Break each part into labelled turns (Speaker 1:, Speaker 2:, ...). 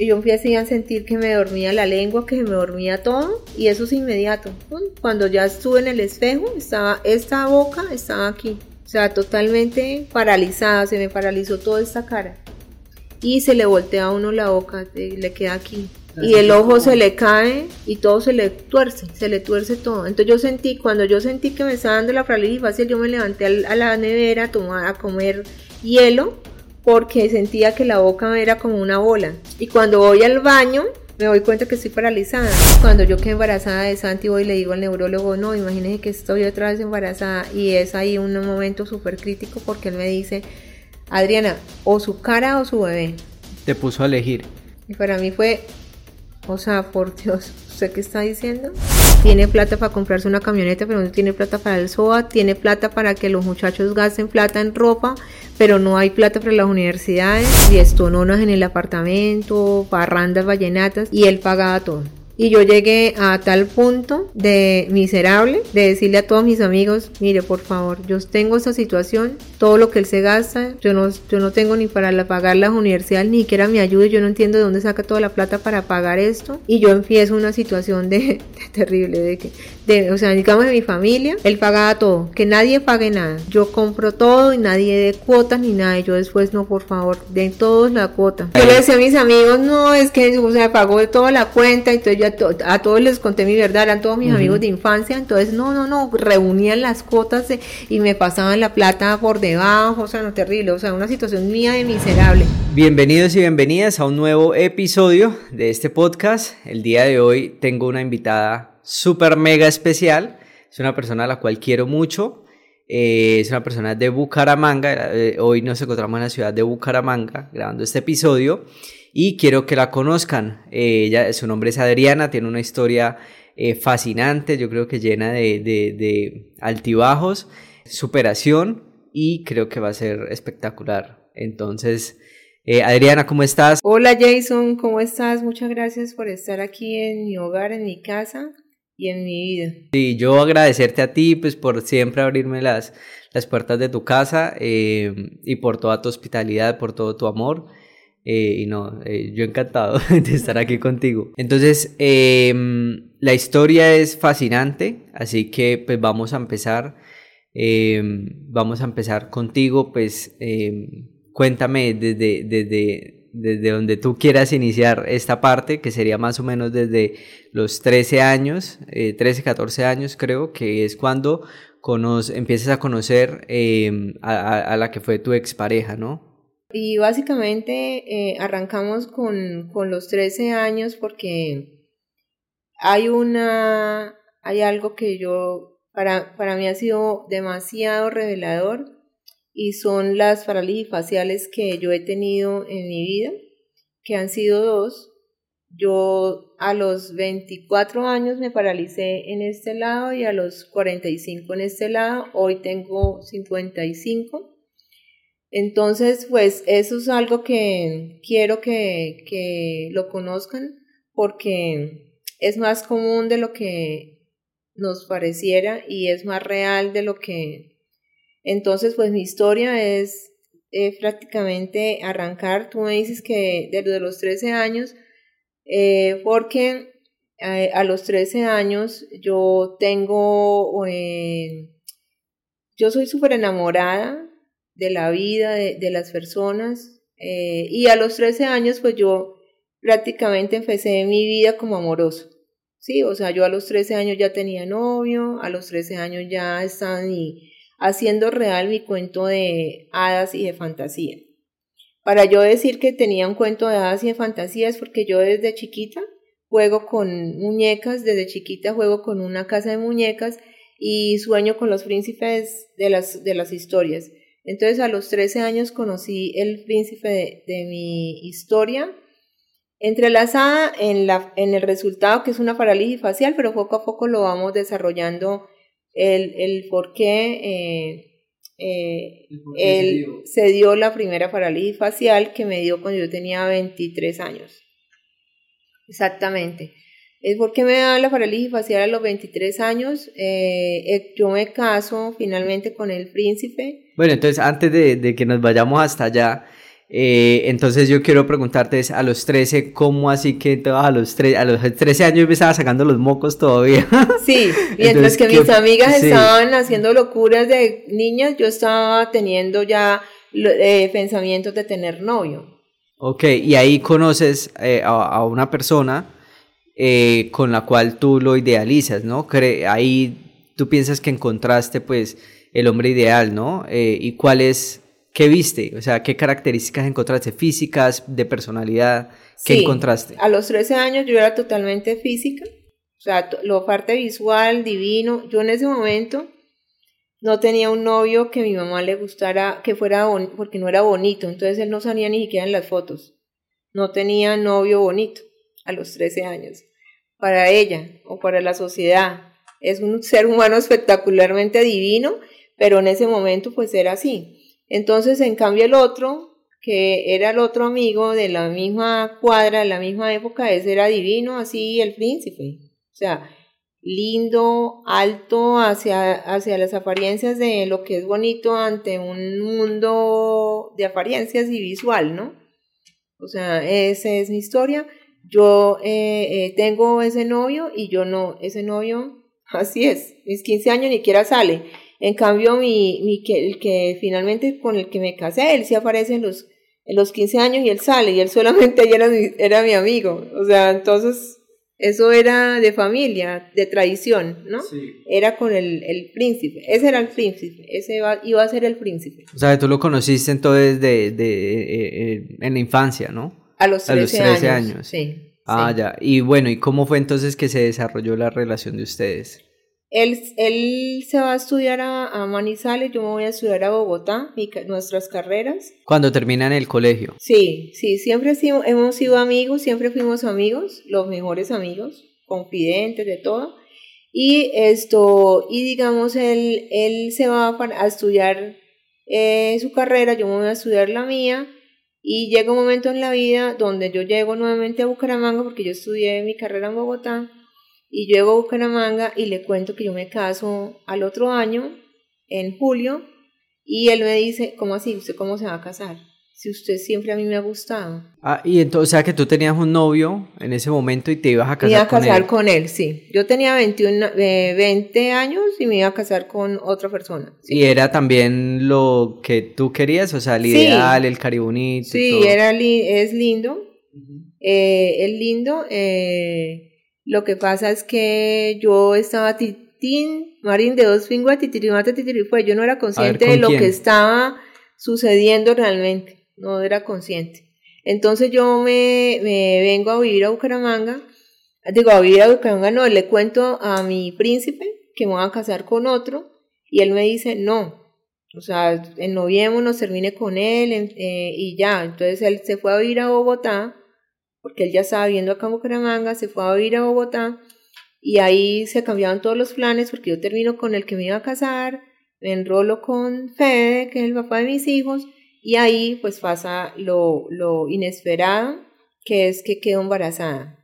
Speaker 1: y yo empecé a sentir que me dormía la lengua, que me dormía todo y eso es inmediato. Cuando ya estuve en el espejo, estaba esta boca estaba aquí, o sea, totalmente paralizada, se me paralizó toda esta cara y se le voltea a uno la boca, le queda aquí. Y el ojo se le cae y todo se le tuerce, se le tuerce todo. Entonces yo sentí, cuando yo sentí que me estaba dando la parálisis facial, yo me levanté a la nevera a, tomar, a comer hielo porque sentía que la boca era como una bola. Y cuando voy al baño, me doy cuenta que estoy paralizada. Cuando yo quedé embarazada de Santi, voy y le digo al neurólogo, no, imagínese que estoy otra vez embarazada. Y es ahí un momento súper crítico porque él me dice, Adriana, o su cara o su bebé.
Speaker 2: Te puso a elegir.
Speaker 1: Y para mí fue, o sea, por Dios, ¿usted qué está diciendo? Tiene plata para comprarse una camioneta, pero no tiene plata para el SOA, tiene plata para que los muchachos gasten plata en ropa, pero no hay plata para las universidades, y estononas en el apartamento, parrandas vallenatas, y él pagaba todo. Y yo llegué a tal punto de miserable de decirle a todos mis amigos, mire por favor, yo tengo esa situación, todo lo que él se gasta, yo no, yo no tengo ni para pagar las universidades, ni siquiera me ayude, yo no entiendo de dónde saca toda la plata para pagar esto. Y yo empiezo una situación de, terrible, de que, de, o sea, digamos de mi familia, él pagaba todo, que nadie pague nada. Yo compro todo y nadie dé cuotas ni nada. Y yo después, no, por favor, den todos la cuota. Yo le decía a mis amigos, no, es que, o sea, pagó toda la cuenta, entonces yo a, todos les conté mi verdad, eran todos mis amigos de infancia, entonces no, no, no, reunían las cuotas y me pasaban la plata por debajo, o sea, no terrible, o sea, una situación mía de miserable.
Speaker 2: Bienvenidos y bienvenidas a un nuevo episodio de este podcast. El día de hoy tengo una invitada súper mega especial, es una persona a la cual quiero mucho. Eh, es una persona de Bucaramanga. Eh, hoy nos encontramos en la ciudad de Bucaramanga grabando este episodio y quiero que la conozcan. Eh, ella, su nombre es Adriana, tiene una historia fascinante, yo creo que llena de, de, altibajos, superación y creo que va a ser espectacular. Entonces, Adriana, ¿cómo estás?
Speaker 1: Hola Jason, ¿cómo estás? Muchas gracias por estar aquí en mi hogar, en mi casa y en mi vida.
Speaker 2: Sí, yo agradecerte a ti pues por siempre abrirme las, las puertas de tu casa y por toda tu hospitalidad, por todo tu amor. Eh, y no, eh, yo encantado de estar aquí contigo. Entonces, em, la historia es fascinante, así que pues vamos a empezar. Em, vamos a empezar contigo, pues em, cuéntame desde, desde, desde donde tú quieras iniciar esta parte, que sería más o menos desde los 13 años, 13, eh, 14 años creo, que es cuando conoce, empiezas a conocer a, a la que fue tu expareja, ¿no?
Speaker 1: Y básicamente eh, arrancamos con, con, los 13 años porque hay una, hay algo que yo, para, para mí ha sido demasiado revelador y son las parálisis faciales que yo he tenido en mi vida, que han sido dos. Yo a los 24 años me paralicé en este lado y a los 45 en este lado. Hoy tengo 55 entonces, pues eso es algo que quiero que, que lo conozcan porque es más común de lo que nos pareciera y es más real de lo que... Entonces, pues mi historia es eh, prácticamente arrancar, tú me dices que desde los 13 años, eh, porque eh, a los 13 años yo tengo, yo soy súper enamorada de la vida, de, las personas. Y a los 13 años, pues yo prácticamente empecé mi vida como amoroso. Sí, o sea, yo a los 13 años ya tenía novio, a los 13 años ya estaba haciendo real mi cuento de hadas y de fantasía. Para yo decir que tenía un cuento de hadas y de fantasía es porque yo desde chiquita juego con muñecas, desde chiquita juego con una casa de muñecas y sueño con los príncipes de las, de las historias. Entonces a los 13 años conocí el príncipe de, mi historia, entrelazada en, la, en el resultado que es una parálisis facial, pero poco a poco lo vamos desarrollando el, el por qué, eh, eh, él se dio la primera parálisis facial que me dio cuando yo tenía 23 años. Exactamente es porque me da la parálisis facial a los 23 años. Eh, yo me caso finalmente con el príncipe.
Speaker 2: Bueno, entonces antes de, que nos vayamos hasta allá, Eh, entonces yo quiero preguntarte a los 13, ¿cómo así que a los, a los 13 años me estaba sacando los mocos todavía?
Speaker 1: Sí, mientras que mis amigas estaban haciendo locuras de niñas, yo estaba teniendo ya eh, pensamientos de tener novio.
Speaker 2: Ok, y ahí conoces eh, a, una persona con la cual tú lo idealizas, ¿no? ahí tú piensas que encontraste pues el hombre ideal, ¿no? ¿Y cuál es ¿Qué viste? O sea, ¿qué características encontraste? ¿Físicas, de personalidad? ¿Qué encontraste?
Speaker 1: A los 13 años yo era totalmente física. O sea, lo parte visual, divino. Yo en ese momento no tenía un novio que mi mamá le gustara, que fuera bonito, porque no era bonito. Entonces él no salía ni siquiera en las fotos. No tenía novio bonito a los 13 años. Para ella o para la sociedad. Es un ser humano espectacularmente divino, pero en ese momento pues era así. Entonces, en cambio, el otro, que era el otro amigo de la misma cuadra, de la misma época, ese era divino, así el príncipe. O sea, lindo, alto hacia, hacia las apariencias de lo que es bonito ante un mundo de apariencias y visual, ¿no? O sea, esa es mi historia. Yo eh, eh, tengo ese novio y yo no, ese novio, así es, mis 15 años ni siquiera sale. En cambio, mi, mi, que, el que finalmente con el que me casé, él sí aparece en los, en los 15 años y él sale, y él solamente ayer era mi, era mi amigo. O sea, entonces eso era de familia, de tradición, ¿no? Era con el, el, príncipe, ese era el príncipe, ese iba, iba, a ser el príncipe.
Speaker 2: O sea, tú lo conociste entonces de, de, eh, eh, en la infancia, ¿no?
Speaker 1: A los 13, a los 13 años. Sí.
Speaker 2: Ah, ya. Y bueno, ¿y cómo fue entonces que se desarrolló la relación de ustedes?
Speaker 1: Él, él se va a estudiar a, a, Manizales, yo me voy a estudiar a Bogotá, nuestras carreras.
Speaker 2: Cuando terminan el colegio.
Speaker 1: Sí, sí, siempre hemos sido amigos, siempre fuimos amigos, los mejores amigos, confidentes de todo. Y esto, y digamos, él, él se va a, estudiar eh, su carrera, yo me voy a estudiar la mía. Y llega un momento en la vida donde yo llego nuevamente a Bucaramanga, porque yo estudié mi carrera en Bogotá y yo llego a Bucaramanga y le cuento que yo me caso al otro año, en julio, y él me dice, ¿cómo así? ¿Usted cómo se va a casar? Si usted siempre a mí me ha gustado.
Speaker 2: Ah, y entonces, o sea, que tú tenías un novio en ese momento y te ibas a casar con él.
Speaker 1: Me iba a casar con él, sí. Yo tenía 21, 20 eh, años y me iba a casar con otra persona.
Speaker 2: ¿Y era también lo que tú querías? O sea, el ideal, el caribonito.
Speaker 1: Sí, Era es lindo. eh, es lindo. Eh, lo que pasa es que yo estaba titín, marín de dos fingos, titirimate, fue yo no era consciente de lo que estaba sucediendo realmente, no era consciente. Entonces yo me, me vengo a vivir a Bucaramanga, digo, a vivir a Bucaramanga, no, le cuento a mi príncipe que me voy a casar con otro, y él me dice, no, o sea, en noviembre nos termine con él eh, y ya. Entonces él se fue a vivir a Bogotá porque él ya estaba viendo acá en se fue a vivir a Bogotá y ahí se cambiaban todos los planes porque yo termino con el que me iba a casar, me enrolo con Fede, que es el papá de mis hijos, y ahí pues pasa lo, lo inesperado, que es que quedo embarazada.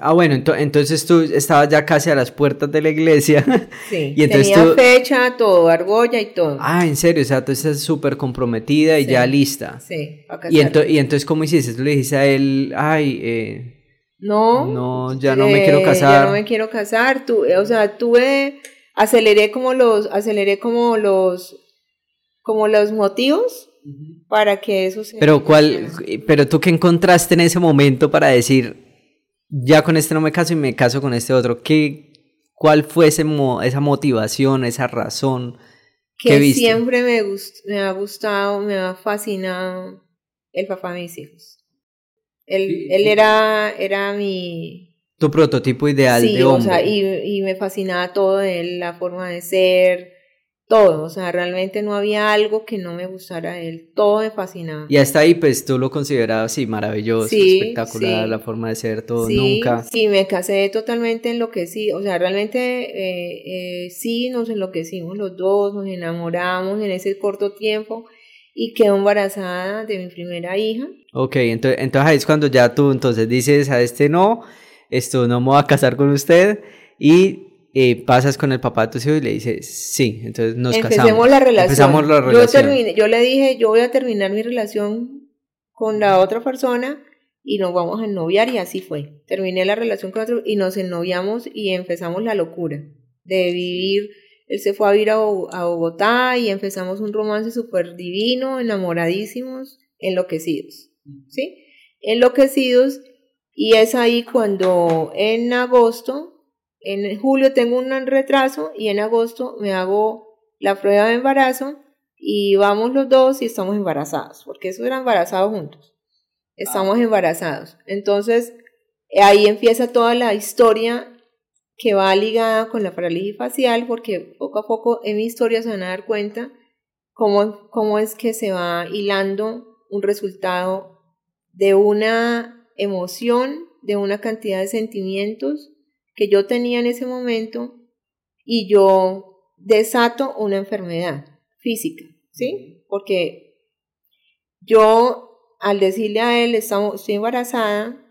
Speaker 2: Ah, bueno, entonces tú estabas ya casi a las puertas de la iglesia.
Speaker 1: Sí, y entonces tenía fecha, todo, argolla y todo.
Speaker 2: Ah, en serio, o sea, tú estás súper comprometida y ya lista.
Speaker 1: Sí,
Speaker 2: y, y entonces, ¿cómo hiciste? Tú le dijiste a él, ay, eh,
Speaker 1: no,
Speaker 2: no, ya no me quiero casar.
Speaker 1: Ya no me quiero casar, tú, o sea, tuve, aceleré como los, aceleré como los, como los motivos para que eso se...
Speaker 2: Pero cuál, pero tú qué encontraste en ese momento para decir, ya con este no me caso y me caso con este otro. ¿Qué, ¿Cuál fue esa motivación, esa razón?
Speaker 1: Que siempre me, me ha gustado, me ha fascinado el papá de mis hijos. Él, él Era, era mi...
Speaker 2: Tu prototipo ideal de hombre.
Speaker 1: O sea, y, y me fascinaba todo de él, la forma de ser, todo, o sea, realmente no había algo que no me gustara de él, todo me fascinaba.
Speaker 2: Y hasta ahí, pues tú lo considerabas, sí, maravilloso, espectacular, la forma de ser, todo, nunca.
Speaker 1: Sí, me casé totalmente enloquecido, o sea, realmente eh, eh, sí nos enloquecimos los dos, nos enamoramos en ese corto tiempo y quedé embarazada de mi primera hija.
Speaker 2: Ok, entonces, entonces ahí es cuando ya tú entonces dices a este no, esto no me voy a casar con usted y eh, pasas con el papá de tu hijo y le dices, sí, entonces nos
Speaker 1: Empecemos
Speaker 2: casamos.
Speaker 1: La relación. Empezamos la relación. Yo, yo le dije, yo voy a terminar mi relación con la otra persona y nos vamos a ennoviar y así fue. Terminé la relación con otro y nos ennoviamos y empezamos la locura de vivir. Él se fue a vivir a, Bogotá y empezamos un romance súper divino, enamoradísimos, enloquecidos. ¿Sí? Enloquecidos y es ahí cuando en agosto, en julio tengo un retraso y en agosto me hago la prueba de embarazo y vamos los dos y estamos embarazados, porque eso era embarazados juntos. Estamos ah. embarazados. Entonces, ahí empieza toda la historia que va ligada con la parálisis facial, porque poco a poco en mi historia se van a dar cuenta cómo, cómo es que se va hilando un resultado de una emoción, de una cantidad de sentimientos que yo tenía en ese momento y yo desato una enfermedad física, ¿sí? Porque yo al decirle a él, estamos, estoy embarazada,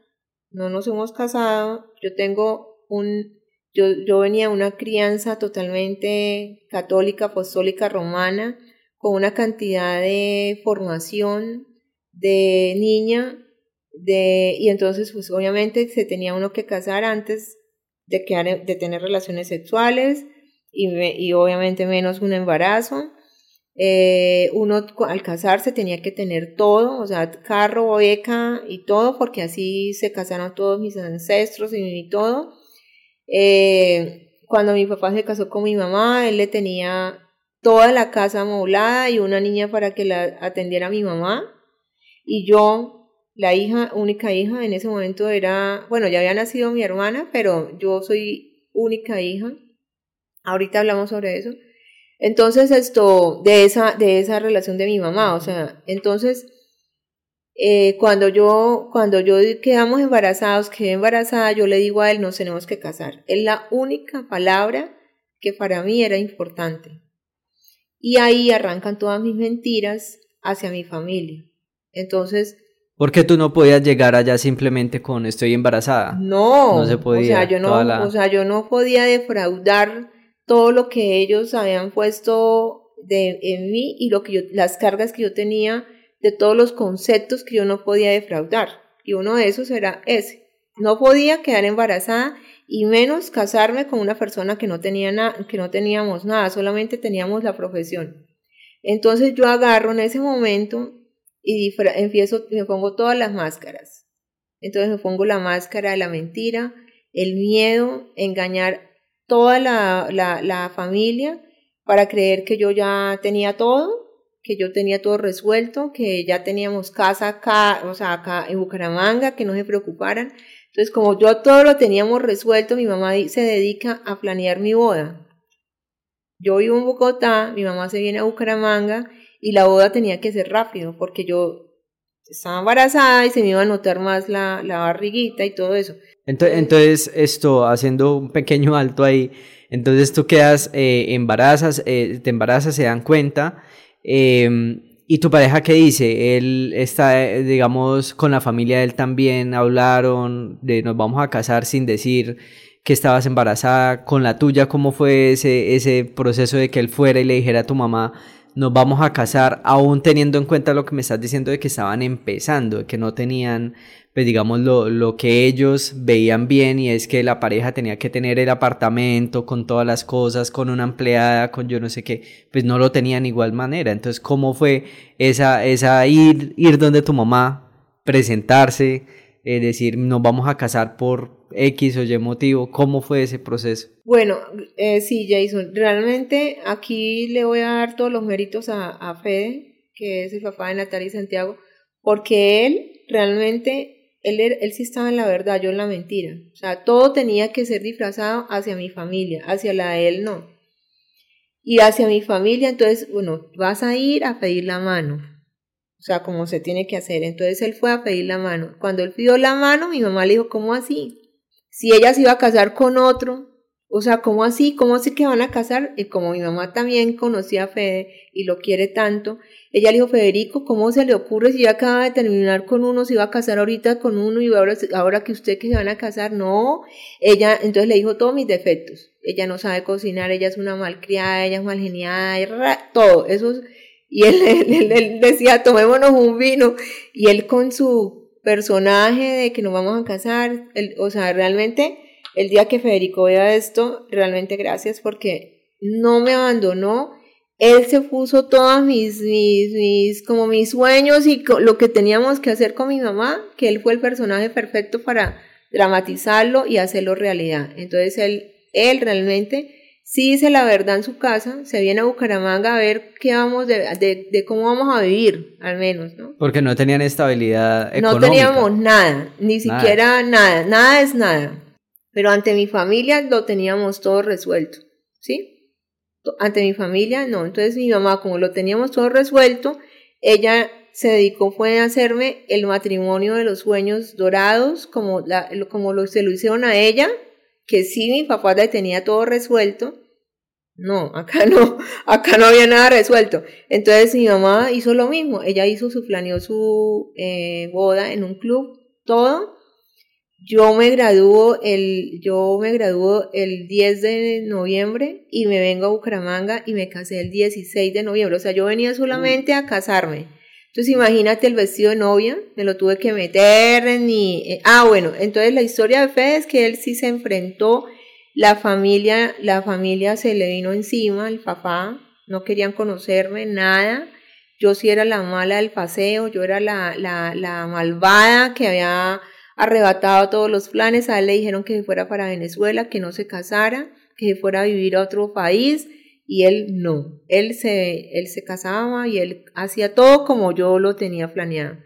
Speaker 1: no nos hemos casado, yo tengo un, yo, yo venía de una crianza totalmente católica, apostólica, romana, con una cantidad de formación de niña, de, y entonces pues obviamente se tenía uno que casar antes de, que, de tener relaciones sexuales y, y obviamente menos un embarazo. Eh, uno al casarse tenía que tener todo, o sea, carro, beca y todo, porque así se casaron todos mis ancestros y, todo. Eh, cuando mi papá se casó con mi mamá, él le tenía toda la casa amoblada y una niña para que la atendiera mi mamá. Y yo, la hija, única hija, en ese momento era, bueno, ya había nacido mi hermana, pero yo soy única hija. Ahorita hablamos sobre eso. Entonces, esto, de esa, de esa relación de mi mamá, o sea, entonces, eh, cuando yo, cuando yo quedamos embarazados, quedé embarazada, yo le digo a él, nos tenemos que casar. Es la única palabra que para mí era importante. Y ahí arrancan todas mis mentiras hacia mi familia. Entonces,
Speaker 2: ¿Por qué tú no podías llegar allá simplemente con estoy embarazada?
Speaker 1: No, no se podía. O sea, yo no, o sea, yo no podía defraudar todo lo que ellos habían puesto de, en mí y lo que yo, las cargas que yo tenía de todos los conceptos que yo no podía defraudar. Y uno de esos era ese. No podía quedar embarazada y menos casarme con una persona que no tenía nada, que no teníamos nada, solamente teníamos la profesión. Entonces yo agarro en ese momento y empiezo, me pongo todas las máscaras. Entonces me pongo la máscara de la mentira, el miedo, engañar toda la, la, familia para creer que yo ya tenía todo, que yo tenía todo resuelto, que ya teníamos casa acá, o sea, acá en Bucaramanga, que no se preocuparan. Entonces, como yo todo lo teníamos resuelto, mi mamá se dedica a planear mi boda. Yo vivo en Bogotá, mi mamá se viene a Bucaramanga y la boda tenía que ser rápido porque yo estaba embarazada y se me iba a notar más la, la barriguita y todo eso.
Speaker 2: Entonces, esto, haciendo un pequeño alto ahí, entonces tú quedas, eh, embarazas, eh, te embarazas, se dan cuenta, em, ¿y tu pareja qué dice? Él está, eh, digamos, con la familia de él también, hablaron de nos vamos a casar sin decir que estabas embarazada, con la tuya, ¿cómo fue ese, ese proceso de que él fuera y le dijera a tu mamá, nos vamos a casar, aún teniendo en cuenta lo que me estás diciendo de que estaban empezando, de que no tenían pues digamos, lo, lo, que ellos veían bien y es que la pareja tenía que tener el apartamento con todas las cosas, con una empleada, con yo no sé qué, pues no lo tenían igual manera. Entonces, ¿cómo fue esa, esa ir, ir donde tu mamá, presentarse, eh, decir, nos vamos a casar por X o Y motivo? ¿Cómo fue ese proceso?
Speaker 1: Bueno, eh, sí, Jason, realmente aquí le voy a dar todos los méritos a, a Fede, que es el papá de Natalia y Santiago, porque él realmente él, él sí estaba en la verdad, yo en la mentira. O sea, todo tenía que ser disfrazado hacia mi familia, hacia la de él no. Y hacia mi familia, entonces, bueno, vas a ir a pedir la mano. O sea, como se tiene que hacer. Entonces él fue a pedir la mano. Cuando él pidió la mano, mi mamá le dijo, ¿cómo así? Si ella se iba a casar con otro, o sea, ¿cómo así? ¿Cómo así que van a casar? Y como mi mamá también conocía a Fede y lo quiere tanto, ella le dijo, Federico, ¿cómo se le ocurre si ya acaba de terminar con uno, se iba a casar ahorita con uno y ahora, que usted que se van a casar? No, ella entonces le dijo todos mis defectos. Ella no sabe cocinar, ella es una malcriada, ella es mal geniada, todo. Eso y él, él, decía, tomémonos un vino, y él con su personaje de que nos vamos a casar, o sea, realmente el día que Federico vea esto, realmente gracias porque no me abandonó, él se puso todos mis, mis, mis, como mis sueños y lo que teníamos que hacer con mi mamá, que él fue el personaje perfecto para dramatizarlo y hacerlo realidad. Entonces él, él realmente sí dice la verdad en su casa, se viene a Bucaramanga a ver qué vamos de, de, cómo vamos a vivir, al menos, ¿no?
Speaker 2: Porque no tenían estabilidad económica.
Speaker 1: No teníamos nada, ni siquiera nada, nada es nada. Pero ante mi familia lo teníamos todo resuelto, ¿sí? Ante mi familia no. Entonces mi mamá, como lo teníamos todo resuelto, ella se dedicó fue a hacerme el matrimonio de los sueños dorados, como, la, como lo, se lo hicieron a ella, que sí mi papá le tenía todo resuelto. No, acá no, acá no había nada resuelto. Entonces mi mamá hizo lo mismo, ella hizo su, planeó su eh, boda en un club, todo. Yo me graduó el, yo me graduó el 10 de noviembre y me vengo a Bucaramanga y me casé el 16 de noviembre. O sea, yo venía solamente a casarme entonces imagínate el vestido de novia, me lo tuve que meter en mi... Eh, ah, bueno, entonces la historia de Fede es que él sí se enfrentó, la familia, la familia se le vino encima, el papá, no querían conocerme, nada. Yo sí era la mala del paseo, yo era la, la, la malvada que había arrebatado todos los planes, a él le dijeron que se fuera para Venezuela, que no se casara, que se fuera a vivir a otro país, y él no. Él se, él se casaba y él hacía todo como yo lo tenía planeado.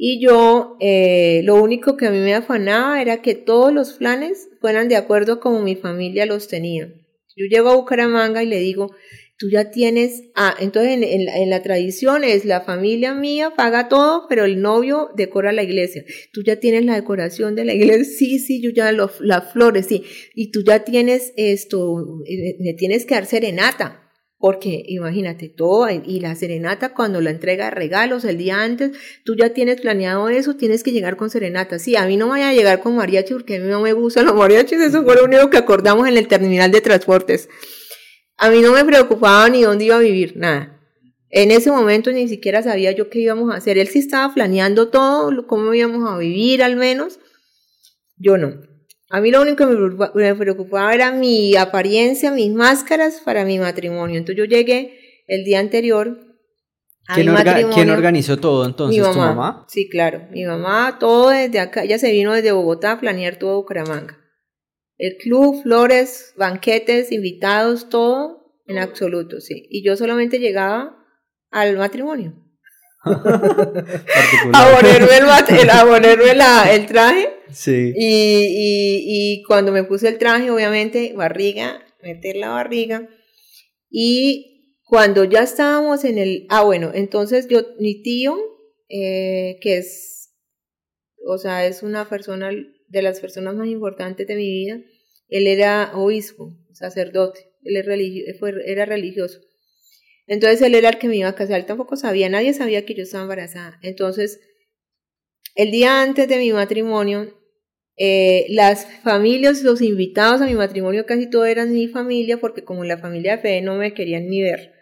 Speaker 1: Y yo, eh, lo único que a mí me afanaba era que todos los planes fueran de acuerdo como mi familia los tenía. Yo llego a Bucaramanga y le digo, tú ya tienes, ah, entonces en, en, la tradición es la familia mía paga todo, pero el novio decora la iglesia. Tú ya tienes la decoración de la iglesia, sí, sí, yo ya los, las flores, sí, y tú ya tienes esto, eh, me tienes que dar serenata. Porque imagínate todo, y la serenata cuando la entrega regalos el día antes, tú ya tienes planeado eso, tienes que llegar con serenata. Sí, a mí no vaya a llegar con mariachi porque a mí no me gustan los mariachis, eso fue lo único que acordamos en el terminal de transportes. A mí no me preocupaba ni dónde iba a vivir, nada. En ese momento ni siquiera sabía yo qué íbamos a hacer. Él sí estaba planeando todo, cómo íbamos a vivir al menos. Yo no. A mí lo único que me preocupaba era mi apariencia, mis máscaras para mi matrimonio. Entonces yo llegué el día anterior
Speaker 2: a ¿Quién, mi matrimonio. ¿Quién organizó todo entonces? ¿Tu mamá?
Speaker 1: Sí, claro. Mi mamá, todo desde acá. Ella se vino desde Bogotá a planear todo Bucaramanga. El club, flores, banquetes, invitados, todo en absoluto, sí. Y yo solamente llegaba al matrimonio. A ponerme, el, a ponerme la, el traje.
Speaker 2: Sí.
Speaker 1: Y, y, cuando me puse el traje, obviamente, barriga, meter la barriga. Y cuando ya estábamos en el... Ah, bueno, entonces yo, mi tío, eh, que es, o sea, es una persona de las personas más importantes de mi vida. Él era obispo, sacerdote, él era religioso. Entonces él era el que me iba a casar, él tampoco sabía, nadie sabía que yo estaba embarazada. Entonces, el día antes de mi matrimonio, eh, las familias, los invitados a mi matrimonio casi todos eran mi familia, porque como la familia de fe no me querían ni ver.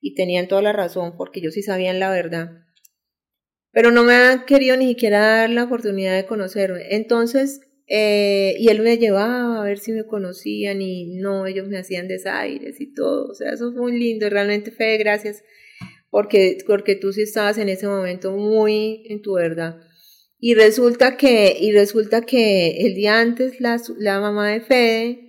Speaker 1: Y tenían toda la razón, porque ellos sí sabían la verdad pero no me han querido ni siquiera dar la oportunidad de conocerme. Entonces, eh, y él me llevaba a ver si me conocían y no, ellos me hacían desaires y todo. O sea, eso fue muy lindo. Realmente, Fede, gracias, porque, porque tú sí estabas en ese momento muy en tu verdad. Y resulta que, y resulta que el día antes la, la mamá de Fede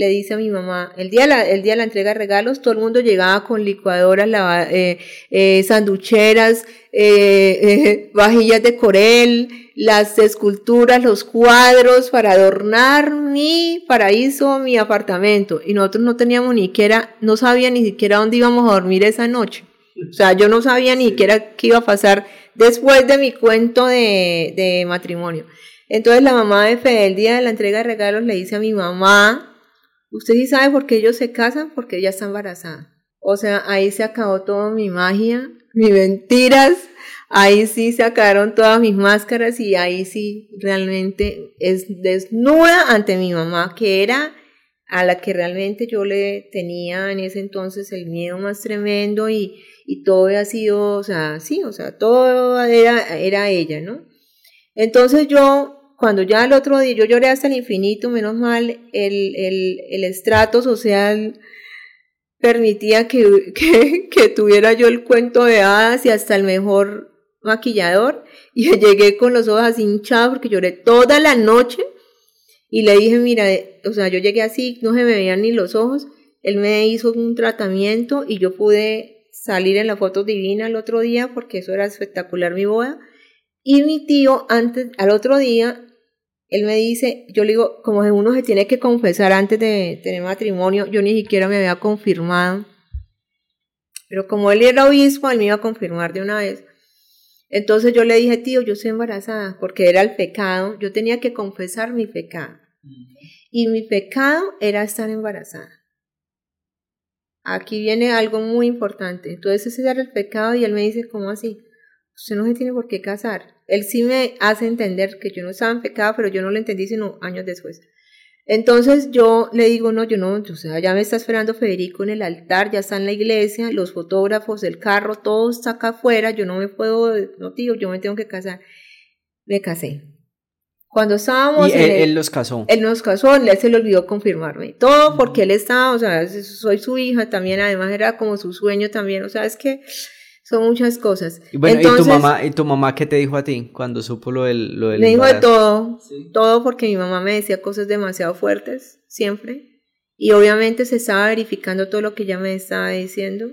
Speaker 1: le dice a mi mamá, el día, de la, el día de la entrega de regalos, todo el mundo llegaba con licuadoras, eh, eh, sanducheras, eh, vajillas de corel, las esculturas, los cuadros para adornar mi paraíso, mi apartamento. Y nosotros no teníamos ni siquiera, no sabía ni siquiera dónde íbamos a dormir esa noche. O sea, yo no sabía ni siquiera qué iba a pasar después de mi cuento de, de matrimonio. Entonces la mamá de Fede, el día de la entrega de regalos, le dice a mi mamá, Usted sí sabe por qué ellos se casan, porque ella está embarazada. O sea, ahí se acabó toda mi magia, mis mentiras, ahí sí se acabaron todas mis máscaras y ahí sí realmente es desnuda ante mi mamá, que era a la que realmente yo le tenía en ese entonces el miedo más tremendo y, todo había sido, o sea, sí, o sea, todo era ella, ¿no? Entonces yo, cuando ya el otro día, yo lloré hasta el infinito, menos mal, el, el, estrato social permitía que, que, que, tuviera yo el cuento de hadas y hasta el mejor maquillador. Y llegué con los ojos así hinchados porque lloré toda la noche. Y le dije, mira, o sea, yo llegué así, no se me veían ni los ojos. Él me hizo un tratamiento y yo pude salir en la foto divina el otro día porque eso era espectacular mi boda. Y mi tío, antes, al otro día, él me dice, yo le digo, como uno se tiene que confesar antes de tener matrimonio, yo ni siquiera me había confirmado. Pero como él era obispo, él me iba a confirmar de una vez. Entonces yo le dije, tío, yo soy embarazada, porque era el pecado, yo tenía que confesar mi pecado. Y mi pecado era estar embarazada. Aquí viene algo muy importante. Entonces ese era el pecado y él me dice, ¿cómo así? Usted no se tiene por qué casar. Él sí me hace entender que yo no estaba en pecado, pero yo no lo entendí sino años después. Entonces yo le digo, no, yo no, o sea, ya me está esperando Federico en el altar, ya está en la iglesia, los fotógrafos, el carro, todo está acá afuera, yo no me puedo, no tío, yo me tengo que casar. Me casé. Cuando estábamos...
Speaker 2: Y él, los casó.
Speaker 1: Él nos casó, él se le olvidó confirmarme. Todo porque él estaba, o sea, soy su hija también, además era como su sueño también, o sea, es que son muchas cosas.
Speaker 2: Y bueno, ¿y tu mamá, y tu mamá qué te dijo a ti cuando supo lo del, lo del
Speaker 1: Me dijo de todo, todo porque mi mamá me decía cosas demasiado fuertes, siempre. Y obviamente se estaba verificando todo lo que ella me estaba diciendo.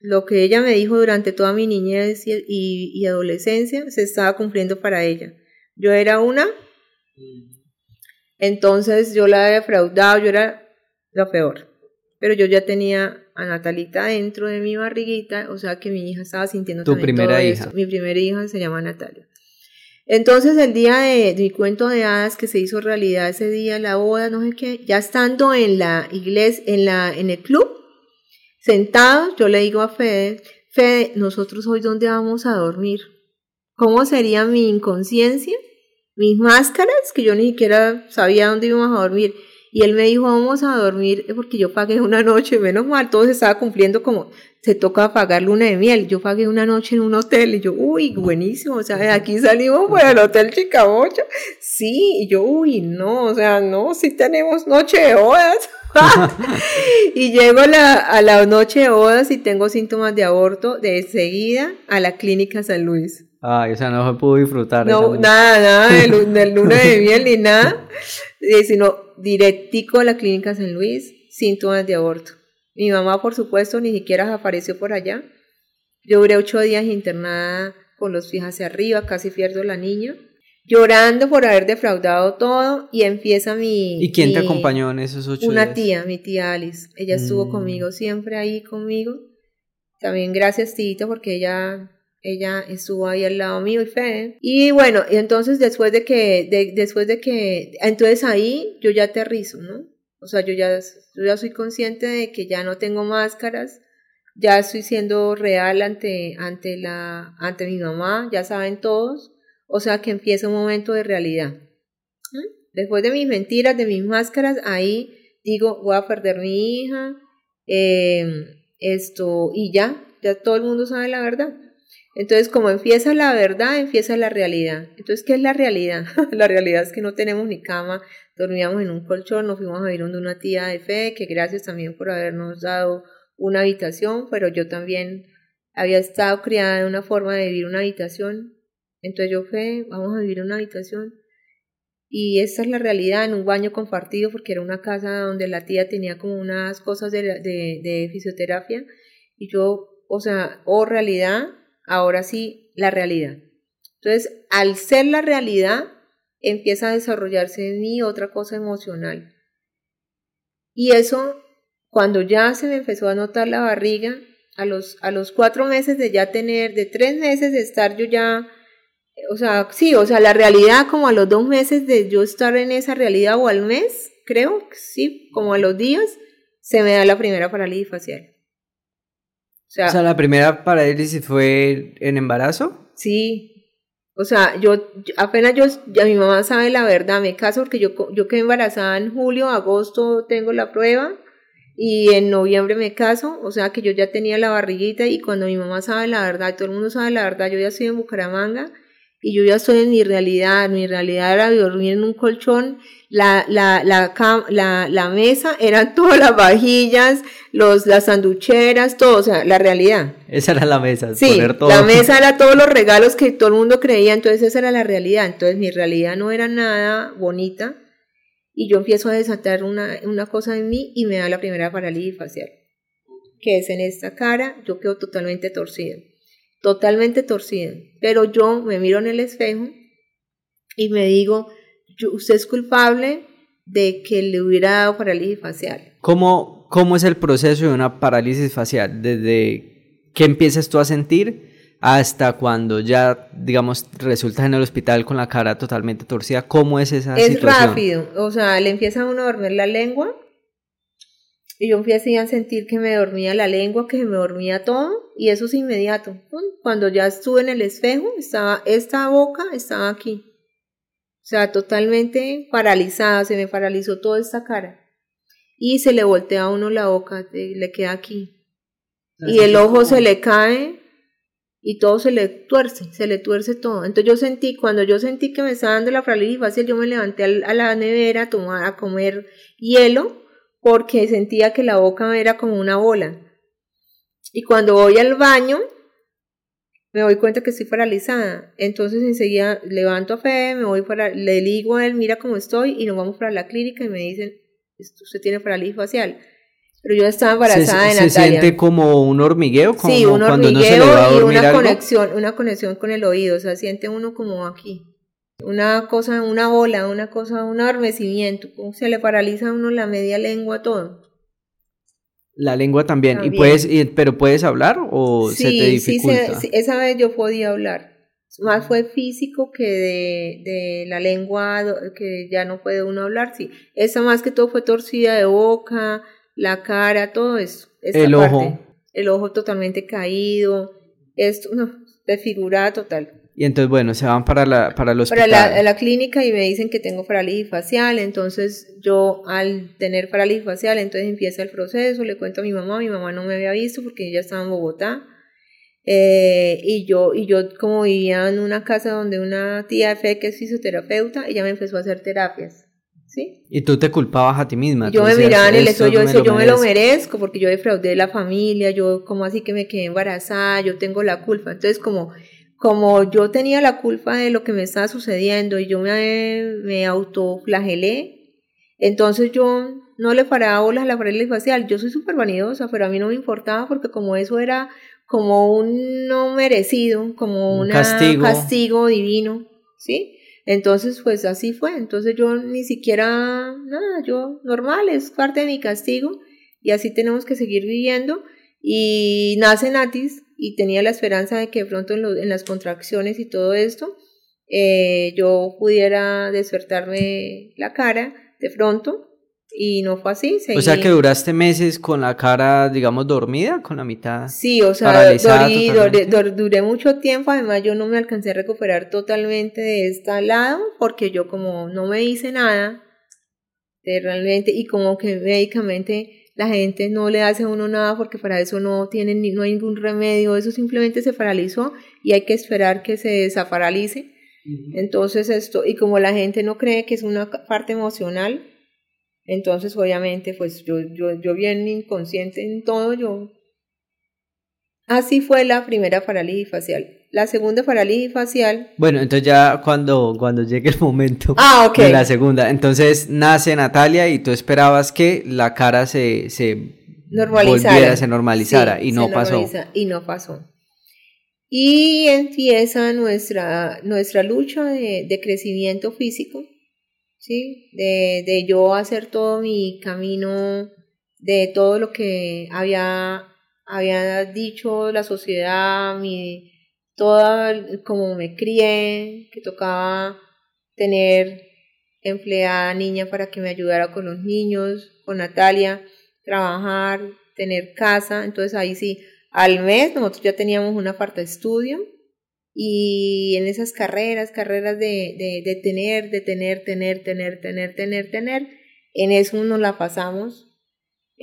Speaker 1: Lo que ella me dijo durante toda mi niñez y, y adolescencia se estaba cumpliendo para ella. Yo era una, entonces yo la había defraudado, yo era lo peor. Pero yo ya tenía a Natalita dentro de mi barriguita, o sea que mi hija estaba sintiendo
Speaker 2: tu primera hija.
Speaker 1: Mi primera hija se llama Natalia. Entonces el día de, mi cuento de hadas que se hizo realidad ese día, la boda, no sé qué, ya estando en la iglesia, en la, en el club, sentados, yo le digo a Fede, Fede, nosotros hoy dónde vamos a dormir. ¿Cómo sería mi inconsciencia mis máscaras, que yo ni siquiera sabía dónde íbamos a dormir. Y él me dijo, vamos a dormir porque yo pagué una noche, menos mal, todo se estaba cumpliendo como se toca pagar luna de miel. Yo pagué una noche en un hotel y yo, uy, buenísimo, o sea, de aquí salimos para el Hotel Chicabocha. Sí, y yo, uy, no, o sea, no, sí tenemos noche de bodas. y llego a la, a la noche de bodas y tengo síntomas de aborto de seguida a la clínica San Luis.
Speaker 2: Ay, o sea, no se pudo disfrutar.
Speaker 1: No, nada, nada del, luna de miel ni nada, eh, sino directico a la clínica San Luis, síntomas de aborto. Mi mamá, por supuesto, ni siquiera apareció por allá. Yo duré ocho días internada con los pies hacia arriba, casi pierdo la niña, llorando por haber defraudado todo y empieza mi...
Speaker 2: ¿Y quién te acompañó en esos ocho
Speaker 1: una
Speaker 2: días?
Speaker 1: Una tía, mi tía Alice. Ella estuvo mm. conmigo siempre ahí conmigo. También gracias, Tito, porque ella ella estuvo ahí al lado mío y fe Y bueno, entonces después de que, después de que, entonces ahí yo ya aterrizo, ¿no? O sea, yo ya, yo ya soy consciente de que ya no tengo máscaras, ya estoy siendo real ante, ante, la, ante mi mamá, ya saben todos, o sea que empieza un momento de realidad. Después de mis mentiras, de mis máscaras, ahí digo, voy a perder mi hija, eh, esto, y ya, ya todo el mundo sabe la verdad. Entonces, como empieza la verdad, empieza la realidad. Entonces, ¿qué es la realidad? la realidad es que no tenemos ni cama, dormíamos en un colchón, nos fuimos a vivir donde una tía de fe, que gracias también por habernos dado una habitación, pero yo también había estado criada en una forma de vivir una habitación. Entonces yo fe, vamos a vivir una habitación. Y esa es la realidad en un baño compartido, porque era una casa donde la tía tenía como unas cosas de, de, de fisioterapia. Y yo, o sea, o realidad, ahora sí la realidad. Entonces, al ser la realidad, empieza a desarrollarse en mí otra cosa emocional. Y eso, cuando ya se me empezó a notar la barriga, a los, a los cuatro meses de ya tener, de tres meses de estar yo ya, o sea, sí, o sea, la realidad como a los dos meses de yo estar en esa realidad o al mes, creo, sí, como a los días, se me da la primera parálisis facial.
Speaker 2: O sea, la primera parálisis fue en embarazo.
Speaker 1: Sí. O sea, yo, apenas yo, ya mi mamá sabe la verdad, me caso porque yo, yo quedé embarazada en julio, agosto tengo la prueba y en noviembre me caso, o sea que yo ya tenía la barriguita y cuando mi mamá sabe la verdad, todo el mundo sabe la verdad, yo ya estoy en Bucaramanga y yo ya estoy en mi realidad, mi realidad era dormir en un colchón, la, la, la, la, la mesa eran todas las vajillas, los, las sanducheras, todo, o sea, la realidad.
Speaker 2: Esa era la mesa,
Speaker 1: sí,
Speaker 2: poner todo.
Speaker 1: la mesa era todos los regalos que todo el mundo creía, entonces esa era la realidad, entonces mi realidad no era nada bonita y yo empiezo a desatar una, una cosa en mí y me da la primera parálisis facial, que es en esta cara, yo quedo totalmente torcida, totalmente torcida, pero yo me miro en el espejo y me digo, yo, usted es culpable de que le hubiera dado parálisis facial.
Speaker 2: ¿Cómo, ¿Cómo es el proceso de una parálisis facial? ¿Desde qué empiezas tú a sentir? hasta cuando ya, digamos, resultas en el hospital con la cara totalmente torcida. ¿Cómo es esa
Speaker 1: es
Speaker 2: situación?
Speaker 1: Es rápido, o sea, le empieza a uno a dormir la lengua y yo empecé a sentir que me dormía la lengua, que me dormía todo y eso es inmediato. Cuando ya estuve en el espejo, estaba esta boca estaba aquí. O sea, totalmente paralizada, se me paralizó toda esta cara. Y se le voltea a uno la boca, le queda aquí. Y el ojo se le cae y todo se le tuerce, se le tuerce todo. Entonces yo sentí, cuando yo sentí que me estaba dando la parálisis facial, yo me levanté a la nevera a, tomar, a comer hielo porque sentía que la boca era como una bola. Y cuando voy al baño, me doy cuenta que estoy paralizada. Entonces enseguida levanto a Fe, me voy para, le digo a él, mira cómo estoy, y nos vamos para la clínica y me dicen, usted tiene parálisis facial. Pero yo estaba embarazada
Speaker 2: se,
Speaker 1: de Natalia.
Speaker 2: ¿Se siente como un hormigueo? Como
Speaker 1: sí, un
Speaker 2: cuando
Speaker 1: hormigueo
Speaker 2: no se le va a
Speaker 1: y una
Speaker 2: algo?
Speaker 1: conexión, una conexión con el oído, o sea, siente uno como aquí. Una cosa, una bola, una cosa, un adormecimiento, se le paraliza a uno la media lengua, todo.
Speaker 2: La lengua también,
Speaker 1: También.
Speaker 2: ¿Y puedes, y- pero puedes hablar o se te
Speaker 1: Sí, sí,
Speaker 2: dificulta?
Speaker 1: se- sí, esa vez yo podía hablar. Más fue físico que de, de la lengua, que ya no puede uno hablar, sí. Esa más que todo fue torcida de boca, la cara, todo eso.
Speaker 2: El
Speaker 1: parte.
Speaker 2: ojo.
Speaker 1: El ojo totalmente caído, esto, no, desfigurada total.
Speaker 2: Y entonces, bueno, se van para, la, para el
Speaker 1: para
Speaker 2: hospital.
Speaker 1: la, a la clínica y me dicen que tengo parálisis facial, entonces yo al tener parálisis facial, entonces empieza el proceso, le cuento a mi mamá, mi mamá no me había visto porque ella estaba en Bogotá, eh, y yo, y yo como vivía en una casa donde una tía de fe que es fisioterapeuta, ella me empezó a hacer terapias, ¿sí?
Speaker 2: Y tú te culpabas a ti misma.
Speaker 1: Yo me
Speaker 2: decías,
Speaker 1: miraba en el
Speaker 2: "Esto
Speaker 1: espejo, yo decía, yo me lo
Speaker 2: merezco".
Speaker 1: merezco porque yo defraudé la familia, yo como así que me quedé embarazada, yo tengo la culpa. Entonces como, como yo tenía la culpa de lo que me estaba sucediendo y yo me, me autoflagelé, entonces yo no le paraba bolas a la parálisis facial. Yo soy súper vanidosa, pero a mí no me importaba porque como eso era como un no merecido, como
Speaker 2: Un
Speaker 1: un
Speaker 2: castigo.
Speaker 1: castigo divino, ¿sí? Entonces, pues así fue. Entonces yo ni siquiera, nada, yo normal, es parte de mi castigo y así tenemos que seguir viviendo. Y nace Natis y tenía la esperanza de que de pronto en, lo- en las contracciones y todo esto, eh, yo pudiera despertarme la cara de pronto y no fue así.
Speaker 2: O sea que duraste meses con la cara, digamos, dormida, con la mitad.
Speaker 1: Sí, o sea, dorí- doré- dur- duré mucho tiempo, además yo no me alcancé a recuperar totalmente de este lado, porque yo como no me hice nada, de realmente, y como que médicamente la gente no le hace a uno nada porque para eso no tienen ni- no hay ningún remedio, eso simplemente se paralizó y hay que esperar que se desaparalice. Entonces esto, y como la gente no cree que es una parte emocional, entonces obviamente pues yo, yo, yo bien inconsciente en todo, yo... Así fue la primera parálisis facial. La segunda parálisis facial...
Speaker 2: Bueno, entonces ya cuando, cuando llegue el momento
Speaker 1: Ah,
Speaker 2: de la segunda, entonces nace Natalia y tú esperabas que la cara se, se
Speaker 1: normalizara.
Speaker 2: volviera, se normalizara
Speaker 1: Sí,
Speaker 2: y no pasó.
Speaker 1: Y no pasó. Y empieza nuestra, nuestra lucha de, de crecimiento físico, ¿sí? De, de yo hacer todo mi camino, de todo lo que había, había dicho la sociedad, mi, toda como me crié, que tocaba tener empleada niña para que me ayudara con los niños, con Natalia, trabajar, tener casa, entonces ahí sí, al mes nosotros ya teníamos un aparta estudio y en esas carreras, carreras de, de, de tener, de tener, tener, tener, tener, tener, tener, en eso nos la pasamos.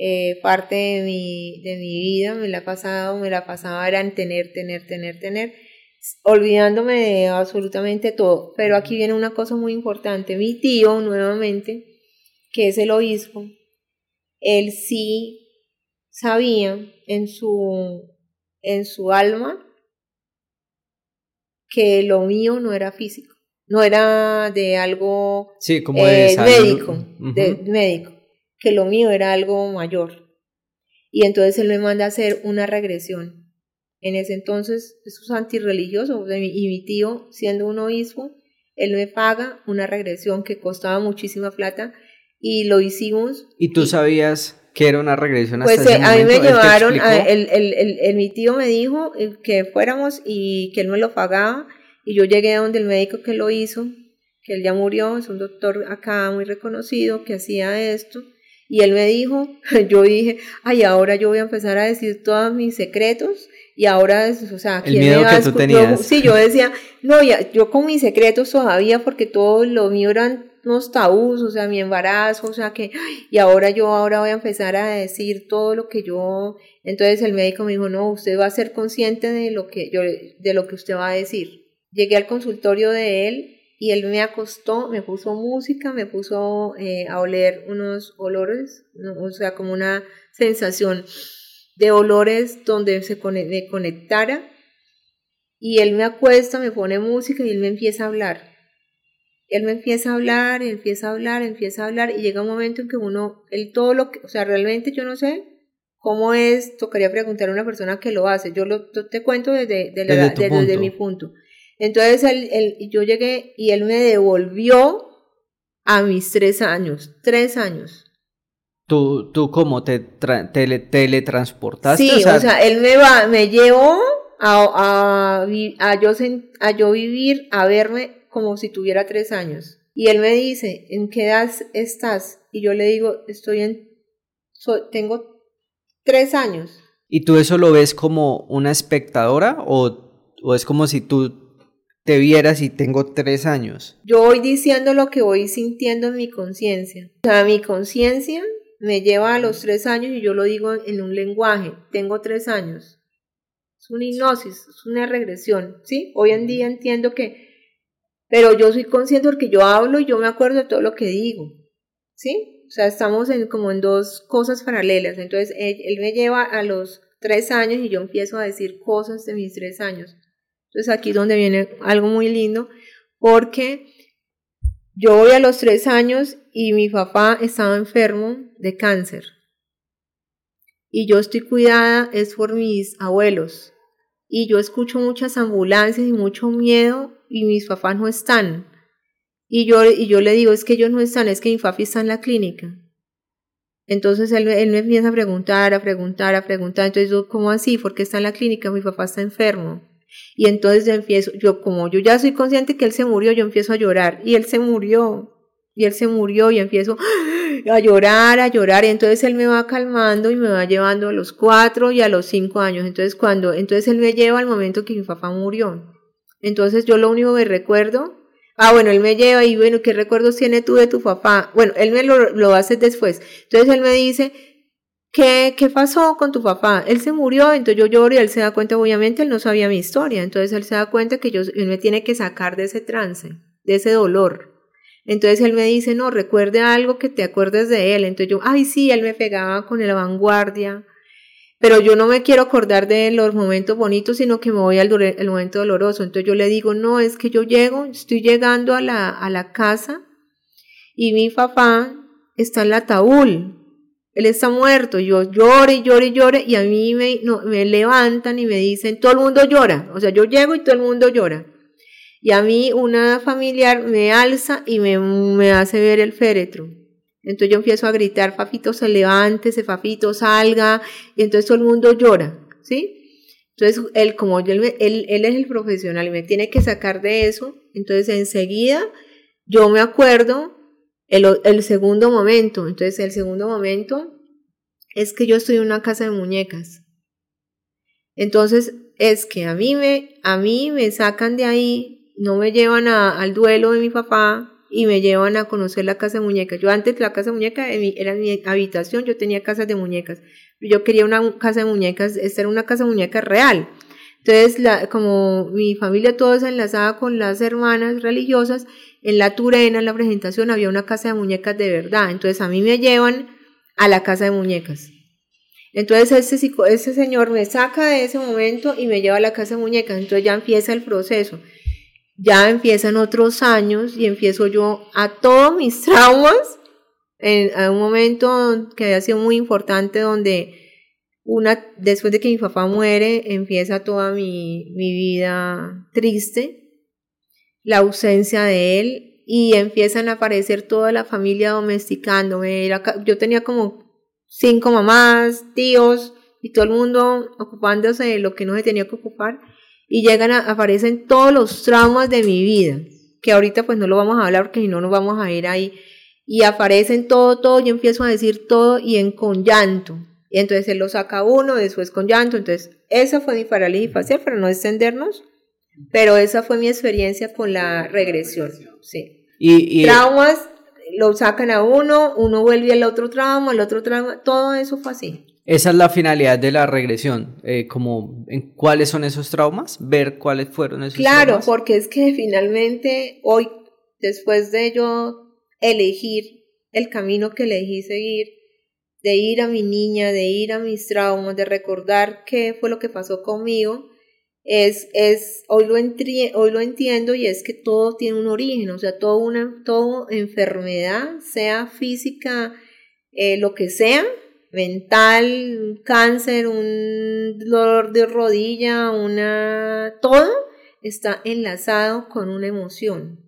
Speaker 1: Eh, parte de mi, de mi vida, me la ha pasado, me la pasaba era en tener, tener, tener, tener, olvidándome de absolutamente todo. Pero aquí viene una cosa muy importante. Mi tío, nuevamente, que es el obispo, él sí sabía en su, en su alma que lo mío no era físico, no era de algo
Speaker 2: sí, como de
Speaker 1: eh, médico, de médico, que lo mío era algo mayor. Y entonces él me manda a hacer una regresión. En ese entonces, eso es antirreligioso, y mi tío, siendo un obispo, él me paga una regresión que costaba muchísima plata y lo hicimos.
Speaker 2: ¿Y tú sabías que era una regresión
Speaker 1: hasta Pues a mí me llevaron, el, el, el, mi tío me dijo eh, que fuéramos y que él me lo pagaba y yo llegué a donde el médico que lo hizo, que él ya murió, es un doctor acá muy reconocido que hacía esto y él me dijo, yo dije, ay, ahora yo voy a empezar a decir todos mis secretos y ahora, o sea,
Speaker 2: ¿quién el miedo me que tú tenías.
Speaker 1: sí, yo decía, no, ya, yo con mis secretos todavía porque todo lo mío eran unos tabús, o sea, mi embarazo, o sea que, y ahora yo ahora voy a empezar a decir todo lo que yo, entonces el médico me dijo, no, usted va a ser consciente de lo que yo, de lo que usted va a decir. Llegué al consultorio de él y él me acostó, me puso música, me puso eh, a oler unos olores, o sea, como una sensación de olores donde se me conectara y él me acuesta, me pone música y él me empieza a hablar él me empieza a hablar, empieza a hablar, empieza a hablar y llega un momento en que uno, él todo lo que, o sea, realmente yo no sé cómo es, tocaría preguntar a una persona que lo hace, yo lo te cuento desde, desde, mi punto. Entonces él, yo llegué y él me devolvió a mis tres años, tres años.
Speaker 2: ¿Tú, tú cómo te teletransportaste?
Speaker 1: Sí, o sea, él me va, me llevó a, a, a, yo, a yo vivir, a verme como si tuviera tres años. Y él me dice, ¿en qué edad estás? Y yo le digo, estoy en, tengo tres años.
Speaker 2: ¿Y tú eso lo ves como una espectadora o, o es como si tú te vieras y tengo tres años?
Speaker 1: Yo voy diciendo lo que voy sintiendo en mi conciencia. O sea, mi conciencia me lleva a los tres años y yo lo digo en un lenguaje, tengo tres años. Es una hipnosis, es una regresión, ¿sí? Hoy en día entiendo que pero yo soy consciente porque yo hablo y yo me acuerdo de todo lo que digo, ¿sí? O sea, estamos en, como en dos cosas paralelas. Entonces, él, me lleva a los tres años y yo empiezo a decir cosas de mis tres años. Entonces, aquí es donde viene algo muy lindo, porque yo voy a los tres años y mi papá estaba enfermo de cáncer. Y yo estoy cuidada es por mis abuelos. Y yo escucho muchas ambulancias y mucho miedo y mis papás no están. Y yo, y yo le digo, es que ellos no están, es que mi papi está en la clínica. Entonces él, él me empieza a preguntar, a preguntar, a preguntar. Entonces yo, ¿cómo así? ¿Por qué está en la clínica? Mi papá está enfermo. Y entonces yo empiezo, yo como yo ya soy consciente que él se murió, yo empiezo a llorar. Y él se murió. Y él se murió y empiezo a llorar, a llorar. Y entonces él me va calmando y me va llevando a los cuatro y a los cinco años. Entonces cuando, entonces él me lleva al momento que mi papá murió. Entonces yo lo único que recuerdo, ah, bueno, él me lleva y bueno, ¿qué recuerdos tiene tú de tu papá? Bueno, él me lo, lo hace después. Entonces él me dice, ¿qué, ¿qué pasó con tu papá? Él se murió, entonces yo lloro y él se da cuenta, obviamente él no sabía mi historia, entonces él se da cuenta que yo, él me tiene que sacar de ese trance, de ese dolor. Entonces él me dice, no, recuerde algo que te acuerdes de él. Entonces yo, ay, sí, él me pegaba con la vanguardia, pero yo no me quiero acordar de los momentos bonitos, sino que me voy al el momento doloroso. Entonces yo le digo, no, es que yo llego, estoy llegando a la, a la casa y mi papá está en la ataúd. Él está muerto, yo lloro y lloro y a mí me, no, me levantan y me dicen, todo el mundo llora. O sea, yo llego y todo el mundo llora. Y a mí una familiar me alza y me, me hace ver el féretro. Entonces yo empiezo a gritar, papito, se levante, ese papito salga, y entonces todo el mundo llora, ¿sí? Entonces él, como yo, él, él es el profesional y me tiene que sacar de eso, entonces enseguida yo me acuerdo el, el segundo momento, entonces el segundo momento es que yo estoy en una casa de muñecas. Entonces es que a mí me, a mí me sacan de ahí, no me llevan al duelo de mi papá, y me llevan a conocer la casa de muñecas. Yo antes la casa de muñecas era mi habitación, yo tenía casas de muñecas. Yo quería una casa de muñecas, esta era una casa de muñecas real. Entonces, la, como mi familia toda se enlazaba con las hermanas religiosas, en la Turena, en la presentación, había una casa de muñecas de verdad. Entonces, a mí me llevan a la casa de muñecas. Entonces, ese, ese señor me saca de ese momento y me lleva a la casa de muñecas. Entonces, ya empieza el proceso ya empiezan otros años y empiezo yo a todos mis traumas en, un momento que había sido muy importante donde una después de que mi papá muere empieza toda mi, mi vida triste la ausencia de él y empiezan a aparecer toda la familia domesticándome. Yo tenía como cinco mamás tíos y todo el mundo ocupándose de lo que no se tenía que ocupar y llegan a, aparecen todos los traumas de mi vida, que ahorita pues no lo vamos a hablar porque si no nos vamos a ir ahí, y aparecen todo, todo, yo empiezo a decir todo y en con llanto, y entonces él lo saca uno, después con llanto, entonces esa fue mi parálisis facial para no extendernos, pero esa fue mi experiencia con la regresión, sí. Y, Traumas, lo sacan a uno, uno vuelve al otro trauma, al otro trauma, todo eso fue así.
Speaker 2: Esa es la finalidad de la regresión, eh, como en cuáles son esos traumas, ver cuáles fueron esos
Speaker 1: traumas. Claro, porque es que finalmente hoy, después de yo elegir el camino que elegí seguir, de ir a mi niña, de ir a mis traumas, de recordar qué fue lo que pasó conmigo, es, es hoy, lo hoy lo entiendo y es que todo tiene un origen, o sea, todo una todo enfermedad, sea física, eh, lo que sea, mental, cáncer, un dolor de rodilla, una... todo está enlazado con una emoción.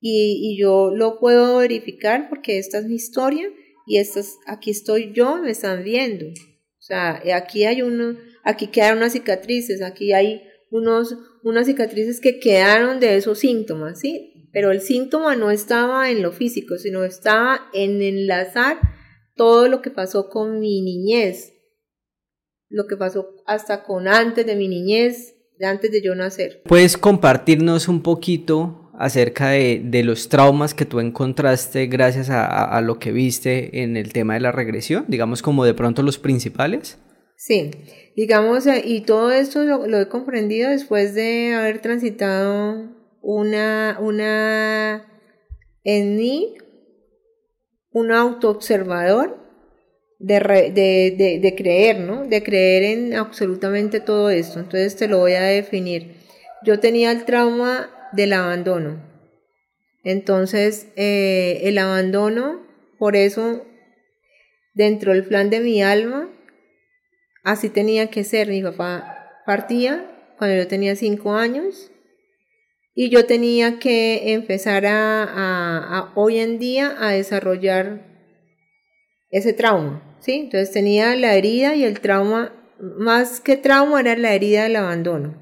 Speaker 1: Y, yo lo puedo verificar porque esta es mi historia y estas, aquí estoy yo, me están viendo. O sea, aquí hay uno, aquí quedaron unas cicatrices, aquí hay unos, unas cicatrices que quedaron de esos síntomas, ¿sí? Pero el síntoma no estaba en lo físico, sino estaba en enlazar todo lo que pasó con mi niñez, lo que pasó hasta con antes de mi niñez, de antes de yo nacer.
Speaker 2: ¿Puedes compartirnos un poquito acerca de, los traumas que tú encontraste gracias a, lo que viste en el tema de la regresión? Digamos como de pronto los principales.
Speaker 1: Sí, digamos, y todo esto lo, he comprendido después de haber transitado una, una, en mí, un autoobservador de, de, de, creer, ¿no? De creer en absolutamente todo esto. Entonces te lo voy a definir. Yo tenía el trauma del abandono. Entonces, eh, el abandono, por eso, dentro del plan de mi alma, así tenía que ser. Mi papá partía cuando yo tenía cinco años y yo tenía que empezar a, hoy en día a desarrollar ese trauma, ¿sí? Entonces tenía la herida y el trauma, más que trauma era la herida del abandono.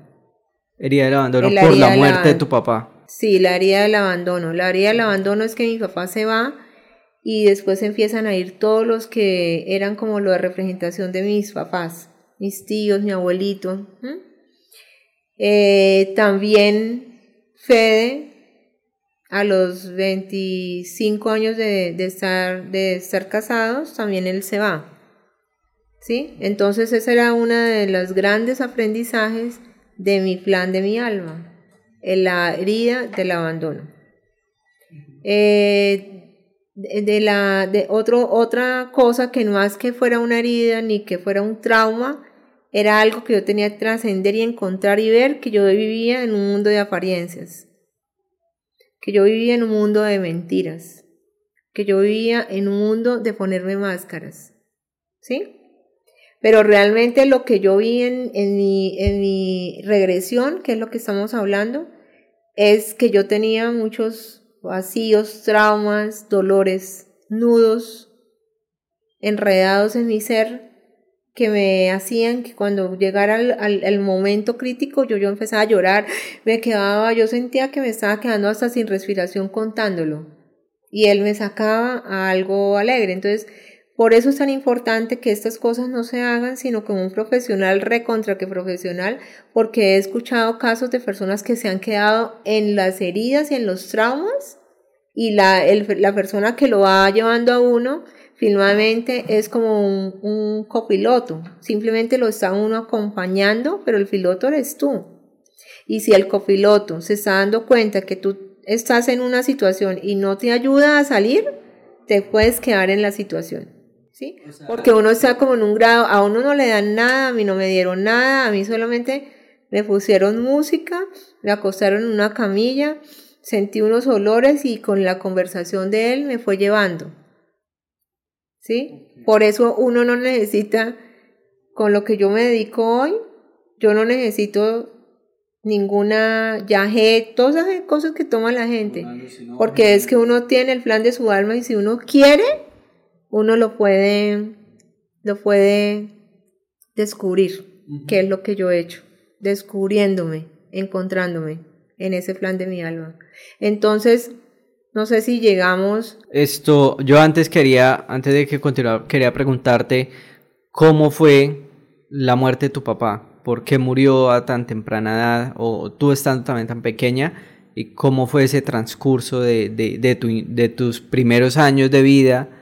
Speaker 2: Herida del abandono por la muerte de tu papá.
Speaker 1: Sí, la herida del abandono. La herida del abandono es que mi papá se va y después empiezan a ir todos los que eran como de representación de mis papás, mis tíos, mi abuelito. Eh, también Fede, a los 25 años de, estar, de estar casados, también él se va. ¿Sí? Entonces ese era uno de los grandes aprendizajes de mi plan de mi alma, la herida del abandono. Eh, de la de otro, otra cosa que no más que fuera una herida ni que fuera un trauma, era algo que yo tenía que trascender y encontrar y ver que yo vivía en un mundo de apariencias, que yo vivía en un mundo de mentiras, que yo vivía en un mundo de ponerme máscaras, ¿sí? Pero realmente lo que yo vi en, en, mi, en mi regresión, que es lo que estamos hablando, es que yo tenía muchos vacíos, traumas, dolores, nudos enredados en mi ser que me hacían que cuando llegara al, momento crítico yo, yo empezaba a llorar, me quedaba, yo sentía que me estaba quedando hasta sin respiración contándolo y él me sacaba a algo alegre. Entonces, por eso es tan importante que estas cosas no se hagan, sino con un profesional recontra que profesional, porque he escuchado casos de personas que se han quedado en las heridas y en los traumas y la, la persona que lo va llevando a uno finalmente es como un, un, copiloto, simplemente lo está uno acompañando, pero el piloto eres tú. Y si el copiloto se está dando cuenta que tú estás en una situación y no te ayuda a salir, te puedes quedar en la situación. ¿Sí? Porque uno está como en un grado, a uno no le dan nada, a mí no me dieron nada, a mí solamente me pusieron música, me acostaron en una camilla, sentí unos olores y con la conversación de él me fue llevando. ¿Sí? Por eso uno no necesita, con lo que yo me dedico hoy, yo no necesito ninguna yaje, todas esas cosas que toma la gente. Porque es que uno tiene el plan de su alma y si uno quiere, uno lo puede, lo puede descubrir, que es lo que yo he hecho, descubriéndome, encontrándome en ese plan de mi alma. Entonces, no sé si llegamos.
Speaker 2: Esto, yo antes quería, antes de que continuara, quería preguntarte cómo fue la muerte de tu papá, por qué murió a tan temprana edad o tú estando también tan pequeña y cómo fue ese transcurso de, de, tus primeros años de vida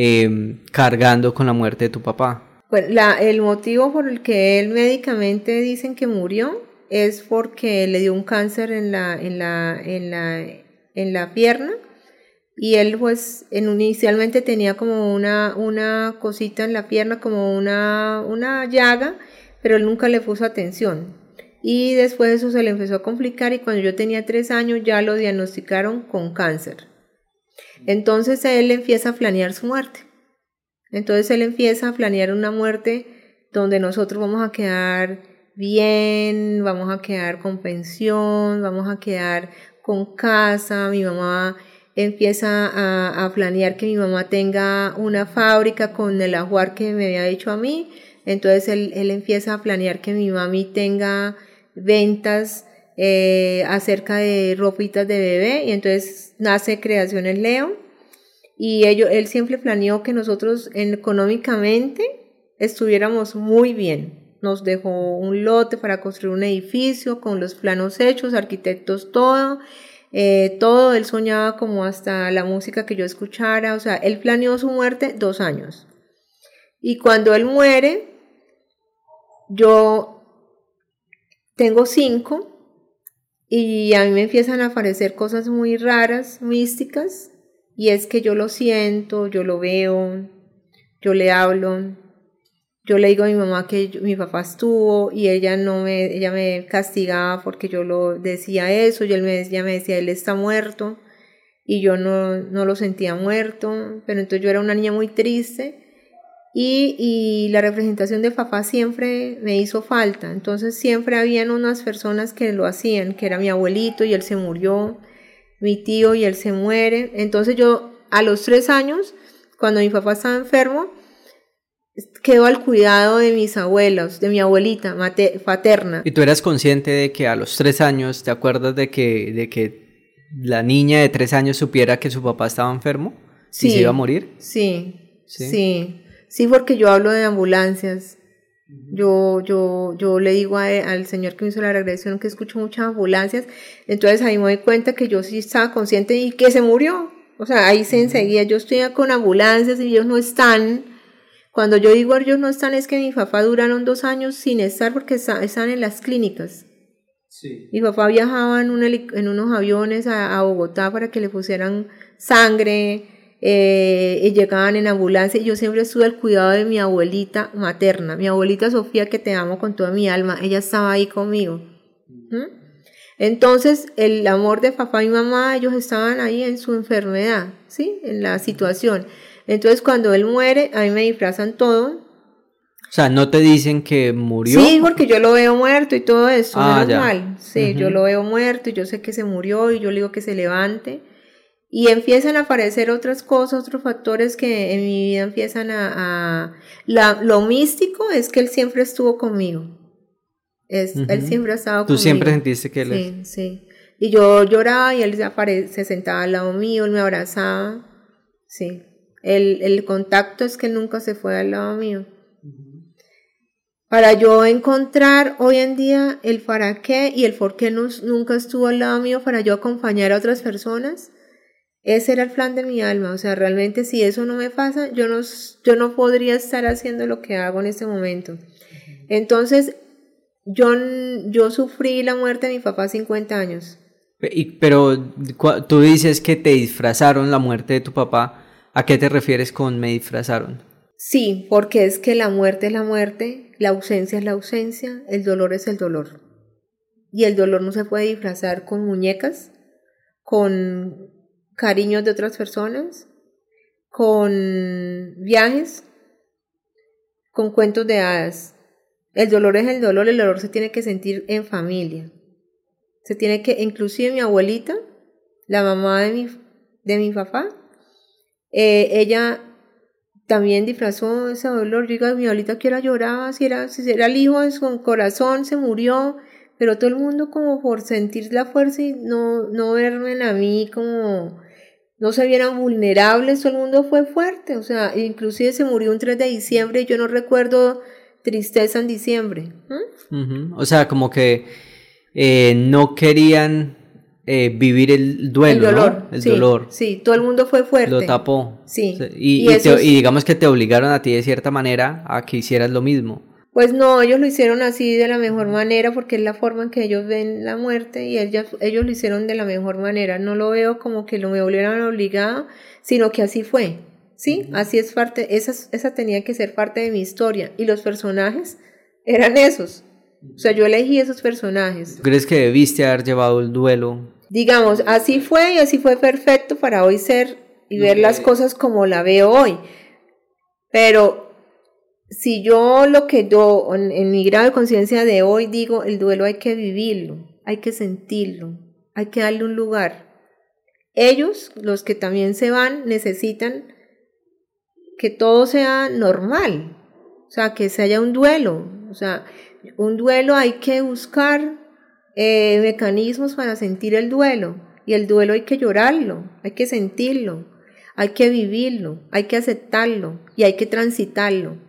Speaker 2: em, cargando con la muerte de tu papá.
Speaker 1: Pues la, el motivo por el que él médicamente dicen que murió es porque le dio un cáncer en la, en la, en la, en la pierna y él pues en, inicialmente tenía como una, una cosita en la pierna, como una, una llaga, pero él nunca le puso atención. Y después eso se le empezó a complicar y cuando yo tenía tres años ya lo diagnosticaron con cáncer. Entonces él empieza a planear su muerte. Entonces él empieza a planear una muerte donde nosotros vamos a quedar bien, vamos a quedar con pensión, vamos a quedar con casa, mi mamá empieza a, planear que mi mamá tenga una fábrica con el ajuar que me había hecho a mí, entonces él, empieza a planear que mi mami tenga ventas eh, acerca de ropitas de bebé y entonces nace Creaciones Leo y ello, él siempre planeó que nosotros económicamente estuviéramos muy bien, nos dejó un lote para construir un edificio con los planos hechos, arquitectos, todo. Eh, todo, él soñaba como hasta la música que yo escuchara, o sea, él planeó su muerte dos años. Y cuando él muere, yo tengo cinco y a mí me empiezan a aparecer cosas muy raras, místicas, y es que yo lo siento, yo lo veo, yo le hablo, yo le digo a mi mamá que mi papá estuvo y ella no me, ella me castigaba porque yo lo decía eso y él me, ella me decía, él está muerto y yo no, no lo sentía muerto, pero entonces yo era una niña muy triste y, y, la representación de papá siempre me hizo falta, entonces siempre habían unas personas que lo hacían, que era mi abuelito y él se murió, mi tío y él se muere, entonces yo a los tres años, cuando mi papá estaba enfermo, quedó al cuidado de mis abuelos, de mi abuelita paterna.
Speaker 2: ¿Y tú eras consciente de que a los tres años, te acuerdas de que, de que la niña de tres años supiera que su papá estaba enfermo sí, y se iba a morir?
Speaker 1: Sí, sí, sí, porque yo hablo de ambulancias. Yo, yo, yo le digo al señor que me hizo la regresión que escucho muchas ambulancias, entonces ahí me doy cuenta que yo sí estaba consciente y que se murió. O sea, ahí se enseguida, yo estoy con ambulancias y ellos no están, cuando yo digo ellos no están, es que mi papá duraron dos años sin estar porque están en las clínicas. Sí. Mi papá viajaba en, en unos aviones a, Bogotá para que le pusieran sangre eh, y llegaban en ambulancia. Y yo siempre estuve al cuidado de mi abuelita materna, mi abuelita Sofía, que te amo con toda mi alma. Ella estaba ahí conmigo. ¿Mm? Entonces, el amor de papá y mamá, ellos estaban ahí en su enfermedad, ¿sí? En la situación. Entonces cuando él muere, a mí me disfrazan todo.
Speaker 2: O sea, no te dicen que murió.
Speaker 1: Sí, porque yo lo veo muerto y todo eso, ah, menos mal. Sí, yo lo veo muerto y yo sé que se murió y yo le digo que se levante. Y empiezan a aparecer otras cosas, otros factores que en mi vida empiezan a... La, lo místico es que él siempre estuvo conmigo. Es, Él siempre ha estado
Speaker 2: conmigo. Tú siempre sentiste que él
Speaker 1: Sí, sí. Y yo lloraba y él se, se sentaba al lado mío, él me abrazaba. Sí. El, el contacto es que nunca se fue al lado mío. Para yo encontrar hoy en día el para qué y el por qué nunca estuvo al lado mío para yo acompañar a otras personas, Ese era el plan de mi alma, o sea, realmente si eso no me pasa, yo no, yo no podría estar haciendo lo que hago en este momento. Entonces, yo, yo sufrí la muerte de mi papá a 50 años.
Speaker 2: pero tú dices que te disfrazaron la muerte de tu papá. ¿A qué te refieres con me disfrazaron?
Speaker 1: Sí, porque es que la muerte es la muerte, la ausencia es la ausencia, el dolor es el dolor. Y el dolor no se puede disfrazar con muñecas, con cariños de otras personas, con viajes, con cuentos de hadas. El dolor es el dolor, el dolor se tiene que sentir en familia. Se tiene que, inclusive mi abuelita, la mamá de mi, de mi papá, eh, ella también disfrazó ese dolor. Digo, mi abuelita que era lloraba, si era, si era el hijo de su corazón, se murió, pero todo el mundo como por sentir la fuerza y no, no verme a mí como no se vieran vulnerables, todo el mundo fue fuerte, o sea, inclusive se murió un 3 de diciembre y yo no recuerdo tristeza en diciembre.
Speaker 2: O sea, como que eh, no querían eh, vivir el duelo, el dolor, El
Speaker 1: sí,
Speaker 2: dolor.
Speaker 1: Sí, todo el mundo fue fuerte.
Speaker 2: Lo tapó.
Speaker 1: Sí.
Speaker 2: Y, y digamos que te obligaron a ti de cierta manera a que hicieras lo mismo.
Speaker 1: Pues no, ellos lo hicieron así de la mejor manera porque es la forma en que ellos ven la muerte y ellos, ellos lo hicieron de la mejor manera. No lo veo como que lo me volvieran obligado, sino que así fue. Sí, así es parte, esa, esa tenía que ser parte de mi historia y los personajes eran esos. O sea, yo elegí esos personajes.
Speaker 2: ¿Crees que debiste haber llevado el duelo?
Speaker 1: Digamos, así fue y así fue perfecto para hoy ser y ver las cosas como la veo hoy. Pero si yo lo que yo en, mi grado de conciencia de hoy digo, el duelo hay que vivirlo, hay que sentirlo, hay que darle un lugar. Ellos, los que también se van, necesitan que todo sea normal, o sea, que se haya un duelo, o sea, un duelo hay que buscar eh, mecanismos para sentir el duelo y el duelo hay que llorarlo, hay que sentirlo, hay que vivirlo, hay que aceptarlo y hay que transitarlo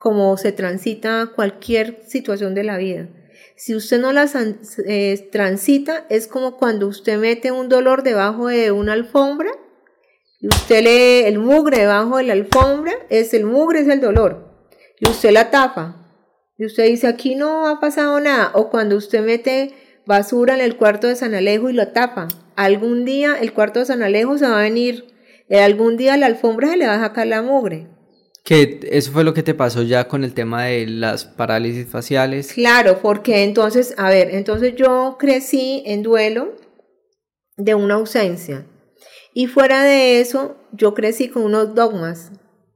Speaker 1: como se transita cualquier situación de la vida. Si usted no la eh, transita, es como cuando usted mete un dolor debajo de una alfombra y usted lee el mugre debajo de la alfombra, es el mugre, es el dolor. Y usted la tapa. Y usted dice, aquí no ha pasado nada. O cuando usted mete basura en el cuarto de San Alejo y lo tapa. Algún día el cuarto de San Alejo se va a venir. Algún día la alfombra se le va a sacar la mugre.
Speaker 2: Que eso fue lo que te pasó ya con el tema de las parálisis faciales.
Speaker 1: Claro, porque entonces, a ver, entonces yo crecí en duelo de una ausencia. Y fuera de eso, yo crecí con unos dogmas.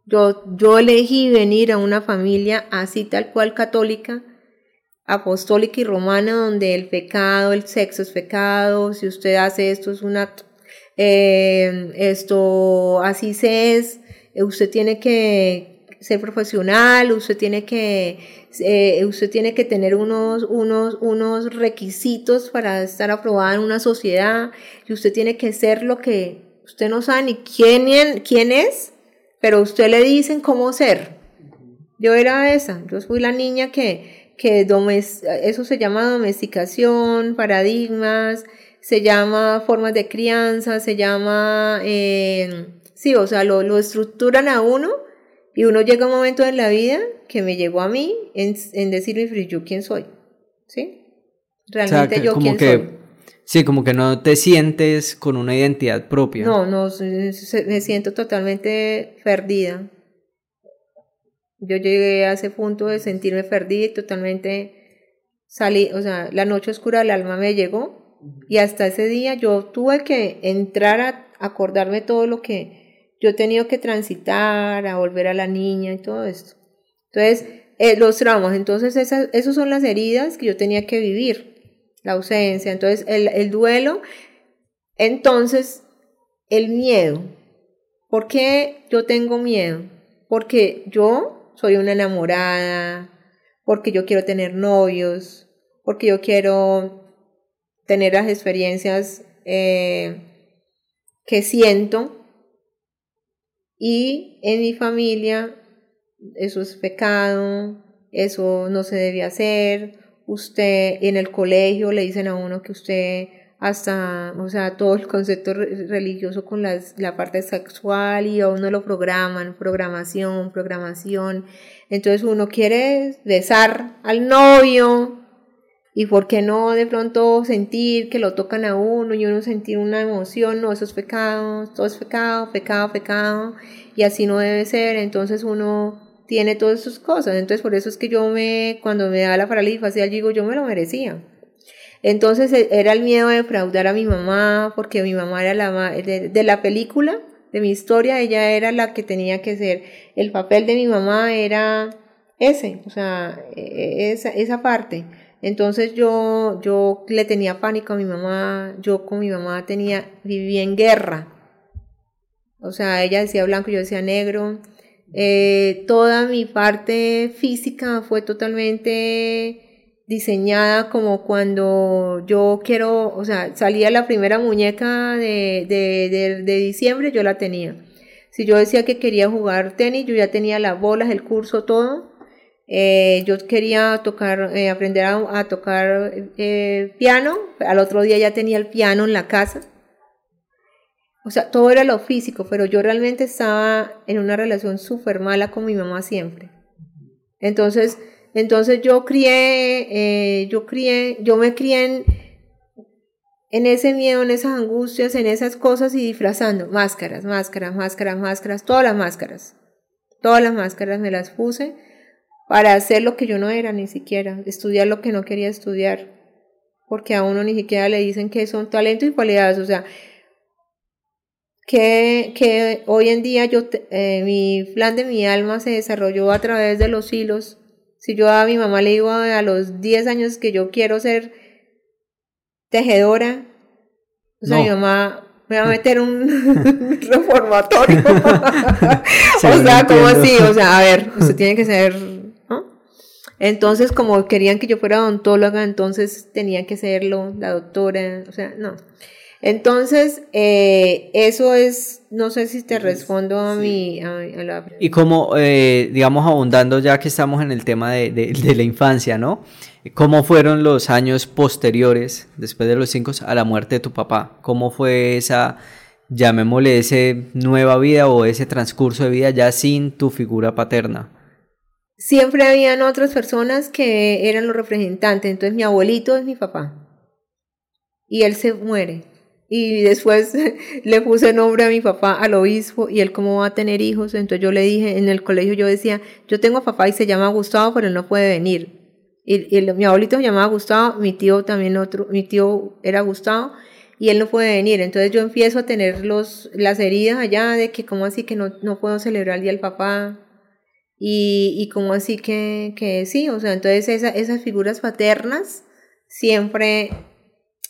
Speaker 1: Yo, yo elegí venir a una familia así tal cual católica, apostólica y romana, donde el pecado, el sexo es pecado, si usted hace esto es una... Eh, esto así se es, usted tiene que ser profesional, usted tiene que, eh, usted tiene que tener unos, unos, unos requisitos para estar aprobada en una sociedad y usted tiene que ser lo que usted no sabe ni quién, quién es, pero usted le dicen cómo ser. Yo era esa, yo fui la niña que, que eso se llama domesticación, paradigmas, se llama formas de crianza, se llama... Eh, Sí, o sea, lo, lo estructuran a uno y uno llega a un momento en la vida que me llegó a mí en, en decirme, yo quién soy, ¿sí? Realmente yo quién soy.
Speaker 2: Sí, como que no te sientes con una identidad propia.
Speaker 1: No, no, me siento totalmente perdida. Yo llegué a ese punto de sentirme perdida y totalmente salí, o sea, la noche oscura del alma me llegó y hasta ese día yo tuve que entrar a acordarme todo lo que yo he tenido que transitar, a volver a la niña y todo esto. Entonces, eh, los traumas, entonces esas, son las heridas que yo tenía que vivir, la ausencia, entonces el, el duelo, entonces el miedo. ¿Por qué yo tengo miedo? Porque yo soy una enamorada, porque yo quiero tener novios, porque yo quiero tener las experiencias eh, que siento y en mi familia eso es pecado, eso no se debe hacer. Usted en el colegio le dicen a uno que usted hasta, o sea, todo el concepto religioso con las, la parte sexual y a uno lo programan, programación, programación. Entonces uno quiere besar al novio y por qué no de pronto sentir que lo tocan a uno y uno sentir una emoción, no, eso es pecado, todo es pecado, pecado, pecado y así no debe ser. Entonces uno tiene todas esas cosas. Entonces por eso es que yo me, cuando me da la parálisis facial, digo, yo me lo merecía entonces e, era el miedo de defraudar a mi mamá, porque mi mamá era la de, de la película, de mi historia, ella era la que tenía que ser. El papel de mi mamá era ese, o sea, e, e, esa, esa parte. Entonces yo, yo le tenía pánico a mi mamá, yo con mi mamá tenía, vivía en guerra. O sea, ella decía blanco, yo decía negro. Eh, toda mi parte física fue totalmente diseñada como cuando yo quiero, o sea, salía la primera muñeca de, de, de, diciembre, yo la tenía. Si yo decía que quería jugar tenis, yo ya tenía las bolas, el curso, todo. Eh, yo quería tocar, eh, aprender a, tocar eh, piano, al otro día ya tenía el piano en la casa. O sea, todo era lo físico, pero yo realmente estaba en una relación súper mala con mi mamá siempre. Entonces, entonces yo crié, yo crié, yo me crié en, en ese miedo, en esas angustias, en esas cosas y disfrazando. Máscaras, máscaras, máscaras, máscaras, todas las máscaras. Todas las máscaras me las puse para hacer lo que yo no era ni siquiera, estudiar lo que no quería estudiar. Porque a uno ni siquiera le dicen que son talentos y cualidades. O sea, que, que hoy en día yo, eh, mi plan de mi alma se desarrolló a través de los hilos si yo a mi mamá le digo a los 10 años que yo quiero ser tejedora, o sea, mi mamá me va a meter un reformatorio. o sea, como así, o sea, a ver, usted tiene que ser. Entonces, como querían que yo fuera odontóloga, entonces tenía que serlo, la doctora, o sea, no. Entonces, eh, eso es, no sé si te respondo a mi... A, la...
Speaker 2: Y como, eh, digamos, abundando ya que estamos en el tema de, de, la infancia, ¿no? ¿Cómo fueron los años posteriores, después de los cinco, a la muerte de tu papá? ¿Cómo fue esa, llamémosle, ese nueva vida o ese transcurso de vida ya sin tu figura paterna?
Speaker 1: Siempre habían otras personas que eran los representantes. Entonces mi abuelito es mi papá. Y él se muere y después le puse nombre a mi papá al obispo y él cómo va a tener hijos. Entonces yo le dije, en el colegio yo decía, yo tengo papá y se llama Gustavo, pero él no puede venir. Y, mi abuelito se llamaba Gustavo, mi tío también otro, mi tío era Gustavo y él no puede venir. Entonces yo empiezo a tener los, las heridas allá de que cómo así que no, no puedo celebrar el día del papá. Y, y cómo así que, que sí, o sea, entonces esa, esas figuras paternas siempre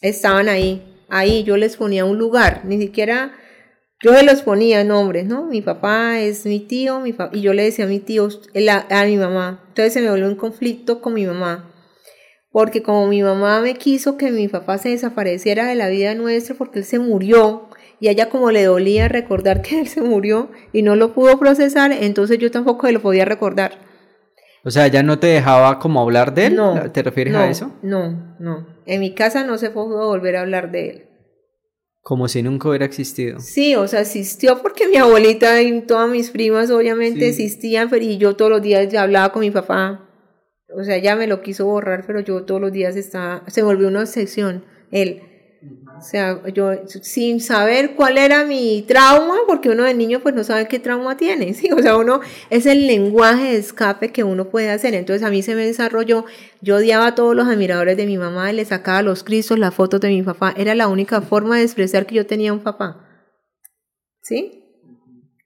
Speaker 1: estaban ahí ahí yo les ponía un lugar, ni siquiera yo se los ponía nombres, ¿no? Mi papá es mi tío, mi y yo le decía a mi tío, a, mi mamá. Entonces se me volvió un conflicto con mi mamá. Porque como mi mamá me quiso que mi papá se desapareciera de la vida nuestra porque él se murió y a ella como le dolía recordar que él se murió y no lo pudo procesar, entonces yo tampoco se lo podía recordar.
Speaker 2: O sea, ¿ya no te dejaba como hablar de él? No, ¿Te refieres a eso?
Speaker 1: No, no. En mi casa no se pudo volver a hablar de él.
Speaker 2: Como si nunca hubiera existido.
Speaker 1: Sí, o sea, existió porque mi abuelita y todas mis primas obviamente existían, pero y yo todos los días ya hablaba con mi papá. O sea, ya me lo quiso borrar, pero yo todos los días estaba, se volvió una obsesión, él. O sea, yo sin saber cuál era mi trauma, porque uno de niño pues no sabe qué trauma tiene, ¿sí? O sea, uno es el lenguaje de escape que uno puede hacer. Entonces a mí se me desarrolló, yo odiaba a todos los admiradores de mi mamá, le sacaba los cristos, las fotos de mi papá. Era la única forma de expresar que yo tenía un papá. ¿Sí?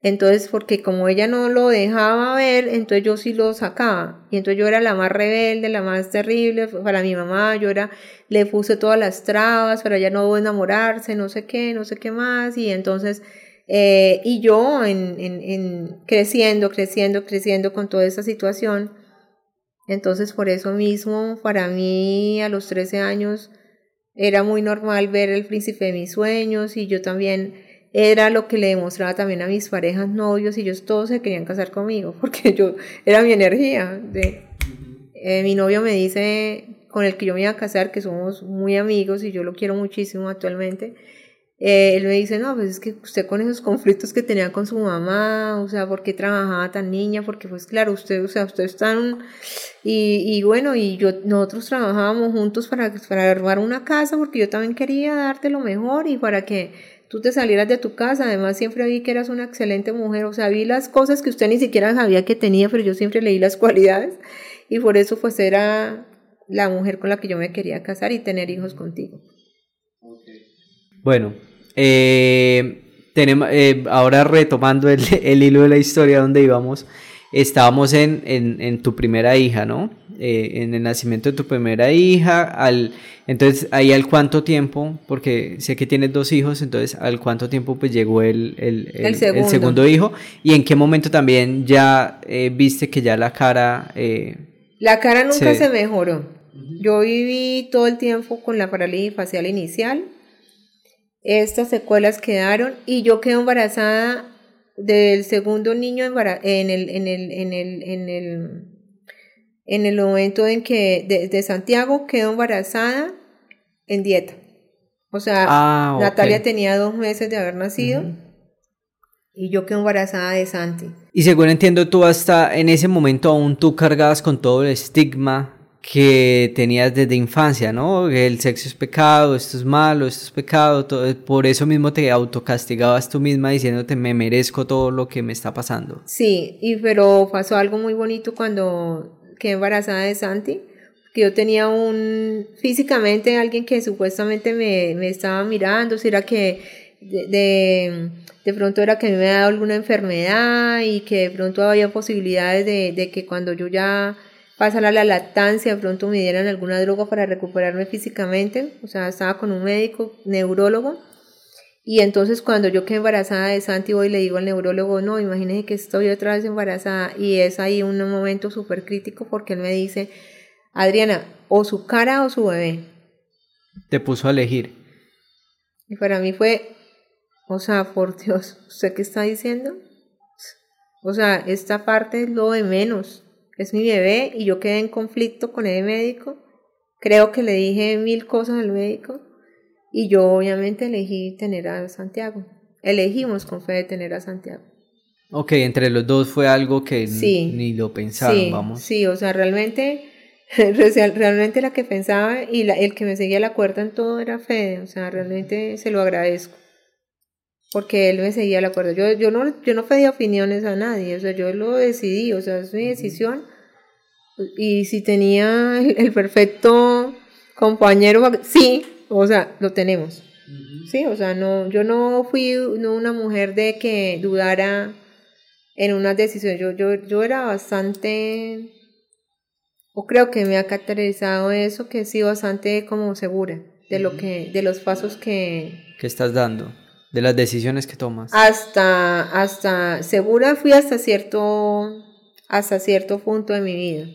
Speaker 1: Entonces, porque como ella no lo dejaba ver, entonces yo sí lo sacaba. Y entonces yo era la más rebelde, la más terrible para mi mamá. Yo era, le puse todas las trabas para ella no enamorarse, no sé qué, no sé qué más. Y entonces, eh, y yo en, en, en creciendo, creciendo, creciendo con toda esa situación. Entonces, por eso mismo, para mí a los 13 años era muy normal ver el príncipe de mis sueños y yo también era lo que le demostraba también a mis parejas, novios, y ellos todos se querían casar conmigo, porque yo era mi energía. De, eh, mi novio me dice, con el que yo me iba a casar, que somos muy amigos y yo lo quiero muchísimo actualmente, eh, él me dice, no, pues es que usted con esos conflictos que tenía con su mamá, o sea, ¿por qué trabajaba tan niña? Porque pues claro, usted, o sea, usted está. Y, y bueno, y yo, nosotros trabajábamos juntos para, para armar una casa porque yo también quería darte lo mejor y para que tú te salieras de tu casa. Además, siempre vi que eras una excelente mujer, o sea, vi las cosas que usted ni siquiera sabía que tenía, pero yo siempre leí las cualidades y por eso pues era la mujer con la que yo me quería casar y tener hijos contigo.
Speaker 2: Bueno, eh, tenemos, eh, ahora retomando el, el, hilo de la historia donde íbamos, estábamos en, en, en tu primera hija, ¿no? Eh, en el nacimiento de tu primera hija, al, entonces ahí al cuánto tiempo, porque sé que tienes dos hijos, entonces al cuánto tiempo pues llegó el, el, el, segundo. el segundo. hijo y en qué momento también ya eh, viste que ya la cara... Eh,
Speaker 1: la cara nunca se, se mejoró. Yo viví todo el tiempo con la parálisis facial inicial, estas secuelas quedaron y yo quedé embarazada del segundo niño en el, en el, en el, en el, en el momento en que de, Santiago quedó embarazada en dieta. O sea, ah, Natalia tenía dos meses de haber nacido. Y yo quedé embarazada de Santi.
Speaker 2: Y según entiendo, tú hasta en ese momento aún tú cargabas con todo el estigma que tenías desde infancia, ¿no? El sexo es pecado, esto es malo, esto es pecado, todo, por eso mismo te autocastigabas tú misma diciéndote me merezco todo lo que me está pasando.
Speaker 1: Sí, y pero pasó algo muy bonito cuando quedé embarazada de Santi, que yo tenía un, físicamente alguien que supuestamente me, me estaba mirando, si era que de, de, pronto era que me había dado alguna enfermedad y que de pronto había posibilidades de, de que cuando yo ya pasara la lactancia, de pronto me dieran alguna droga para recuperarme físicamente, o sea, estaba con un médico, neurólogo, y entonces cuando yo quedé embarazada de Santi, voy y le digo al neurólogo, no, imagínese que estoy otra vez embarazada, y es ahí un momento súper crítico porque él me dice, Adriana, o su cara o su bebé.
Speaker 2: Te puso a elegir.
Speaker 1: Y para mí fue, o sea, por Dios, ¿usted qué está diciendo? O sea, esta parte es lo de menos es mi bebé y yo quedé en conflicto con el médico. Creo que le dije mil cosas al médico y yo obviamente elegí tener a Santiago. Elegimos con fe de tener a Santiago.
Speaker 2: Ok, entre los dos fue algo que ni lo pensaron,
Speaker 1: sí,
Speaker 2: vamos.
Speaker 1: Sí, o sea, realmente, realmente la que pensaba y la, el que me seguía la cuerda en todo era Fede, o sea, realmente se lo agradezco porque él me seguía la cuerda. Yo, yo, no, yo no pedí opiniones a nadie, o sea, yo lo decidí, o sea, es mi decisión. Y si tenía el, perfecto compañero, sí, o sea, lo tenemos. Sí, o sea, no, yo no fui no una mujer de que dudara en unas decisiones. Yo, yo, yo era bastante, o creo que me ha caracterizado eso, que he sido bastante como segura de lo que, de los pasos que,
Speaker 2: que estás dando de las decisiones que tomas.
Speaker 1: Hasta, hasta, segura fui hasta cierto, hasta cierto punto de mi vida.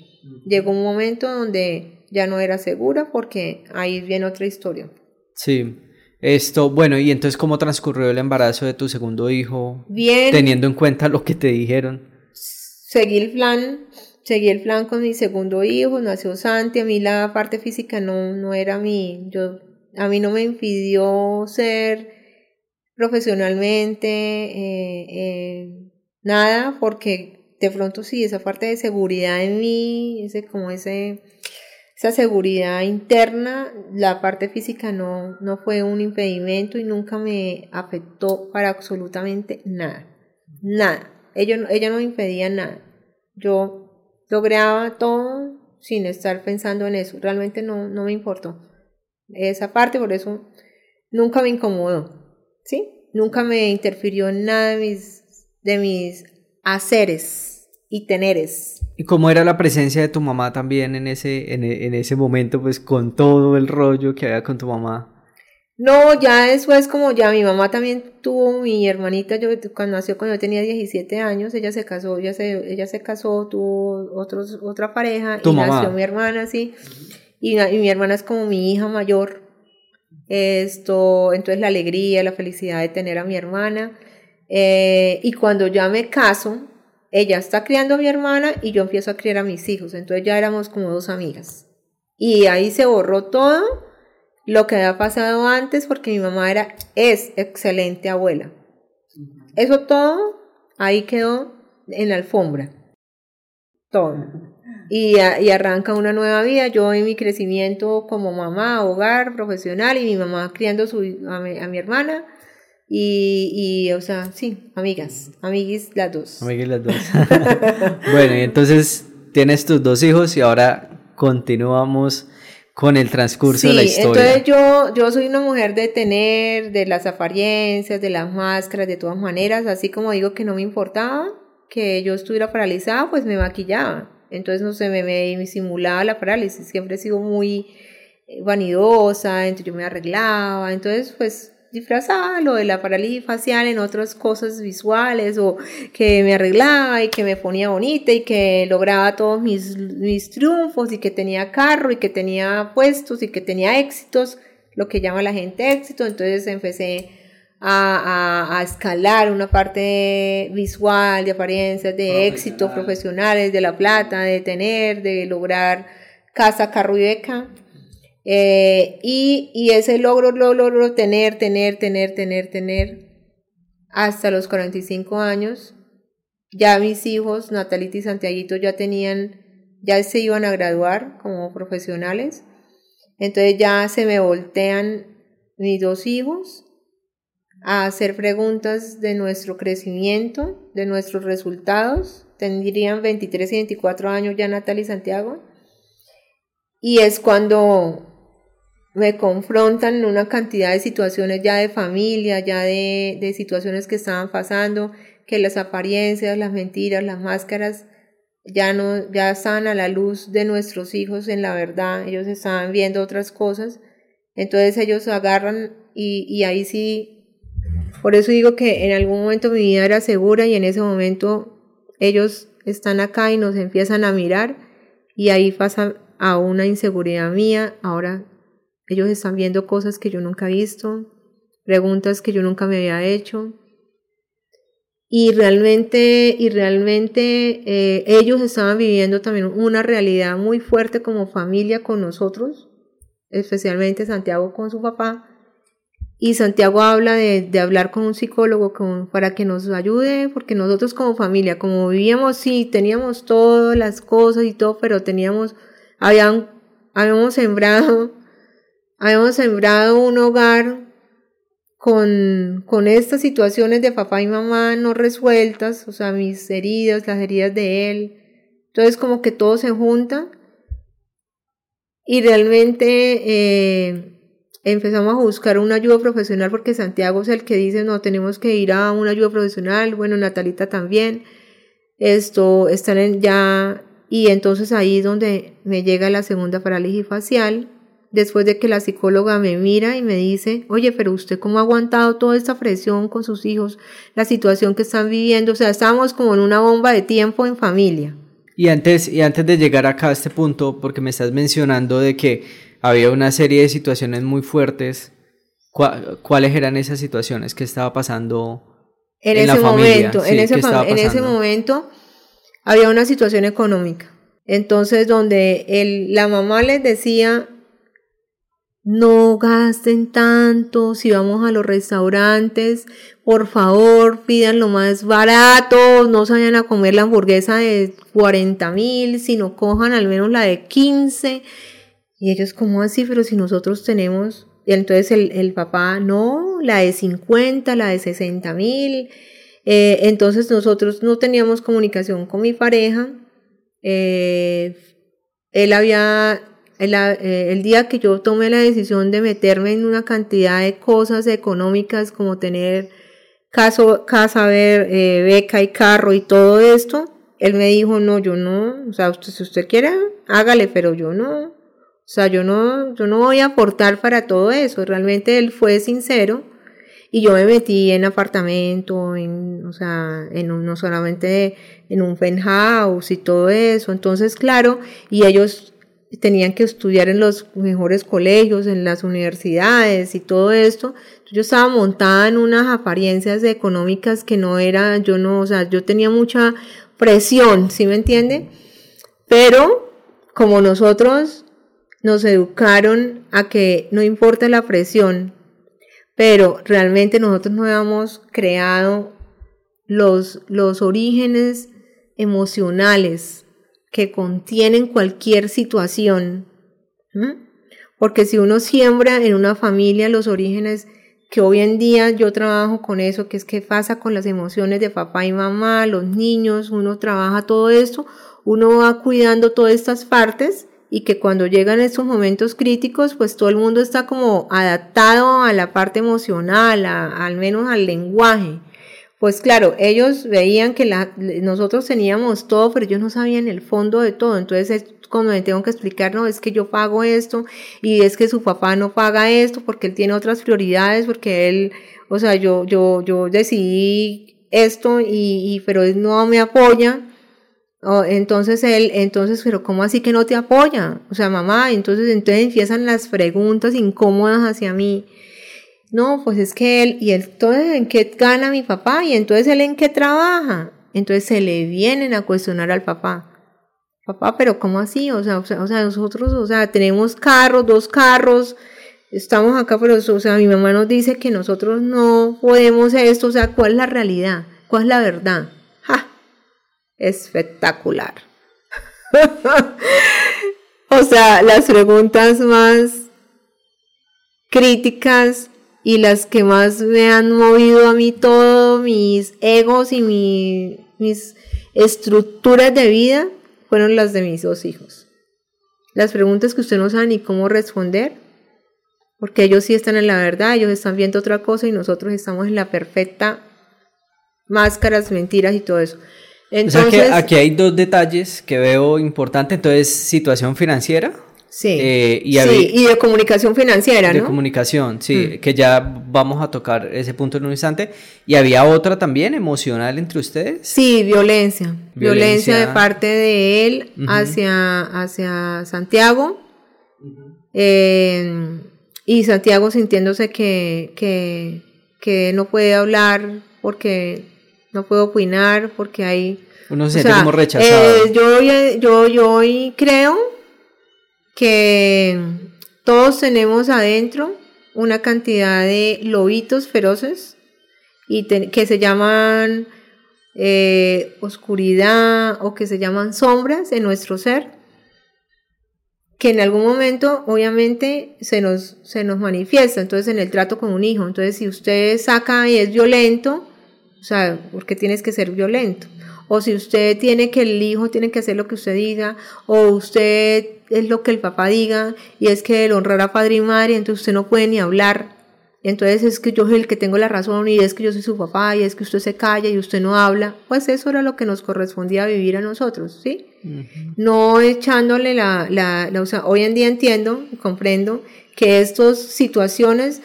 Speaker 1: Llegó un momento donde ya no era segura porque ahí viene otra historia.
Speaker 2: Sí. Esto, bueno, y entonces cómo transcurrió el embarazo de tu segundo hijo,
Speaker 1: bien,
Speaker 2: teniendo en cuenta lo que te dijeron.
Speaker 1: Seguí el plan, seguí el plan con mi segundo hijo, nació Santi, a mí la parte física no, no era mi, yo, a mí no me impidió ser profesionalmente, eh, eh, nada, porque de pronto sí, esa parte de seguridad en mí, ese, como ese, esa seguridad interna, la parte física no, no fue un impedimento y nunca me afectó para absolutamente nada, nada. Ella, ella no me impedía nada. Yo lograba todo sin estar pensando en eso. Realmente no, no me importó. Esa parte, por eso nunca me incomodó. ¿sí? Nunca me interfirió en nada de mis, de mis haceres y teneres.
Speaker 2: ¿Y cómo era la presencia de tu mamá también en ese, en, en ese momento, pues con todo el rollo que había con tu mamá?
Speaker 1: No, ya después como ya mi mamá también tuvo mi hermanita, yo cuando nació cuando yo tenía 17 años, ella se casó, ella se, ella se casó, tuvo otros, otra pareja y nació mi hermana, sí. Y, y mi hermana es como mi hija mayor, esto, entonces la alegría, la felicidad de tener a mi hermana. Eh, y cuando ya me caso, ella está criando a mi hermana y yo empiezo a criar a mis hijos. Entonces ya éramos como dos amigas. Y ahí se borró todo lo que había pasado antes porque mi mamá era, es excelente abuela. Eso todo ahí quedó en la alfombra. Todo. Y, y, arranca una nueva vida. Yo en mi crecimiento como mamá, hogar, profesional y mi mamá criando su, a, mi, hermana. Y, y, o sea, sí, amigas, amiguis las dos.
Speaker 2: Amiguis las dos. bueno, y entonces tienes tus dos hijos y ahora continuamos con el transcurso de la historia.
Speaker 1: Entonces yo, yo soy una mujer de tener, de las apariencias, de las máscaras, de todas maneras, así como digo que no me importaba que yo estuviera paralizada, pues me maquillaba. Entonces no sé, me, me simulaba la parálisis, siempre he sido muy vanidosa, entonces yo me arreglaba, entonces pues disfrazaba lo de la parálisis facial en otras cosas visuales o que me arreglaba y que me ponía bonita y que lograba todos mis, mis triunfos y que tenía carro y que tenía puestos y que tenía éxitos, lo que llama la gente éxito. Entonces empecé a, a, escalar una parte visual, de apariencias, de éxitos profesionales, de la plata, de tener, de lograr casa, carro y beca. Eh, y, y, ese logro lo logro tener, tener, tener, tener, tener hasta los 45 años. Ya mis hijos, Natalita y Santiaguito, ya tenían, ya se iban a graduar como profesionales. Entonces ya se me voltean mis dos hijos a hacer preguntas de nuestro crecimiento, de nuestros resultados. Tendrían 23 y 24 años ya Natalia y Santiago. Y es cuando me confrontan en una cantidad de situaciones ya de familia, ya de, de situaciones que estaban pasando, que las apariencias, las mentiras, las máscaras ya no, ya estaban a la luz de nuestros hijos en la verdad, ellos estaban viendo otras cosas, entonces ellos agarran y, y ahí sí, por eso digo que en algún momento mi vida era segura y en ese momento ellos están acá y nos empiezan a mirar y ahí pasa a una inseguridad mía, ahora ellos están viendo cosas que yo nunca he visto, preguntas que yo nunca me había hecho. Y realmente, y realmente eh, ellos estaban viviendo también una realidad muy fuerte como familia con nosotros, especialmente Santiago con su papá. Y Santiago habla de, de hablar con un psicólogo para que nos ayude, porque nosotros como familia, como vivíamos, sí, teníamos todas las cosas y todo, pero teníamos, habían, habíamos sembrado habíamos sembrado un hogar con, con estas situaciones de papá y mamá no resueltas, o sea, mis heridas, las heridas de él. Entonces como que todo se junta. Y realmente eh, empezamos a buscar una ayuda profesional porque Santiago es el que dice, no, tenemos que ir a una ayuda profesional, bueno, Natalita también, esto, están en ya, y entonces ahí es donde me llega la segunda parálisis facial, después de que la psicóloga me mira y me dice, oye, pero usted cómo ha aguantado toda esta presión con sus hijos, la situación que están viviendo, o sea, estábamos como en una bomba de tiempo en familia.
Speaker 2: Y antes, y antes de llegar acá a este punto, porque me estás mencionando de que había una serie de situaciones muy fuertes, ¿cuáles eran esas situaciones que estaba pasando en, ese momento?
Speaker 1: en, ese, en ese momento había una situación económica. Entonces, donde el, la mamá les decía, no gasten tanto, si vamos a los restaurantes, por favor, pidan lo más barato, no se vayan a comer la hamburguesa de 40 mil, sino cojan al menos la de 15. Y ellos, ¿cómo así? Pero si nosotros tenemos, y entonces el, el, papá, no, la de 50, la de 60 mil. Eh, entonces nosotros no teníamos comunicación con mi pareja. Eh, él había eh, el, día que yo tomé la decisión de meterme en una cantidad de cosas económicas como tener caso, casa, ver, eh, beca y carro y todo esto, él me dijo, no, yo no, o sea, usted, si usted quiere, hágale, pero yo no, o sea, yo no, yo no voy a aportar para todo eso, realmente él fue sincero y yo me metí en apartamento, en, o sea, en no solamente en un penthouse y todo eso, entonces, claro, y ellos tenían que estudiar en los mejores colegios, en las universidades y todo esto. Yo estaba montada en unas apariencias económicas que no era, yo no, o sea, yo tenía mucha presión, ¿sí me entiende? Pero como nosotros nos educaron a que no importa la presión, pero realmente nosotros no habíamos creado los, los orígenes emocionales que contienen cualquier situación. Porque si uno siembra en una familia los orígenes que hoy en día yo trabajo con eso, que es que pasa con las emociones de papá y mamá, los niños, uno trabaja todo esto, uno va cuidando todas estas partes y que cuando llegan estos momentos críticos, pues todo el mundo está como adaptado a la parte emocional, al menos al lenguaje. Pues claro, ellos veían que la, nosotros teníamos todo, pero ellos no sabían el fondo de todo. Entonces es me tengo que explicar, no, es que yo pago esto y es que su papá no paga esto porque él tiene otras prioridades, porque él, o sea, yo, yo, yo decidí esto y, y pero él no me apoya Oh, entonces él, entonces, pero ¿cómo así que no te apoya? O sea, mamá, entonces, entonces empiezan las preguntas incómodas hacia mí. No, pues es que él, y entonces en qué gana mi papá, y entonces él en qué trabaja. Entonces se le vienen a cuestionar al papá. Papá, pero ¿cómo así? O sea, o sea, o sea nosotros, o sea, tenemos carros, dos carros, estamos acá, pero, o sea, mi mamá nos dice que nosotros no podemos esto, o sea, ¿cuál es la realidad? ¿Cuál es la verdad? espectacular. o sea, las preguntas más críticas y las que más me han movido a mí todo, mis egos y mis estructuras de vida, fueron las de mis dos hijos. Las preguntas que usted no sabe ni cómo responder, porque ellos sí están en la verdad, ellos están viendo otra cosa y nosotros estamos en la perfecta máscaras, mentiras y todo eso.
Speaker 2: Entonces, aquí hay dos detalles que veo importantes. Entonces, situación financiera.
Speaker 1: Sí, eh, y, y, de comunicación financiera,
Speaker 2: ¿no? De comunicación, sí, mm. que ya vamos a tocar ese punto en un instante. ¿Y había otra también emocional entre ustedes?
Speaker 1: Sí, violencia. Violencia, de parte de él hacia, hacia Santiago. Eh, y Santiago sintiéndose que, que, que no puede hablar porque no puedo opinar porque hay...
Speaker 2: Uno se siente como rechazado.
Speaker 1: Eh, yo, yo, yo hoy creo que todos tenemos adentro una cantidad de lobitos feroces y que se llaman eh, oscuridad o que se llaman sombras en nuestro ser que en algún momento obviamente se nos, se nos manifiesta, entonces en el trato con un hijo, entonces si usted saca y es violento, o sea, porque tienes que ser violento. O si usted tiene que el hijo tiene que hacer lo que usted diga, o usted es lo que el papá diga, y es que el honrar a padre y madre, entonces usted no puede ni hablar. Entonces es que yo soy el que tengo la razón, y es que yo soy su papá, y es que usted se calla y usted no habla. Pues eso era lo que nos correspondía vivir a nosotros, ¿sí? No echándole la, la, la o sea, hoy en día entiendo, comprendo que estas situaciones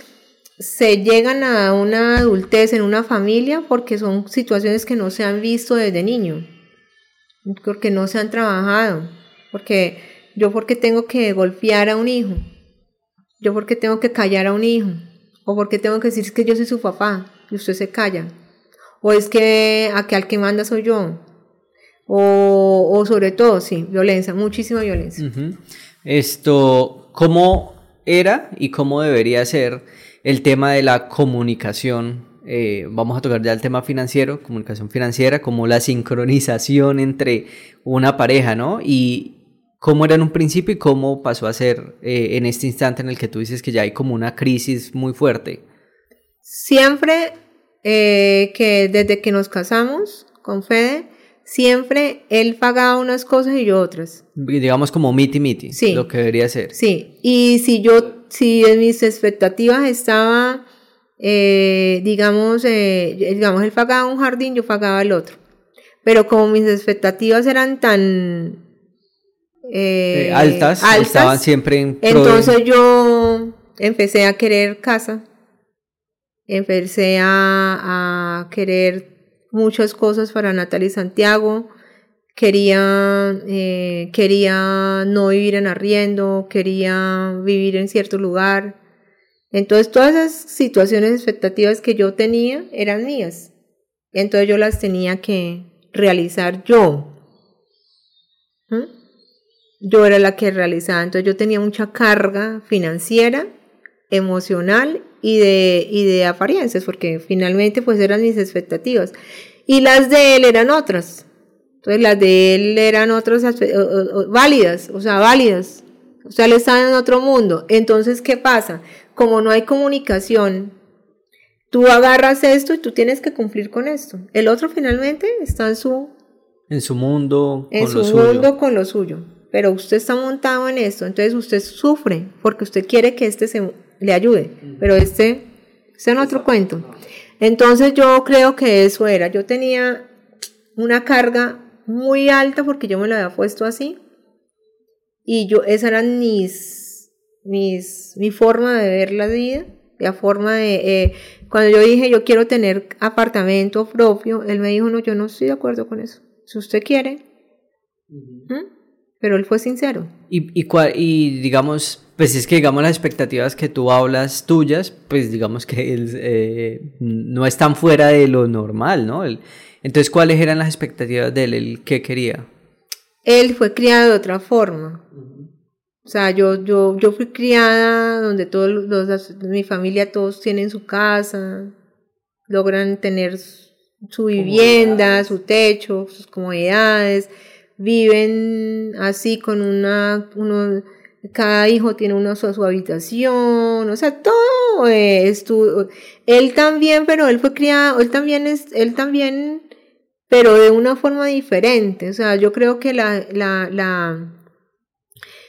Speaker 1: se llegan a una adultez en una familia porque son situaciones que no se han visto desde niño, porque no se han trabajado, porque yo porque tengo que golpear a un hijo, yo porque tengo que callar a un hijo, o porque tengo que decir que yo soy su papá y usted se calla, o es que aquí al que manda soy yo, o, sobre todo, sí, violencia, muchísima violencia.
Speaker 2: Esto, ¿cómo era y cómo debería ser? el tema de la comunicación. Eh, vamos a tocar ya el tema financiero, comunicación financiera, como la sincronización entre una pareja, ¿no? Y cómo era en un principio y cómo pasó a ser eh, en este instante en el que tú dices que ya hay como una crisis muy fuerte.
Speaker 1: Siempre eh, que desde que nos casamos con Fede, siempre él pagaba unas cosas y yo otras.
Speaker 2: Digamos como miti miti, sí. lo que debería ser.
Speaker 1: Sí, y si yo, si en mis expectativas estaba, eh, digamos, eh, digamos, él pagaba un jardín, yo pagaba el otro. Pero como mis expectativas eran tan
Speaker 2: eh, altas, estaban siempre en...
Speaker 1: Entonces yo empecé a querer casa, empecé a, a querer muchas cosas para Natalia y Santiago. Quería, eh, quería no vivir en arriendo, quería vivir en cierto lugar. Entonces todas esas situaciones, expectativas que yo tenía eran mías. Entonces yo las tenía que realizar yo. ¿Mm? Yo era la que realizaba. Entonces yo tenía mucha carga financiera, emocional y de, y de apariencias, porque finalmente pues eran mis expectativas. Y las de él eran otras. Entonces las de él eran otras válidas, o sea, válidas. O sea, él estaba en otro mundo. Entonces, ¿qué pasa? Como no hay comunicación, tú agarras esto y tú tienes que cumplir con esto. El otro finalmente está en su...
Speaker 2: En su mundo.
Speaker 1: En su mundo con lo suyo. Pero usted está montado en esto, entonces usted sufre porque usted quiere que este se le ayude. Pero este, es otro cuento. Entonces yo creo que eso era. Yo tenía una carga muy alta porque yo me la había puesto así. Y yo, esa era mis, mis, mi forma de ver la vida, la forma de, eh, cuando yo dije yo quiero tener apartamento propio, él me dijo, no, yo no estoy de acuerdo con eso. Si usted quiere. Pero él fue sincero.
Speaker 2: Y, y, y digamos, pues es que digamos las expectativas que tú hablas tuyas, pues digamos que él, eh, no están fuera de lo normal, ¿no? Entonces, ¿cuáles eran las expectativas de él? ¿El qué quería?
Speaker 1: Él fue criado de otra forma. O sea, yo, yo, yo fui criada donde todos los, mi familia todos tienen su casa, logran tener su vivienda, su techo, sus comodidades, viven así con una, uno, cada hijo tiene una su, su habitación, o sea, todo es tu, él también, pero él fue criado, él también es, él también pero de una forma diferente. O sea, yo creo que la, la, la,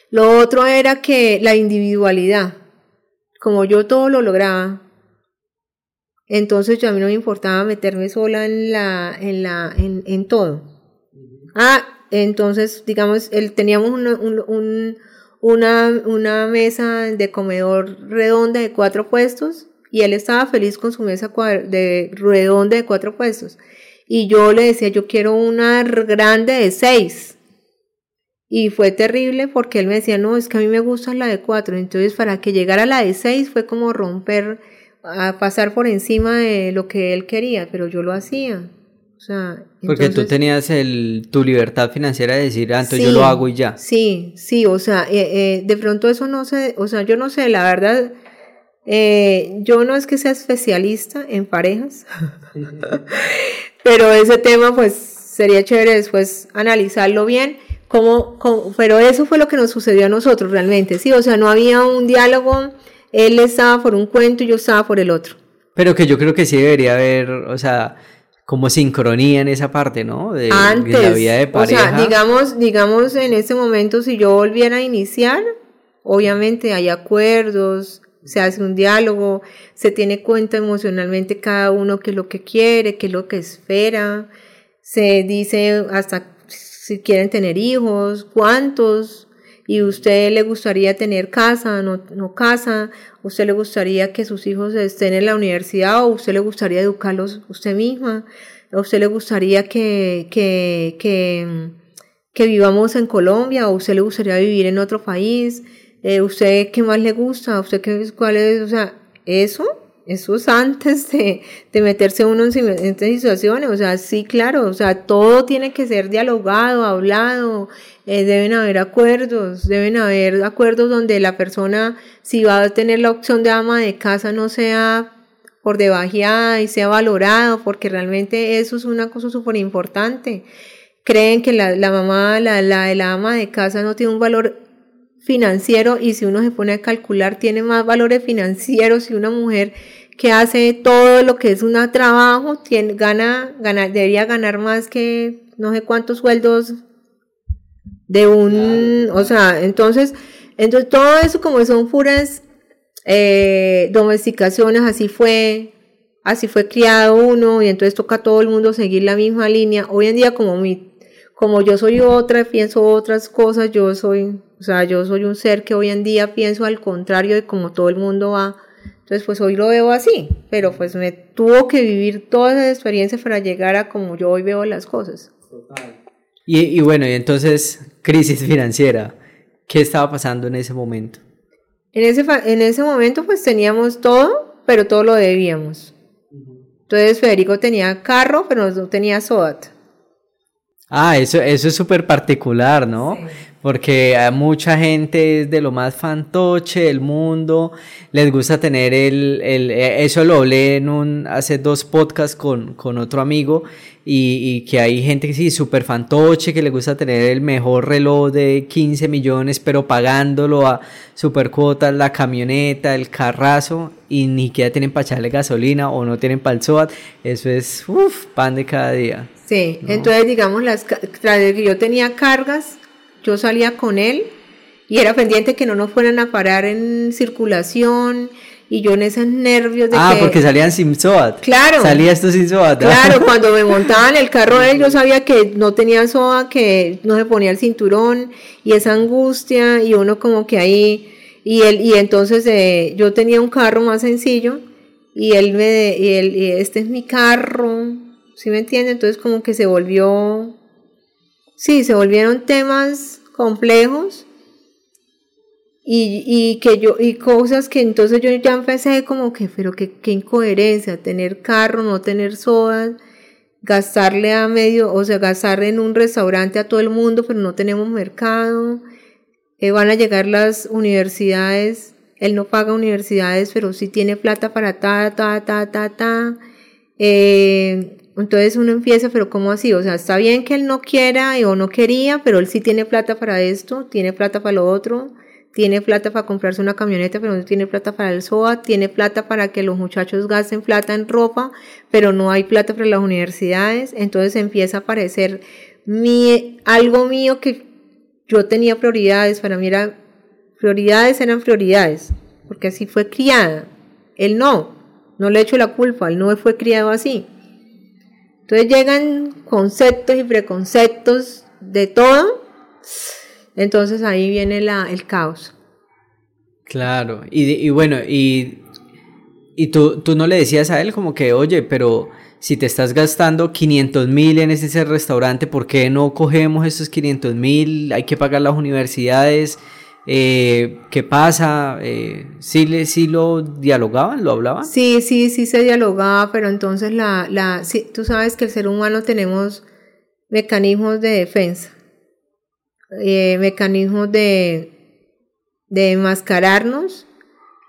Speaker 1: lo otro era que la individualidad, como yo todo lo lograba, entonces yo a mí no me importaba meterme sola en la, en la, en, en todo. Ah, entonces, digamos, él, teníamos un, un, una, una mesa de comedor redonda de cuatro puestos y él estaba feliz con su mesa de redonda de cuatro puestos. Y yo le decía, yo quiero una grande de seis. Y fue terrible porque él me decía, no, es que a mí me gusta la de cuatro. Entonces, para que llegara la de seis fue como romper, a pasar por encima de lo que él quería, pero yo lo hacía. O sea,
Speaker 2: porque tú tenías el, tu libertad financiera de decir, ah, entonces yo lo hago y ya.
Speaker 1: Sí, sí, o sea, eh, eh, de pronto eso no sé, o sea, yo no sé, la verdad, eh, yo no es que sea especialista en parejas, pero ese tema pues sería chévere después analizarlo bien. Cómo, pero eso fue lo que nos sucedió a nosotros realmente, sí, o sea, no había un diálogo, él estaba por un cuento y yo estaba por el otro.
Speaker 2: Pero que yo creo que sí debería haber, o sea, como sincronía en esa parte, ¿no?
Speaker 1: De, Antes, la vida de pareja. O sea, digamos, digamos en ese momento si yo volviera a iniciar, obviamente hay acuerdos, se hace un diálogo, se tiene cuenta emocionalmente cada uno qué es lo que quiere, qué es lo que espera, se dice hasta si quieren tener hijos, cuántos, y usted le gustaría tener casa, no, no casa, usted le gustaría que sus hijos estén en la universidad o usted le gustaría educarlos usted misma, a usted le gustaría que, que, que, que vivamos en Colombia o usted le gustaría vivir en otro país, eh, ¿usted qué más le gusta? ¿Usted qué, cuál es? O sea, eso, eso es antes de, de meterse uno en, estas situaciones. O sea, sí, claro, o sea, todo tiene que ser dialogado, hablado, eh, deben haber acuerdos, deben haber acuerdos donde la persona, si va a tener la opción de ama de casa, no sea por debajeada y sea valorado, porque realmente eso es una cosa súper importante. Creen que la, la mamá, la, la, la ama de casa no tiene un valor financiero y si uno se pone a calcular tiene más valores financieros y una mujer que hace todo lo que es un trabajo tiene, gana, gana, debería ganar más que no sé cuántos sueldos de un, o sea, entonces, entonces todo eso como son puras eh, domesticaciones, así fue, así fue criado uno y entonces toca a todo el mundo seguir la misma línea. Hoy en día como mi, como yo soy otra, pienso otras cosas, yo soy o sea, yo soy un ser que hoy en día pienso al contrario de como todo el mundo va. Entonces, pues hoy lo veo así, pero pues me tuvo que vivir toda esa experiencia para llegar a como yo hoy veo las cosas.
Speaker 2: Y, y bueno, y entonces, crisis financiera, ¿qué estaba pasando en ese momento?
Speaker 1: En ese, en ese momento pues teníamos todo, pero todo lo debíamos. Entonces Federico tenía carro, pero no tenía SOAT.
Speaker 2: Ah, eso, eso es súper particular, ¿no? Porque a mucha gente es de lo más fantoche del mundo, les gusta tener el, el eh, eso lo hablé en un, hace dos podcasts con, con otro amigo, y, y, que hay gente que sí, súper fantoche, que le gusta tener el mejor reloj de 15 millones, pero pagándolo a super cuotas, la camioneta, el carrazo, y ni siquiera tienen para echarle gasolina o no tienen para el SOAT, eso es, uff, pan de cada día.
Speaker 1: Sí, entonces digamos, las, yo tenía cargas, yo salía con él y era pendiente que no nos fueran a parar en circulación y yo en esos nervios de
Speaker 2: ah,
Speaker 1: que...
Speaker 2: porque salían sin SOAT.
Speaker 1: Claro.
Speaker 2: Salía esto sin SOAT.
Speaker 1: Claro, cuando me montaban el carro él, yo sabía que no tenía SOAT, que no se ponía el cinturón y esa angustia y uno como que ahí... Y, él, y entonces eh, yo tenía un carro más sencillo y él me... Y él, y este es mi carro, ¿sí me entiende? Entonces como que se volvió... Sí, se volvieron temas complejos y, y, que yo, y cosas que entonces yo ya empecé como que, pero qué, qué incoherencia, tener carro, no tener sodas, gastarle a medio, o sea, gastar en un restaurante a todo el mundo, pero no tenemos mercado, eh, van a llegar las universidades, él no paga universidades, pero sí tiene plata para ta, ta, ta, ta, ta, eh, entonces uno empieza, pero ¿cómo así? O sea, está bien que él no quiera o no quería, pero él sí tiene plata para esto, tiene plata para lo otro, tiene plata para comprarse una camioneta, pero no tiene plata para el SOA, tiene plata para que los muchachos gasten plata en ropa, pero no hay plata para las universidades, entonces empieza a aparecer mi, algo mío que yo tenía prioridades, para mí era, prioridades eran prioridades, porque así fue criada, él no, no le echo la culpa, él no fue criado así. Entonces llegan conceptos y preconceptos de todo entonces ahí viene la, el caos.
Speaker 2: Claro, y, y bueno, y, y tú, tú no le decías a él como que, oye, pero si te estás gastando 500 mil en ese restaurante, ¿por qué no cogemos esos 500 mil? Hay que pagar las universidades. Eh, ¿Qué pasa? Eh, ¿sí, ¿Sí lo dialogaban? ¿Lo hablaban?
Speaker 1: Sí, sí, sí se dialogaba, pero entonces la, la, sí, tú sabes que el ser humano tenemos mecanismos de defensa eh, mecanismos de, de enmascararnos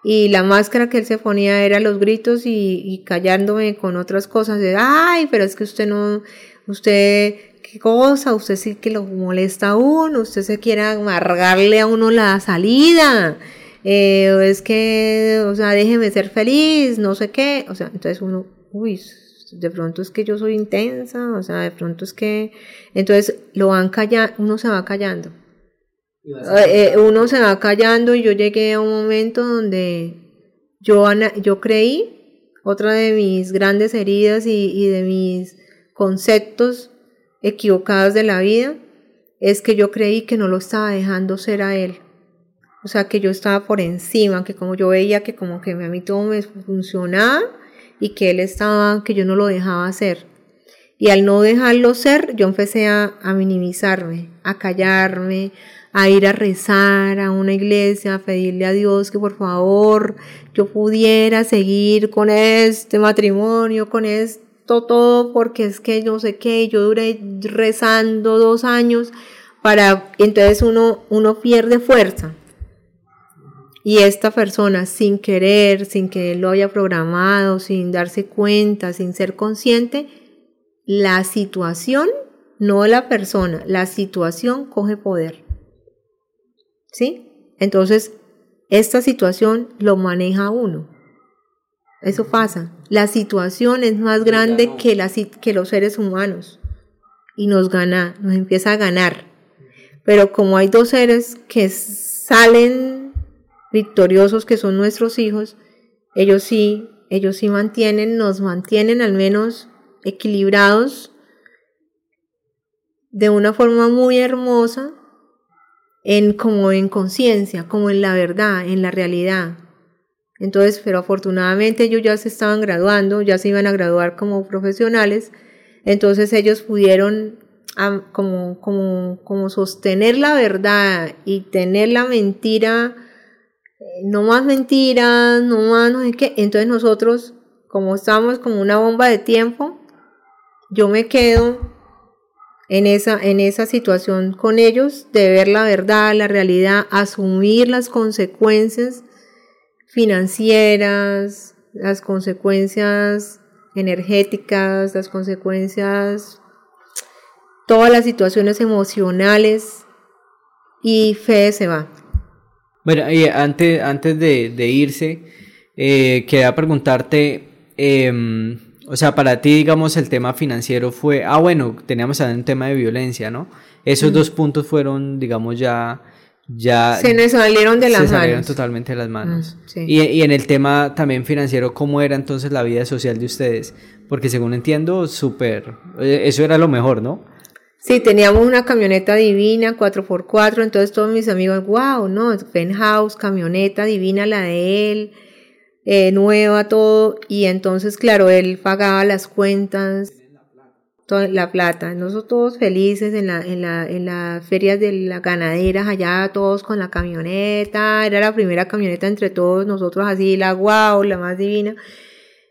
Speaker 1: y la máscara que él se ponía era los gritos y, y callándome con otras cosas de, ay, pero es que usted no, usted, qué cosa, usted sí que lo molesta a uno, usted se quiere amargarle a uno la salida, eh, es que, o sea, déjeme ser feliz, no sé qué, o sea, entonces uno, uy, de pronto es que yo soy intensa, o sea, de pronto es que, entonces lo van callando, uno se va callando. Eh, eh, uno se va callando y yo llegué a un momento donde yo, yo creí, otra de mis grandes heridas y, y de mis conceptos equivocados de la vida, es que yo creí que no lo estaba dejando ser a él. O sea, que yo estaba por encima, que como yo veía que como que a mí todo me funcionaba, y que él estaba, que yo no lo dejaba hacer. Y al no dejarlo ser, yo empecé a, minimizarme, a callarme, a ir a rezar a una iglesia, a pedirle a Dios que por favor yo pudiera seguir con este matrimonio, con todo, porque es que yo sé que yo duré rezando dos años para, entonces uno, uno pierde fuerza. Y esta persona, sin querer, sin que él lo haya programado, sin darse cuenta, sin ser consciente, la situación, no la persona, la situación coge poder. ¿Sí? Entonces, esta situación lo maneja uno. Eso pasa. La situación es más grande que, la, que los seres humanos y nos gana, nos empieza a ganar. Pero como hay dos seres que salen victoriosos que son nuestros hijos, ellos sí, ellos sí mantienen, nos mantienen al menos equilibrados de una forma muy hermosa, en como en conciencia, como en la verdad, en la realidad. Entonces, pero afortunadamente ellos ya se estaban graduando, ya se iban a graduar como profesionales, entonces ellos pudieron como, como, como sostener la verdad y tener la mentira no más mentiras, no más no sé qué. Entonces nosotros, como estamos como una bomba de tiempo, yo me quedo en esa, en esa situación con ellos, de ver la verdad, la realidad, asumir las consecuencias financieras, las consecuencias energéticas, las consecuencias, todas las situaciones emocionales y fe se va.
Speaker 2: Bueno, y antes, antes de, irse, eh, quería preguntarte, em, o sea, para ti, digamos, el tema financiero fue, ah, bueno, teníamos también un tema de violencia, ¿no? Esos dos puntos fueron, digamos, ya... Ya
Speaker 1: se nos salieron de las
Speaker 2: se salieron totalmente de las manos. Mm, y, y, en el tema también financiero, ¿cómo era entonces la vida social de ustedes? Porque según entiendo, súper, eh, eso era lo mejor, ¿no?
Speaker 1: Sí, teníamos una camioneta divina, 4x4, entonces todos mis amigos, wow, no, penthouse, camioneta divina la de él, eh, nueva, todo, y entonces, claro, él pagaba las cuentas, la plata, nosotros todos felices en la, en la, en las ferias de las ganaderas, allá todos con la camioneta, era la primera camioneta entre todos nosotros así, la wow, la más divina,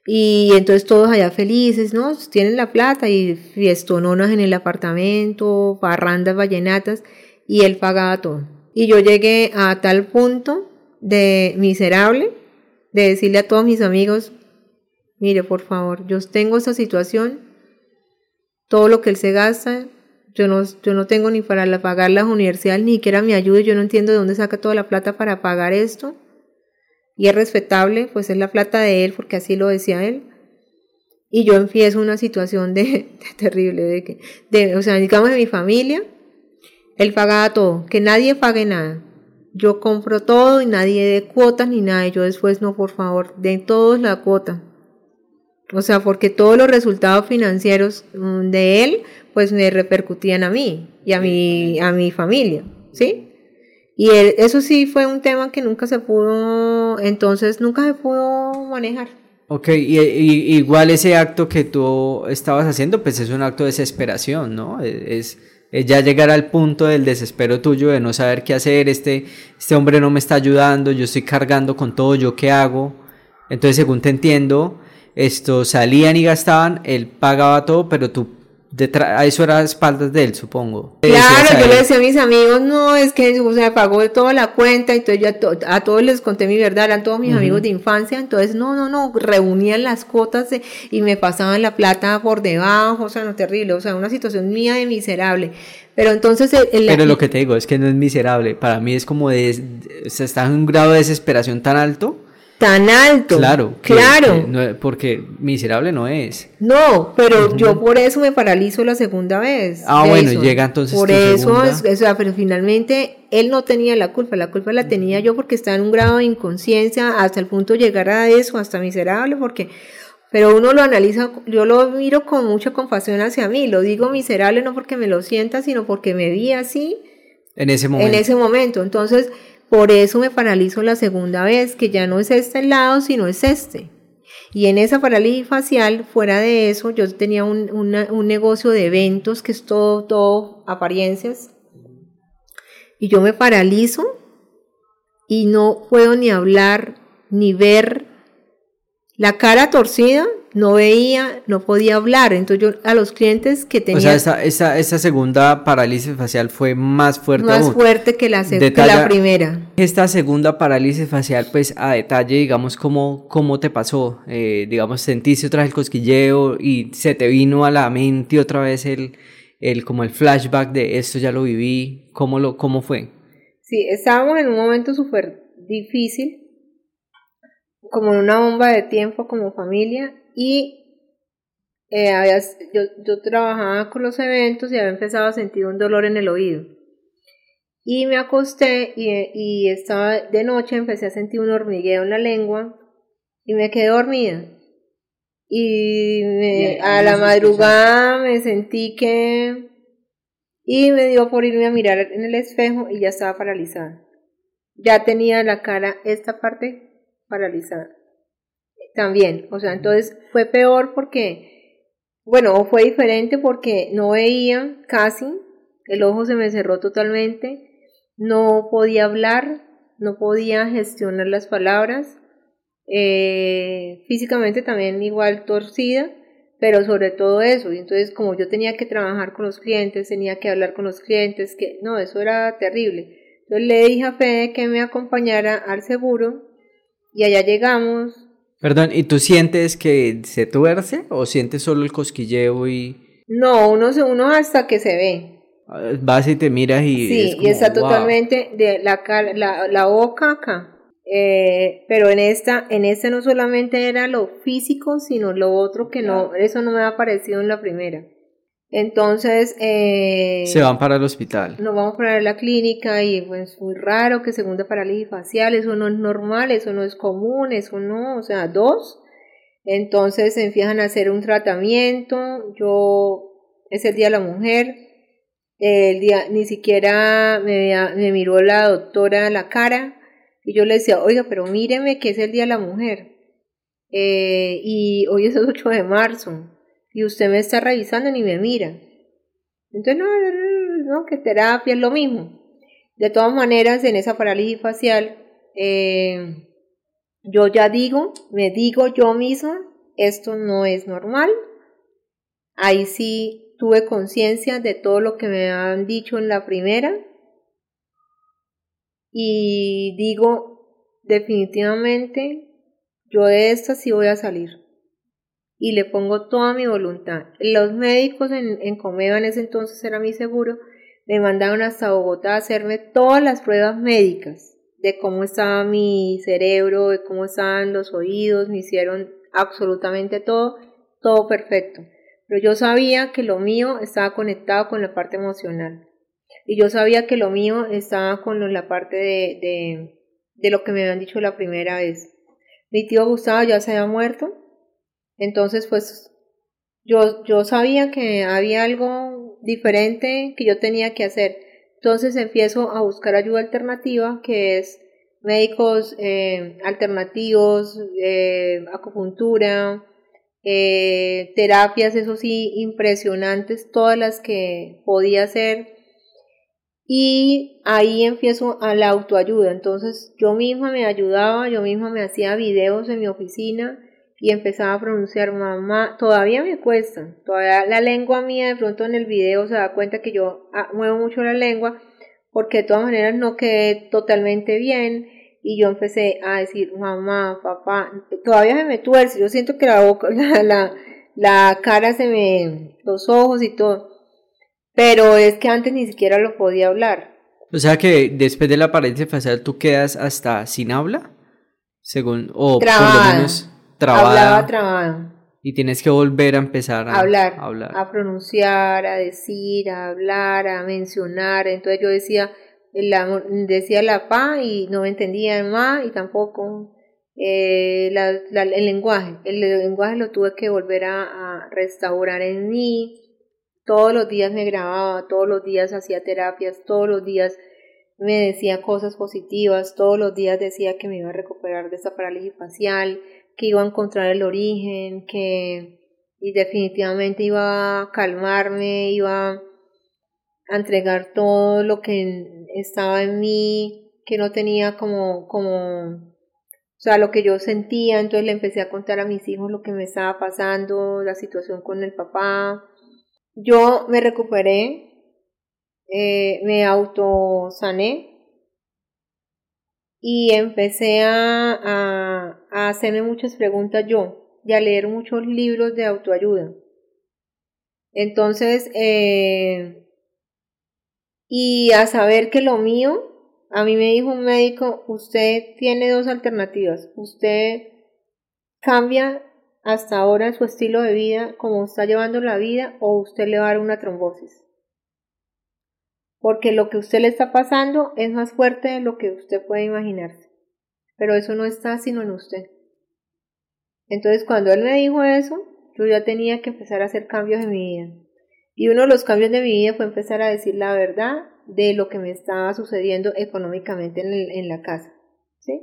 Speaker 1: y entonces todos allá felices, ¿no? Tienen la plata y fiestononas en el apartamento, parrandas vallenatas, y él pagaba todo. Y yo llegué a tal punto de miserable, de decirle a todos mis amigos, mire, por favor, yo tengo esa situación, todo lo que él se gasta, yo no, yo no tengo ni para pagar las universidades, ni que era mi ayuda, yo no entiendo de dónde saca toda la plata para pagar esto y es respetable, pues es la plata de él, porque así lo decía él. Y yo empiezo una situación de, terrible, de que, de, o sea, digamos de mi familia, él pagaba todo, que nadie pague nada. Yo compro todo y nadie de cuotas ni nada. Y yo después, no, por favor, den todos la cuota. O sea, porque todos los resultados financieros mm, de él, pues me repercutían a mí y a mi, a mi familia, ¿sí? Y eso sí fue un tema que nunca se pudo, entonces nunca se pudo manejar.
Speaker 2: Ok, y, igual ese acto que tú estabas haciendo, pues es un acto de desesperación, ¿no? E, es, ya llegar al punto del desespero tuyo de no saber qué hacer, este, este hombre no me está ayudando, yo estoy cargando con todo, ¿yo qué hago? Entonces, según te entiendo, esto salían y gastaban, él pagaba todo, pero tú Detrás, eso era espaldas de él, supongo.
Speaker 1: Claro, yo le decía a mis amigos, no, es que o sea, pagó toda la cuenta, entonces yo a, todos les conté mi verdad, eran todos mis amigos de infancia, entonces no, no, no, reunían las cuotas y me pasaban la plata por debajo, o sea, no terrible, o sea, una situación mía de miserable. Pero entonces...
Speaker 2: Pero lo que te digo es que no es miserable, para mí es como de, se está en un grado de desesperación tan alto
Speaker 1: tan alto.
Speaker 2: Claro,
Speaker 1: claro.
Speaker 2: porque miserable no es.
Speaker 1: No, pero yo por eso me paralizo la segunda vez.
Speaker 2: Ah, bueno, llega entonces.
Speaker 1: Por eso, o sea, pero finalmente él no tenía la culpa, la culpa la tenía yo porque estaba en un grado de inconsciencia hasta el punto de llegar a eso, hasta miserable, porque. Pero uno lo analiza, yo lo miro con mucha compasión hacia mí, lo digo miserable no porque me lo sienta, sino porque me vi así.
Speaker 2: En ese momento.
Speaker 1: En ese momento. Entonces, por eso me paralizo la segunda vez, que ya no es este lado, sino es este. Y en esa parálisis facial, fuera de eso, yo tenía un, un negocio de eventos que es todo, todo apariencias. Y yo me paralizo y no puedo ni hablar, ni ver la cara torcida no veía, no podía hablar. Entonces yo a los clientes que tenía... O
Speaker 2: sea, esa, esa, esa segunda parálisis facial fue más fuerte.
Speaker 1: Más fuerte que la, la primera.
Speaker 2: Esta segunda parálisis facial, pues a detalle, digamos, cómo, cómo te pasó. Eh, digamos, sentiste otra vez el cosquilleo y se te vino a la mente otra vez el, el, como el flashback de esto ya lo viví. ¿Cómo, lo, cómo fue?
Speaker 1: Sí, estábamos en un momento súper difícil como en una bomba de tiempo como familia y eh, yo, yo trabajaba con los eventos y había empezado a sentir un dolor en el oído. Y me acosté y, y estaba de noche, empecé a sentir un hormigueo en la lengua y me quedé dormida. Y a la madrugada me sentí que... Y me dio por irme a mirar en el espejo y ya estaba paralizada. Ya tenía la cara, esta parte paralizada. También, o sea, entonces fue peor porque, bueno, fue diferente porque no veía casi, el ojo se me cerró totalmente, no podía hablar, no podía gestionar las palabras, eh, físicamente también igual torcida, pero sobre todo eso. Y entonces, como yo tenía que trabajar con los clientes, tenía que hablar con los clientes, que no, eso era terrible. Entonces le dije a Fede que me acompañara al seguro y allá llegamos.
Speaker 2: Perdón, ¿y tú sientes que se tuerce o sientes solo el cosquilleo y...?
Speaker 1: No, uno, uno hasta que se ve.
Speaker 2: Vas y te miras y...
Speaker 1: Sí, y está totalmente de la, la, la boca acá. Eh, pero en esta, en este no solamente era lo físico, sino lo otro que no, eso no me ha parecido en la primera. Entonces, eh,
Speaker 2: se van para el hospital.
Speaker 1: Nos vamos para la clínica y pues muy raro que segunda parálisis facial, eso no es normal, eso no es común, eso no, o sea, dos. Entonces se empiezan a hacer un tratamiento, yo, es el día de la mujer, el día, ni siquiera me, me miró la doctora a la cara, y yo le decía, oiga, pero míreme que es el Día de la Mujer. Eh, y hoy es el 8 de marzo. Y usted me está revisando ni me mira. Entonces, no, no, que terapia es lo mismo. De todas maneras, en esa parálisis facial, eh, yo ya digo, me digo yo misma, esto no es normal. Ahí sí tuve conciencia de todo lo que me han dicho en la primera y digo, definitivamente, yo de esta sí voy a salir. Y le pongo toda mi voluntad. Los médicos en, en en ese entonces era mi seguro, me mandaron hasta Bogotá a hacerme todas las pruebas médicas de cómo estaba mi cerebro, de cómo estaban los oídos, me hicieron absolutamente todo, todo perfecto. Pero yo sabía que lo mío estaba conectado con la parte emocional. Y yo sabía que lo mío estaba con la parte de, de, lo que me habían dicho la primera vez. Mi tío Gustavo ya se había muerto, entonces pues yo, yo sabía que había algo diferente que yo tenía que hacer. Entonces empiezo a buscar ayuda alternativa, que es médicos eh, alternativos, eh, acupuntura, eh, terapias, eso sí, impresionantes, todas las que podía hacer y ahí empiezo a la autoayuda. Entonces yo misma me ayudaba, yo misma me hacía videos en mi oficina y empezaba a pronunciar mamá. Todavía me cuesta, todavía la lengua mía de pronto en el video se da cuenta que yo ah, muevo mucho la lengua porque de todas maneras no quedé totalmente bien y yo empecé a decir mamá, papá, todavía se me tuerce, yo siento que la boca, la, la, la cara se me, los ojos y todo pero es que antes ni siquiera lo podía hablar.
Speaker 2: O sea que después de la apariencia facial tú quedas hasta sin habla, según, o por lo menos trabada.
Speaker 1: Hablaba trabada.
Speaker 2: Y tienes que volver a empezar a
Speaker 1: hablar, a hablar, a pronunciar, a decir, a hablar, a mencionar. Entonces yo decía, la, decía la pa y no me entendía el ma y tampoco eh, el lenguaje. El lenguaje lo tuve que volver a, a restaurar en mí todos los días me grababa, todos los días hacía terapias, todos los días me decía cosas positivas, todos los días decía que me iba a recuperar de esta parálisis facial, que iba a encontrar el origen, que y definitivamente iba a calmarme, iba a entregar todo lo que estaba en mí, que no tenía como, como, o sea, lo que yo sentía, entonces le empecé a contar a mis hijos lo que me estaba pasando, la situación con el papá, yo me recuperé, eh, me autosané y empecé a, a, hacerme muchas preguntas yo y a leer muchos libros de autoayuda. Entonces, eh, y a saber que lo mío, a mí me dijo un médico, usted tiene dos alternativas, usted cambia hasta ahora su estilo de vida, como está llevando la vida, o usted le va a dar una trombosis. Porque lo que usted le está pasando es más fuerte de lo que usted puede imaginarse. Pero eso no está sino en usted. Entonces cuando él me dijo eso, yo ya tenía que empezar a hacer cambios en mi vida. Y uno de los cambios de mi vida fue empezar a decir la verdad de lo que me estaba sucediendo económicamente en, en la casa. ¿Sí?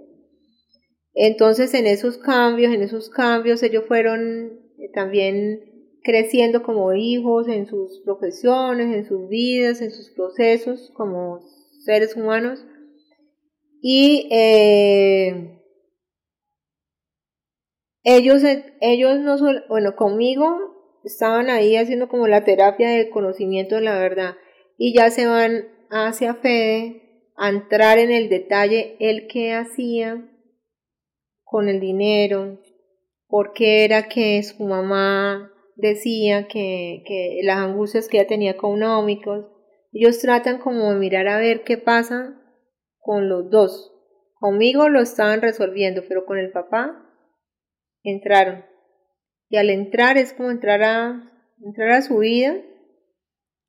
Speaker 1: Entonces en esos cambios, en esos cambios ellos fueron eh, también creciendo como hijos en sus profesiones, en sus vidas, en sus procesos como seres humanos. Y eh, ellos, ellos no son, bueno, conmigo estaban ahí haciendo como la terapia del conocimiento de la verdad y ya se van hacia Fede a entrar en el detalle el que hacía con el dinero, por qué era que su mamá decía que, que las angustias que ella tenía económicos, ellos tratan como de mirar a ver qué pasa con los dos. Conmigo lo estaban resolviendo, pero con el papá entraron. Y al entrar es como entrar a, entrar a su vida,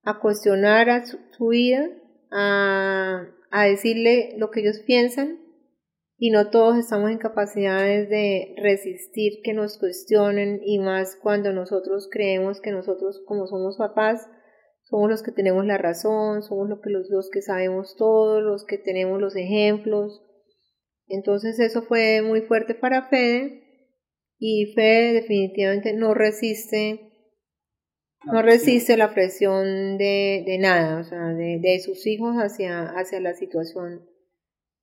Speaker 1: a cuestionar a su, vida, a, a decirle lo que ellos piensan y no todos estamos en capacidades de resistir que nos cuestionen y más cuando nosotros creemos que nosotros como somos papás somos los que tenemos la razón, somos los que, los, los que sabemos todo, los que tenemos los ejemplos. Entonces eso fue muy fuerte para Fede y Fede definitivamente no resiste no resiste la presión de, de nada, o sea, de, de sus hijos hacia, hacia la situación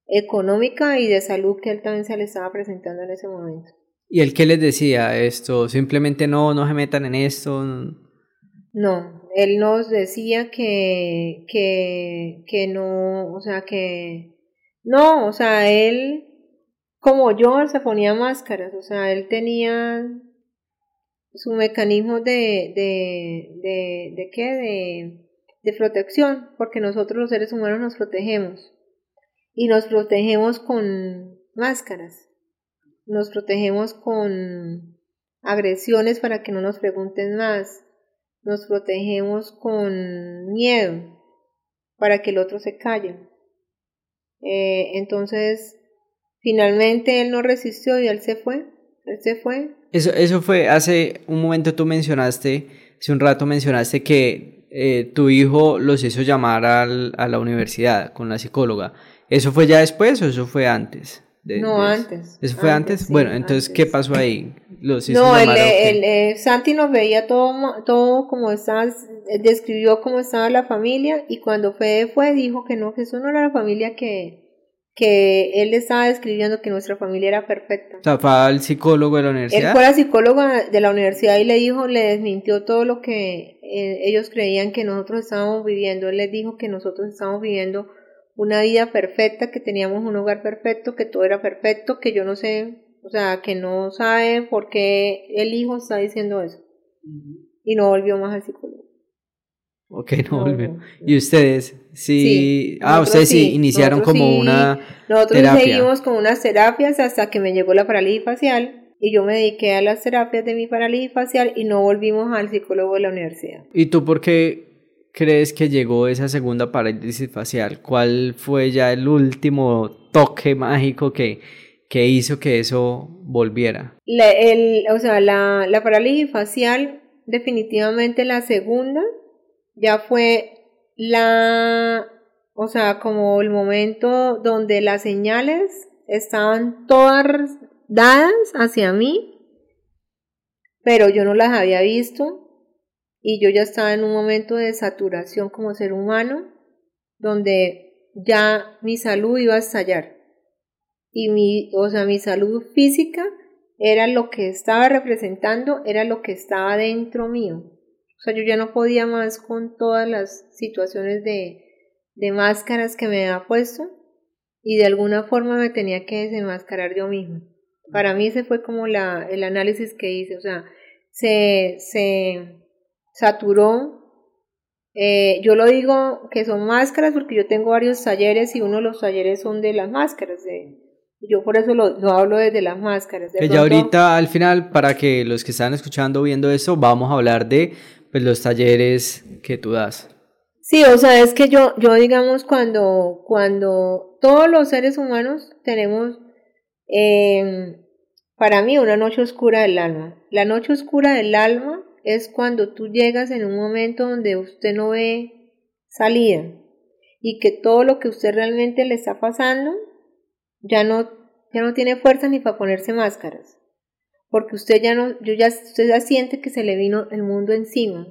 Speaker 1: económica y de salud que él también se le estaba presentando en ese momento.
Speaker 2: ¿Y él qué les decía esto? Simplemente no, no se metan en esto.
Speaker 1: No, él nos decía que, que, que no, o sea, que no, o sea, él, como yo, se ponía máscaras, o sea, él tenía su mecanismo de, de, de, de qué, de, de protección, porque nosotros los seres humanos nos protegemos y nos protegemos con máscaras, nos protegemos con agresiones para que no nos pregunten más, nos protegemos con miedo para que el otro se calle. Eh, entonces, finalmente él no resistió y él se fue, él se fue.
Speaker 2: Eso, eso fue, hace un momento tú mencionaste, hace un rato mencionaste que eh, tu hijo los hizo llamar al, a la universidad con la psicóloga. ¿Eso fue ya después o eso fue antes?
Speaker 1: no, antes.
Speaker 2: ¿Eso fue antes? bueno, entonces, ¿qué pasó ahí?
Speaker 1: Los no, el, el, eh, Santi nos veía todo, todo como estaba, eh, describió cómo estaba la familia y cuando Fede fue dijo que no, que eso no era la familia que, que él estaba describiendo, que nuestra familia era perfecta.
Speaker 2: O sea, fue al psicólogo de la universidad.
Speaker 1: Él fue al psicólogo de la universidad y le dijo, le desmintió todo lo que eh, ellos creían que nosotros estábamos viviendo. Él les dijo que nosotros estábamos viviendo una vida perfecta, que teníamos un hogar perfecto, que todo era perfecto, que yo no sé, o sea, que no sabe por qué el hijo está diciendo eso. Y no volvió más al psicólogo.
Speaker 2: Ok, no, volvió. ¿Y ustedes? Sí. ah, ustedes sí, iniciaron como una.
Speaker 1: Nosotros seguimos con unas terapias hasta que me llegó la parálisis facial. Y yo me dediqué a las terapias de mi parálisis facial y no volvimos al psicólogo de la universidad.
Speaker 2: ¿Y tú por qué crees que llegó esa segunda parálisis facial? ¿Cuál fue ya el último toque mágico que, que hizo que eso volviera?
Speaker 1: La, o sea, la, la parálisis facial, definitivamente la segunda, ya fue la, o sea, como el momento donde las señales estaban todas dadas hacia mí, pero yo no las había visto y yo ya estaba en un momento de saturación como ser humano, donde ya mi salud iba a estallar. Y mi, o sea, mi salud física era lo que estaba representando, era lo que estaba dentro mío. O sea, yo ya no podía más con todas las situaciones de, de máscaras que me había puesto y de alguna forma me tenía que desenmascarar yo mismo. Para mí ese fue como la, el análisis que hice, o sea, se, se, saturó. Eh, yo lo digo que son máscaras porque yo tengo varios talleres y uno de los talleres son de las máscaras. De, yo por eso lo, hablo desde las máscaras.
Speaker 2: que ya ahorita al final, para que los que están escuchando, viendo eso, vamos a hablar de pues, los talleres que tú das.
Speaker 1: Sí, o sea, es que yo, yo digamos, cuando, cuando todos los seres humanos tenemos, eh, para mí, una noche oscura del alma. La noche oscura del alma es cuando tú llegas en un momento donde usted no ve salida y que todo lo que usted realmente le está pasando ya no, ya no tiene fuerza ni para ponerse máscaras. Porque usted ya no, yo ya, usted ya siente que se le vino el mundo encima.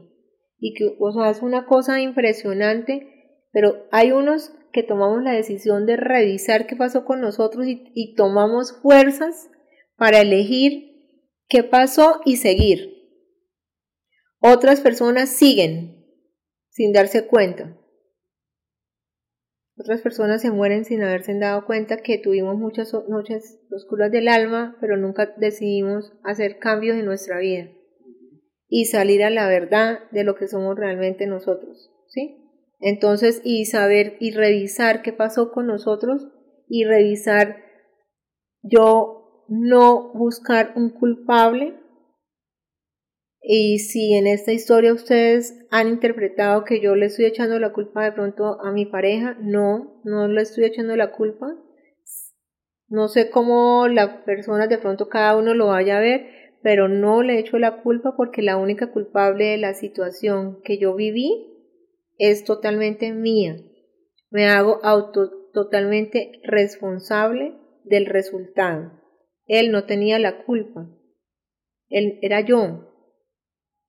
Speaker 1: Y que, o sea, es una cosa impresionante, pero hay unos que tomamos la decisión de revisar qué pasó con nosotros y, y tomamos fuerzas para elegir qué pasó y seguir. Otras personas siguen sin darse cuenta. Otras personas se mueren sin haberse dado cuenta que tuvimos muchas noches oscuras del alma, pero nunca decidimos hacer cambios en nuestra vida y salir a la verdad de lo que somos realmente nosotros, ¿sí? Entonces, y saber y revisar qué pasó con nosotros y revisar yo no buscar un culpable. Y si en esta historia ustedes han interpretado que yo le estoy echando la culpa de pronto a mi pareja, no, no le estoy echando la culpa. No sé cómo la persona de pronto cada uno lo vaya a ver, pero no le echo la culpa porque la única culpable de la situación que yo viví es totalmente mía. Me hago auto totalmente responsable del resultado. Él no tenía la culpa. Él era yo.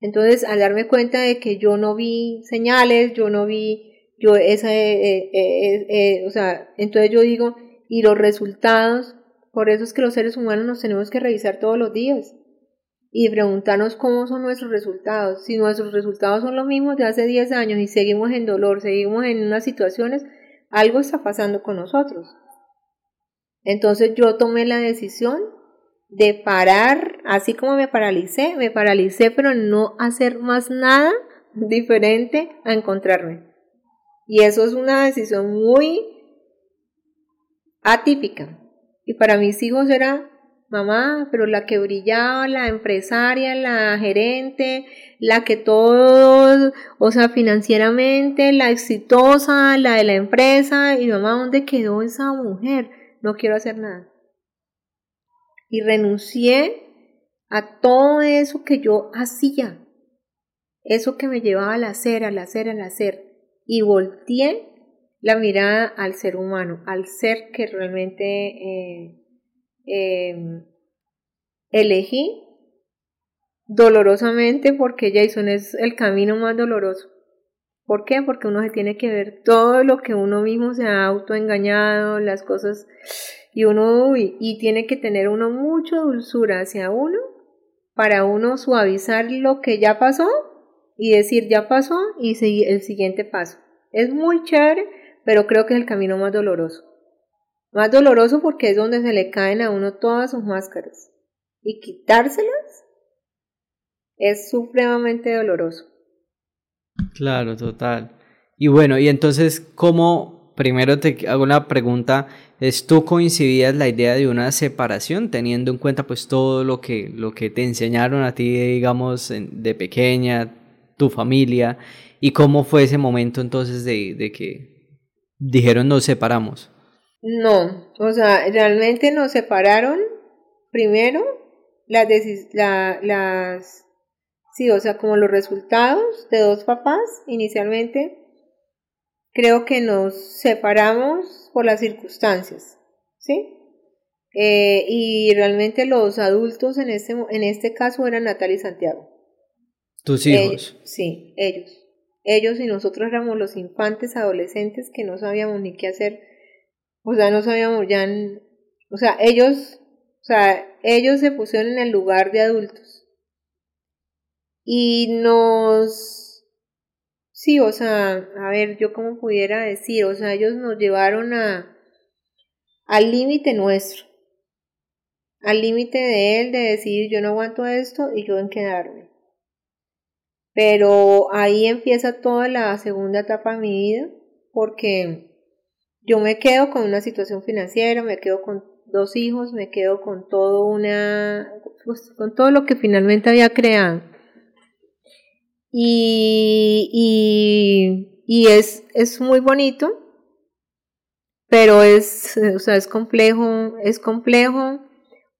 Speaker 1: Entonces, al darme cuenta de que yo no vi señales, yo no vi, yo eh, eh, eh, o sea, entonces yo digo, y los resultados, por eso es que los seres humanos nos tenemos que revisar todos los días y preguntarnos cómo son nuestros resultados. Si nuestros resultados son los mismos de hace 10 años y seguimos en dolor, seguimos en unas situaciones, algo está pasando con nosotros. Entonces yo tomé la decisión de parar, así como me paralicé, me paralicé, pero no hacer más nada diferente a encontrarme. Y eso es una decisión muy atípica. Y para mis hijos era mamá, pero la que brillaba, la empresaria, la gerente, la que todo, o sea, financieramente, la exitosa, la de la empresa, y mamá, ¿dónde quedó esa mujer? No quiero hacer nada. Y renuncié a todo eso que yo hacía, eso que me llevaba al hacer, al hacer, al hacer, y volteé la mirada al ser humano, al ser que realmente eh, Em, elegí dolorosamente porque Jason es el camino más doloroso. ¿Por qué? Porque uno se tiene que ver todo lo que uno mismo se ha autoengañado, las cosas, y uno, y tiene que tener uno mucha dulzura hacia uno para uno suavizar lo que ya pasó y decir ya pasó y seguir el siguiente paso. Es muy chévere, pero creo que es el camino más doloroso. Más doloroso porque es donde se le caen a uno todas sus máscaras. Y quitárselas es supremamente doloroso.
Speaker 2: Claro, total. Y bueno, y entonces, ¿cómo, primero te hago una pregunta, ¿es tú coincidías la idea de una separación teniendo en cuenta pues todo lo que, lo que te enseñaron a ti, digamos, de pequeña, tu familia, y cómo fue ese momento entonces de, de que dijeron nos separamos?
Speaker 1: No, o sea, realmente nos separaron primero las, la, las, sí, o sea, como los resultados de dos papás inicialmente, creo que nos separamos por las circunstancias, ¿sí? Eh, y realmente los adultos en este, en este caso eran Natalia y Santiago.
Speaker 2: ¿Tus hijos?
Speaker 1: sí, ellos. Ellos y nosotros éramos los infantes adolescentes que no sabíamos ni qué hacer o sea, no sabíamos ya, o sea, ellos, o sea, ellos se pusieron en el lugar de adultos. Y nos, sí, o sea, a ver, yo como pudiera decir, o sea, ellos nos llevaron a, al límite nuestro, al límite de él de decir yo no aguanto esto y yo en quedarme. Pero ahí empieza toda la segunda etapa de mi vida, porque yo me quedo con una situación financiera, me quedo con dos hijos, me quedo con todo una, pues, con todo lo que finalmente había creado. Y, y, y es, es muy bonito, pero es, o sea, es complejo, es complejo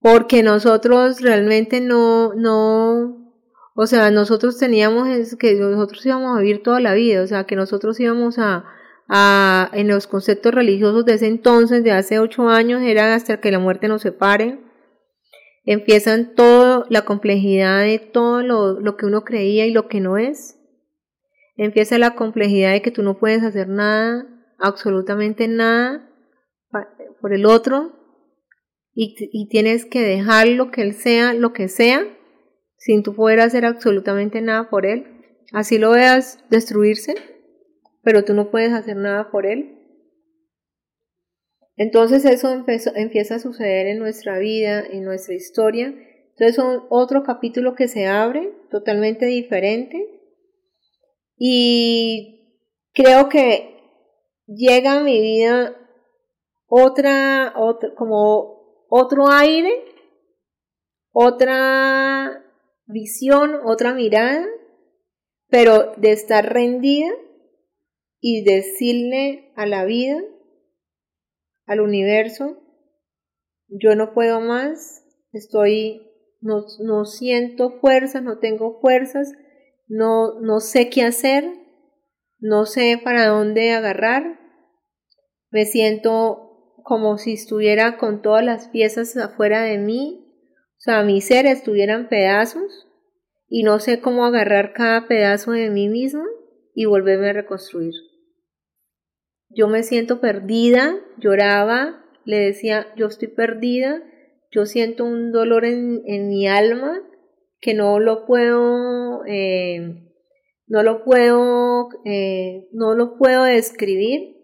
Speaker 1: porque nosotros realmente no, no, o sea, nosotros teníamos que nosotros íbamos a vivir toda la vida, o sea, que nosotros íbamos a, en los conceptos religiosos de ese entonces, de hace ocho años, era hasta que la muerte nos separe. Empiezan toda la complejidad de todo lo, lo que uno creía y lo que no es. Empieza la complejidad de que tú no puedes hacer nada, absolutamente nada, por el otro, y, y tienes que dejar lo que él sea, lo que sea, sin tú poder hacer absolutamente nada por él. Así lo veas destruirse, pero tú no puedes hacer nada por él. Entonces eso empieza a suceder en nuestra vida, en nuestra historia. Entonces es otro capítulo que se abre totalmente diferente. Y creo que llega a mi vida otra, otra como otro aire, otra visión, otra mirada, pero de estar rendida y decirle a la vida, al universo, yo no puedo más, estoy, no, no siento fuerzas, no tengo fuerzas, no, no sé qué hacer, no sé para dónde agarrar, me siento como si estuviera con todas las piezas afuera de mí, o sea, mi ser estuviera en pedazos. Y no sé cómo agarrar cada pedazo de mí misma y volverme a reconstruir. Yo me siento perdida, lloraba, le decía, yo estoy perdida, yo siento un dolor en, mi alma que no lo puedo, eh, no lo puedo, eh, no lo puedo describir.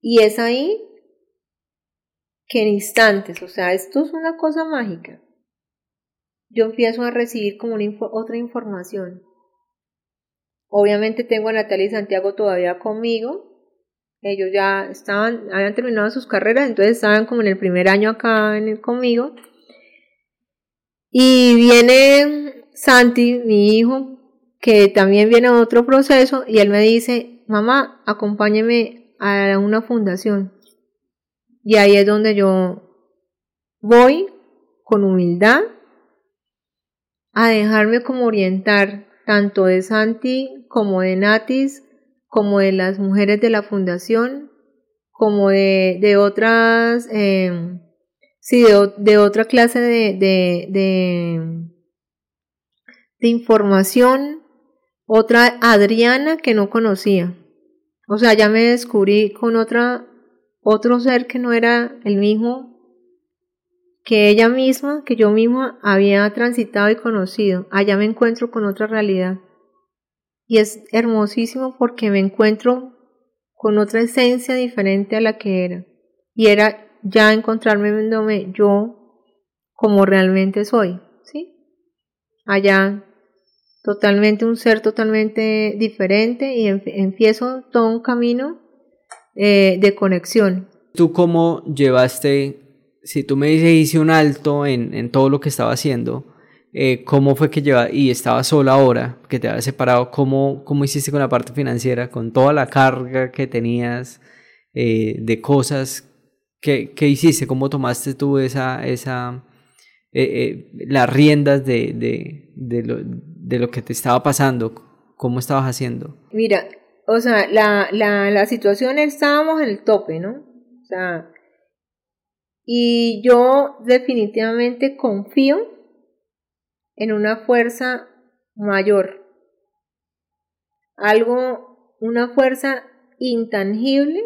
Speaker 1: Y es ahí que en instantes, o sea, esto es una cosa mágica. Yo empiezo a recibir como otra información. Obviamente tengo a Natalia y Santiago todavía conmigo, ellos ya estaban, habían terminado sus carreras, entonces estaban como en el primer año acá en conmigo. Y viene Santi, mi hijo, que también viene a otro proceso, y él me dice, mamá, acompáñeme a una fundación. Y ahí es donde yo voy con humildad a dejarme como orientar tanto de Santi como de Natis como de las mujeres de la fundación, como de, de otras, eh, sí, de, de, otra clase de, de, de, de información, otra Adriana que no conocía. O sea, ya me descubrí con otra, otro ser que no era el mismo que ella misma, que yo misma había transitado y conocido. Allá me encuentro con otra realidad y es hermosísimo porque me encuentro con otra esencia diferente a la que era y era ya encontrarme yo como realmente soy, ¿sí? Allá totalmente un ser totalmente diferente y empiezo todo un camino eh, de conexión.
Speaker 2: ¿Tú cómo llevaste, si tú me dices hice un alto en, en todo lo que estaba haciendo, eh, cómo fue que lleva y estaba sola ahora, que te había separado, cómo, cómo hiciste con la parte financiera, con toda la carga que tenías eh, de cosas, ¿qué, ¿qué, hiciste? ¿Cómo tomaste tú esa, esa, eh, las riendas de, de, de, lo, de lo que te estaba pasando? ¿Cómo estabas haciendo?
Speaker 1: Mira, o sea, la, la, la situación estábamos en el tope, ¿no? O sea, y yo definitivamente confío en una fuerza mayor, algo, una fuerza intangible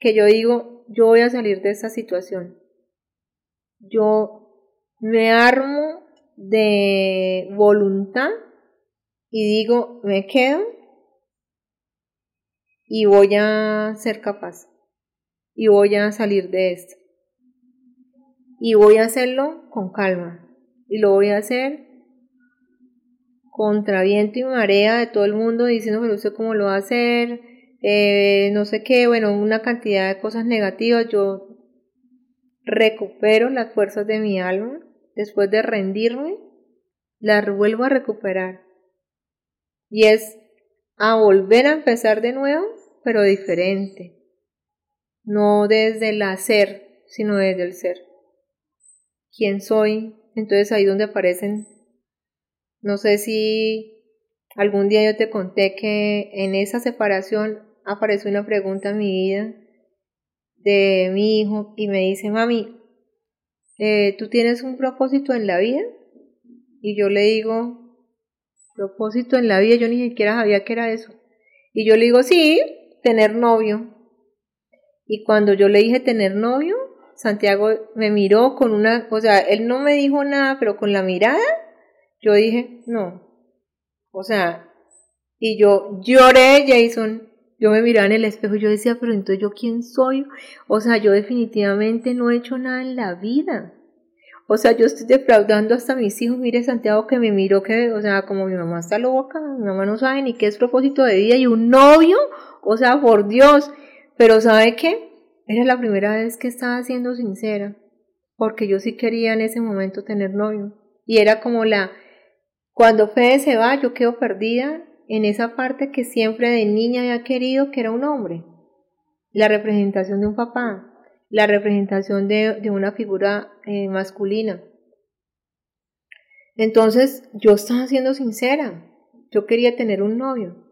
Speaker 1: que yo digo, yo voy a salir de esta situación. Yo me armo de voluntad y digo, me quedo y voy a ser capaz y voy a salir de esto. Y voy a hacerlo con calma, y lo voy a hacer contra viento y marea de todo el mundo diciendo pero usted cómo lo va a hacer, eh, no sé qué, bueno, una cantidad de cosas negativas, yo recupero las fuerzas de mi alma, después de rendirme, las vuelvo a recuperar. Y es a volver a empezar de nuevo, pero diferente. No desde el hacer, sino desde el ser. ¿Quién soy? Entonces ahí donde aparecen, no sé si algún día yo te conté que en esa separación apareció una pregunta en mi vida de mi hijo y me dice, mami, eh, ¿tú tienes un propósito en la vida? Y yo le digo, propósito en la vida, yo ni siquiera sabía que era eso. Y yo le digo, sí, tener novio. Y cuando yo le dije tener novio, Santiago me miró con una, o sea, él no me dijo nada, pero con la mirada yo dije, no. O sea, y yo lloré, Jason. Yo me miraba en el espejo y yo decía, pero entonces yo quién soy? O sea, yo definitivamente no he hecho nada en la vida. O sea, yo estoy defraudando hasta mis hijos. Mire, Santiago que me miró que, o sea, como mi mamá está loca, mi mamá no sabe ni qué es propósito de vida y un novio, o sea, por Dios. Pero ¿sabe qué? Era la primera vez que estaba siendo sincera, porque yo sí quería en ese momento tener novio. Y era como la, cuando Fede se va, yo quedo perdida en esa parte que siempre de niña había querido, que era un hombre. La representación de un papá, la representación de, una figura eh, masculina. Entonces yo estaba siendo sincera, yo quería tener un novio.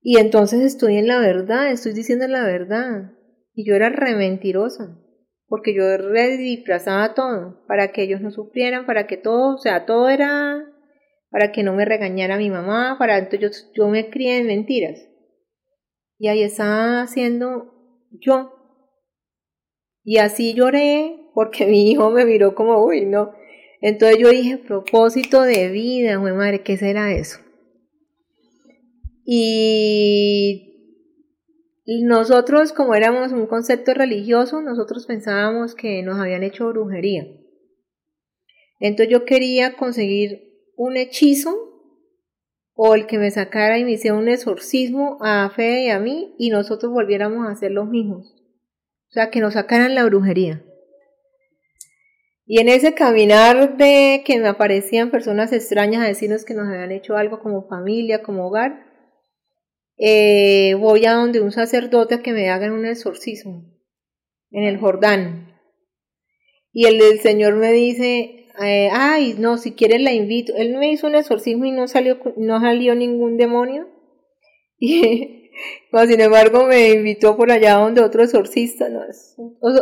Speaker 1: Y entonces estoy en la verdad, estoy diciendo la verdad. Y yo era re mentirosa, porque yo redisfrazaba todo, para que ellos no sufrieran, para que todo, o sea, todo era para que no me regañara mi mamá, para entonces yo, yo me crié en mentiras. Y ahí estaba haciendo yo. Y así lloré porque mi hijo me miró como, uy, no. Entonces yo dije, propósito de vida, güey madre, ¿qué será eso? Y nosotros, como éramos un concepto religioso, nosotros pensábamos que nos habían hecho brujería. Entonces yo quería conseguir un hechizo o el que me sacara y me hiciera un exorcismo a Fede y a mí y nosotros volviéramos a hacer los mismos. O sea, que nos sacaran la brujería. Y en ese caminar de que me aparecían personas extrañas a decirnos que nos habían hecho algo como familia, como hogar, eh, voy a donde un sacerdote a que me hagan un exorcismo en el Jordán. Y el, el Señor me dice, eh, ay, no, si quieres la invito. Él me hizo un exorcismo y no salió, no salió ningún demonio. Y, sin embargo, me invitó por allá donde otro exorcista. No, es,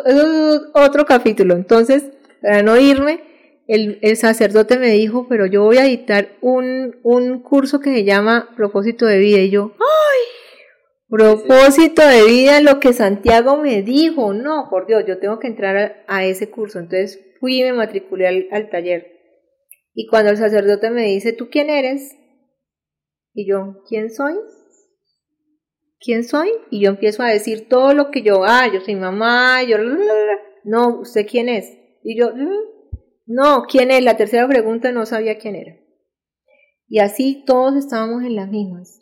Speaker 1: es otro capítulo. Entonces, para no irme, el, el, sacerdote me dijo, pero yo voy a editar un, un curso que se llama Propósito de Vida. Y yo, ¡ay! Propósito de vida, lo que Santiago me dijo. No, por Dios, yo tengo que entrar a, ese curso. Entonces fui y me matriculé al, al taller. Y cuando el sacerdote me dice, ¿tú quién eres? Y yo, ¿quién soy? ¿Quién soy? Y yo empiezo a decir todo lo que yo, ah, yo soy mamá, yo, no, ¿usted quién es? Y yo, no, ¿quién es? La tercera pregunta no sabía quién era. Y así todos estábamos en las mismas.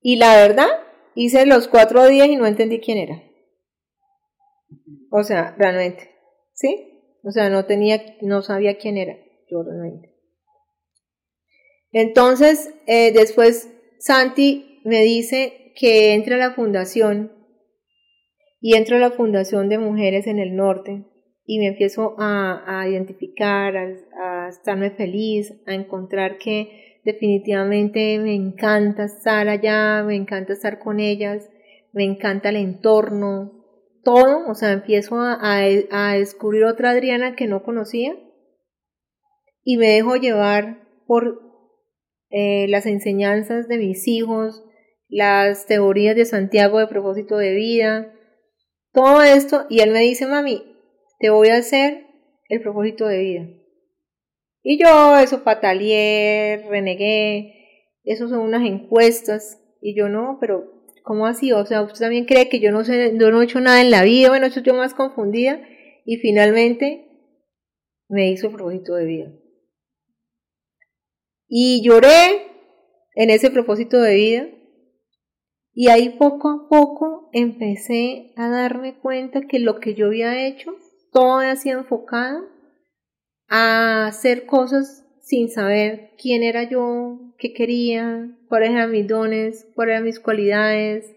Speaker 1: Y la verdad, hice los cuatro días y no entendí quién era. O sea, realmente. ¿Sí? O sea, no tenía, no sabía quién era. Yo realmente. Entonces, eh, después Santi me dice que entre a la fundación y entro a la fundación de mujeres en el norte y me empiezo a, identificar, a, estarme feliz, a encontrar que definitivamente me encanta estar allá, me encanta estar con ellas, me encanta el entorno, todo, o sea, empiezo a, descubrir otra Adriana que no conocía y me dejo llevar por eh, las enseñanzas de mis hijos, las teorías de Santiago de propósito de vida, todo esto, y él me dice, mami, te voy a hacer el propósito de vida. Y yo eso pataleé, renegué, eso son unas encuestas, y yo no, pero ¿cómo así? O sea, usted también cree que yo no sé, yo no he hecho nada en la vida, bueno, eso yo más confundida, y finalmente me hizo el propósito de vida. Y lloré en ese propósito de vida, y ahí poco a poco empecé a darme cuenta que lo que yo había hecho todo ha sido enfocado a hacer cosas sin saber quién era yo, qué quería, cuáles eran mis dones, cuáles eran mis cualidades,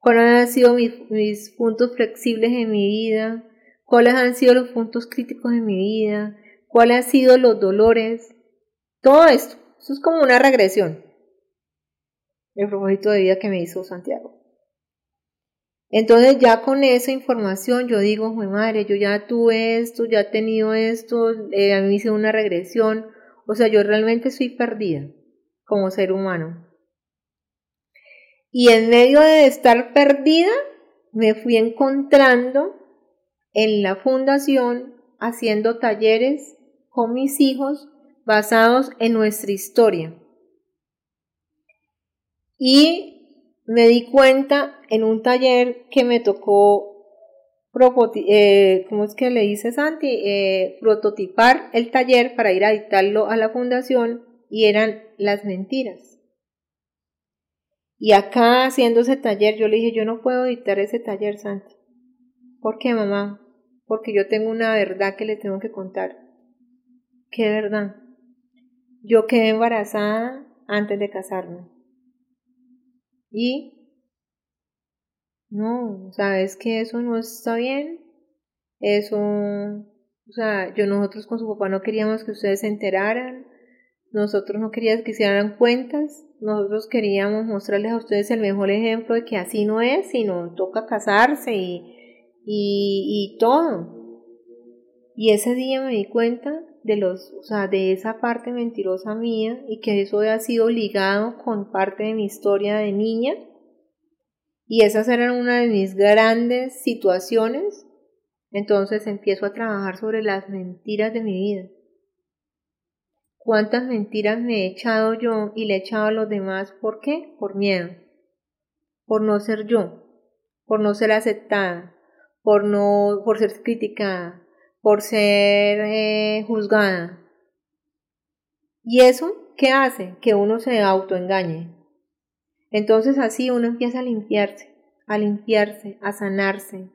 Speaker 1: cuáles han sido mis, mis puntos flexibles en mi vida, cuáles han sido los puntos críticos en mi vida, cuáles han sido los dolores, todo esto. Eso es como una regresión. El propósito de vida que me hizo Santiago. Entonces ya con esa información yo digo, madre, yo ya tuve esto, ya he tenido esto, eh, a mí hice una regresión, o sea, yo realmente soy perdida como ser humano. Y en medio de estar perdida, me fui encontrando en la fundación haciendo talleres con mis hijos basados en nuestra historia. Y me di cuenta en un taller que me tocó eh, ¿cómo es que le dice Santi? Eh, prototipar el taller para ir a dictarlo a la fundación y eran las mentiras. Y acá haciendo ese taller yo le dije, yo no puedo dictar ese taller, Santi. ¿Por qué, mamá? Porque yo tengo una verdad que le tengo que contar. ¿Qué verdad? Yo quedé embarazada antes de casarme. Y no, sabes que eso no está bien. Eso, o sea, yo nosotros con su papá no queríamos que ustedes se enteraran. Nosotros no queríamos que hicieran cuentas. Nosotros queríamos mostrarles a ustedes el mejor ejemplo de que así no es, sino toca casarse y, y, y todo. Y ese día me di cuenta de los, o sea, de esa parte mentirosa mía y que eso había sido ligado con parte de mi historia de niña y esas eran una de mis grandes situaciones. Entonces empiezo a trabajar sobre las mentiras de mi vida. ¿Cuántas mentiras me he echado yo y le he echado a los demás? ¿Por qué? Por miedo. Por no ser yo. Por no ser aceptada. Por no, por ser criticada. Por ser eh, juzgada. ¿Y eso qué hace? Que uno se autoengañe. Entonces así uno empieza a limpiarse, a limpiarse, a sanarse.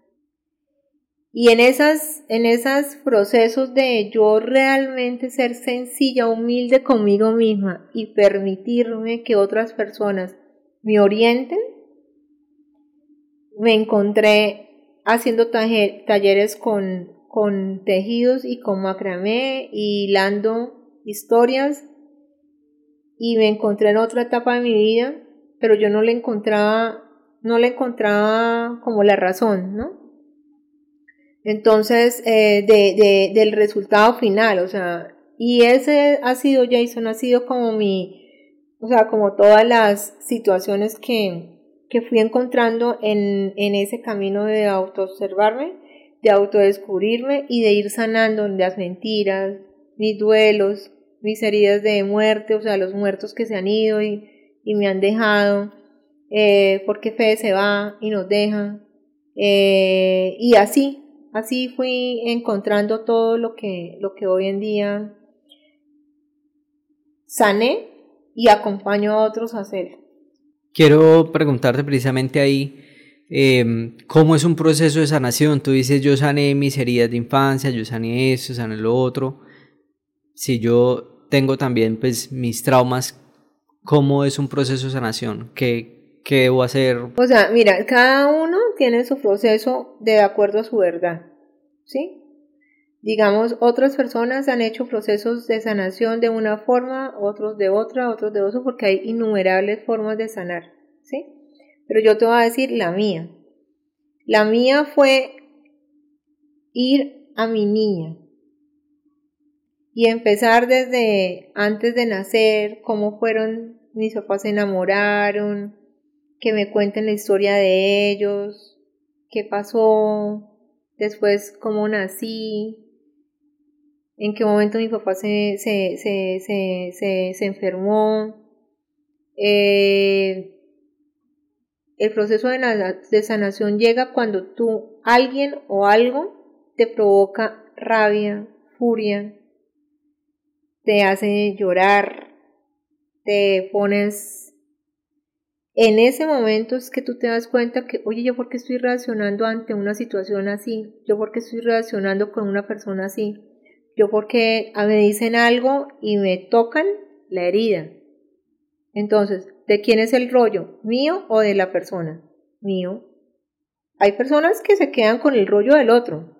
Speaker 1: Y en esas, en esos procesos de yo realmente ser sencilla, humilde conmigo misma y permitirme que otras personas me orienten, me encontré haciendo talleres con, con tejidos y con macramé y hilando historias y me encontré en otra etapa de mi vida pero yo no le encontraba, no le encontraba como la razón, ¿no? Entonces, eh, de, de, del resultado final, o sea, y ese ha sido, Jason, ha sido como mi, o sea, como todas las situaciones que, que fui encontrando en, en ese camino de autoobservarme, de autodescubrirme y de ir sanando las mentiras, mis duelos, mis heridas de muerte, o sea, los muertos que se han ido y, y me han dejado, eh, porque Fede se va y nos deja. Eh, y así, así fui encontrando todo lo que, lo que hoy en día sané y acompaño a otros a hacer.
Speaker 2: Quiero preguntarte precisamente ahí, em, ¿cómo es un proceso de sanación? Tú dices, yo sané mis heridas de infancia, yo sané eso, sané lo otro. Si yo tengo también pues mis traumas, cómo es un proceso de sanación, qué, qué debo hacer.
Speaker 1: O sea, mira, cada uno tiene su proceso de acuerdo a su verdad, ¿sí? Digamos, otras personas han hecho procesos de sanación de una forma, otros de otra, otros de otra, porque hay innumerables formas de sanar, ¿sí? Pero yo te voy a decir la mía. La mía fue ir a mi niña, y empezar desde antes de nacer, cómo fueron mis papás se enamoraron, que me cuenten la historia de ellos, qué pasó, después cómo nací, en qué momento mi papá se, se, se, se, se enfermó. Eh, el proceso de, sanación llega cuando tú, alguien o algo te provoca rabia, furia, te hace llorar, te pones... En ese momento es que tú te das cuenta que, oye, yo por qué estoy reaccionando ante una situación así, yo por qué estoy reaccionando con una persona así, yo porque me dicen algo y me tocan la herida. Entonces, ¿de quién es el rollo? ¿Mío o de la persona? Mío. Hay personas que se quedan con el rollo del otro.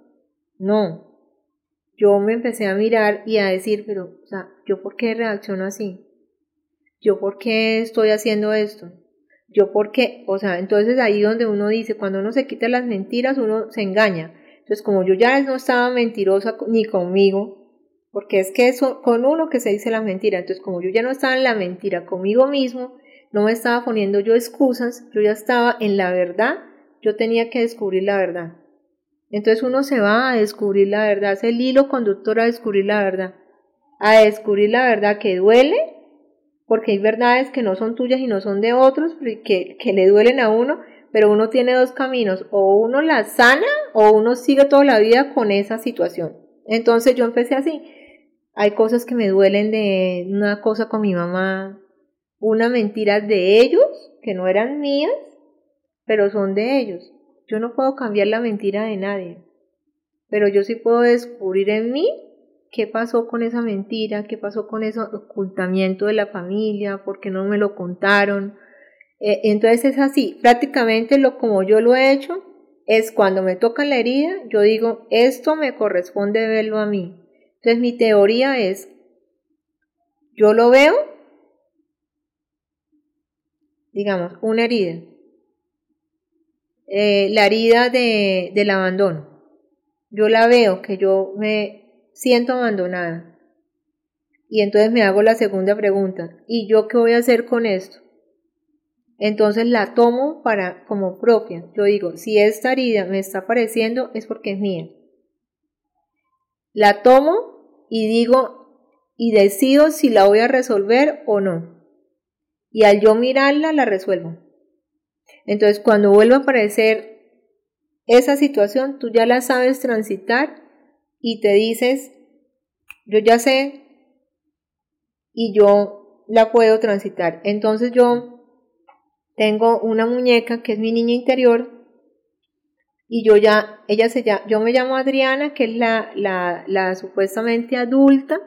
Speaker 1: No, yo me empecé a mirar y a decir, pero, o sea, ¿yo por qué reacciono así? ¿Yo por qué estoy haciendo esto? ¿Yo por qué? O sea, entonces ahí donde uno dice, cuando uno se quita las mentiras, uno se engaña. Entonces, como yo ya no estaba mentirosa ni conmigo, porque es que eso, con uno que se dice la mentira, entonces como yo ya no estaba en la mentira conmigo mismo, no me estaba poniendo yo excusas, yo ya estaba en la verdad, yo tenía que descubrir la verdad. Entonces uno se va a descubrir la verdad, es el hilo conductor a descubrir la verdad. a descubrir la verdad que duele, porque hay verdades que no son tuyas y no son de otros, que, que le duelen a uno, pero uno tiene dos caminos, o uno la sana o uno sigue toda la vida con esa situación. Entonces yo empecé así. Hay cosas que me duelen de una cosa con mi mamá, una mentira de ellos, que no eran mías, pero son de ellos. Yo no puedo cambiar la mentira de nadie, pero yo sí puedo descubrir en mí qué pasó con esa mentira, qué pasó con ese ocultamiento de la familia, por qué no me lo contaron. Eh, entonces es así, prácticamente lo como yo lo he hecho es cuando me toca la herida, yo digo, esto me corresponde verlo a mí. Entonces mi teoría es, yo lo veo, digamos, una herida, eh, la herida de, del abandono. Yo la veo, que yo me siento abandonada. Y entonces me hago la segunda pregunta, ¿y yo qué voy a hacer con esto? Entonces la tomo para como propia. Yo digo, si esta herida me está apareciendo es porque es mía. La tomo y digo y decido si la voy a resolver o no. Y al yo mirarla la resuelvo. Entonces, cuando vuelve a aparecer esa situación, tú ya la sabes transitar y te dices, yo ya sé y yo la puedo transitar. Entonces yo tengo una muñeca que es mi niña interior y yo ya, ella se llama, yo me llamo Adriana, que es la, la, la supuestamente adulta,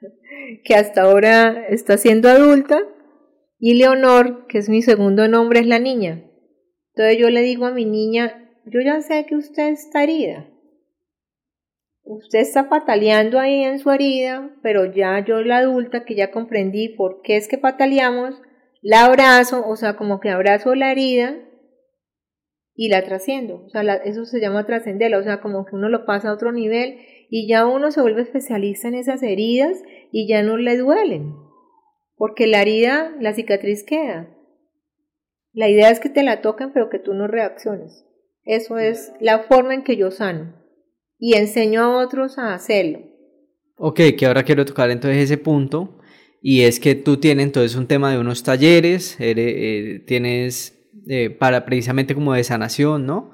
Speaker 1: que hasta ahora está siendo adulta, y Leonor, que es mi segundo nombre, es la niña. Entonces yo le digo a mi niña, yo ya sé que usted está herida. Usted está pataleando ahí en su herida, pero ya yo la adulta que ya comprendí por qué es que pataleamos, la abrazo, o sea, como que abrazo la herida y la trasciendo. O sea, eso se llama trascenderla, o sea, como que uno lo pasa a otro nivel y ya uno se vuelve especialista en esas heridas y ya no le duelen. Porque la herida, la cicatriz queda. La idea es que te la toquen, pero que tú no reacciones. Eso es la forma en que yo sano. Y enseño a otros a hacerlo.
Speaker 2: Ok, que ahora quiero tocar entonces ese punto. Y es que tú tienes entonces un tema de unos talleres, eh, tienes eh, para precisamente como de sanación, ¿no?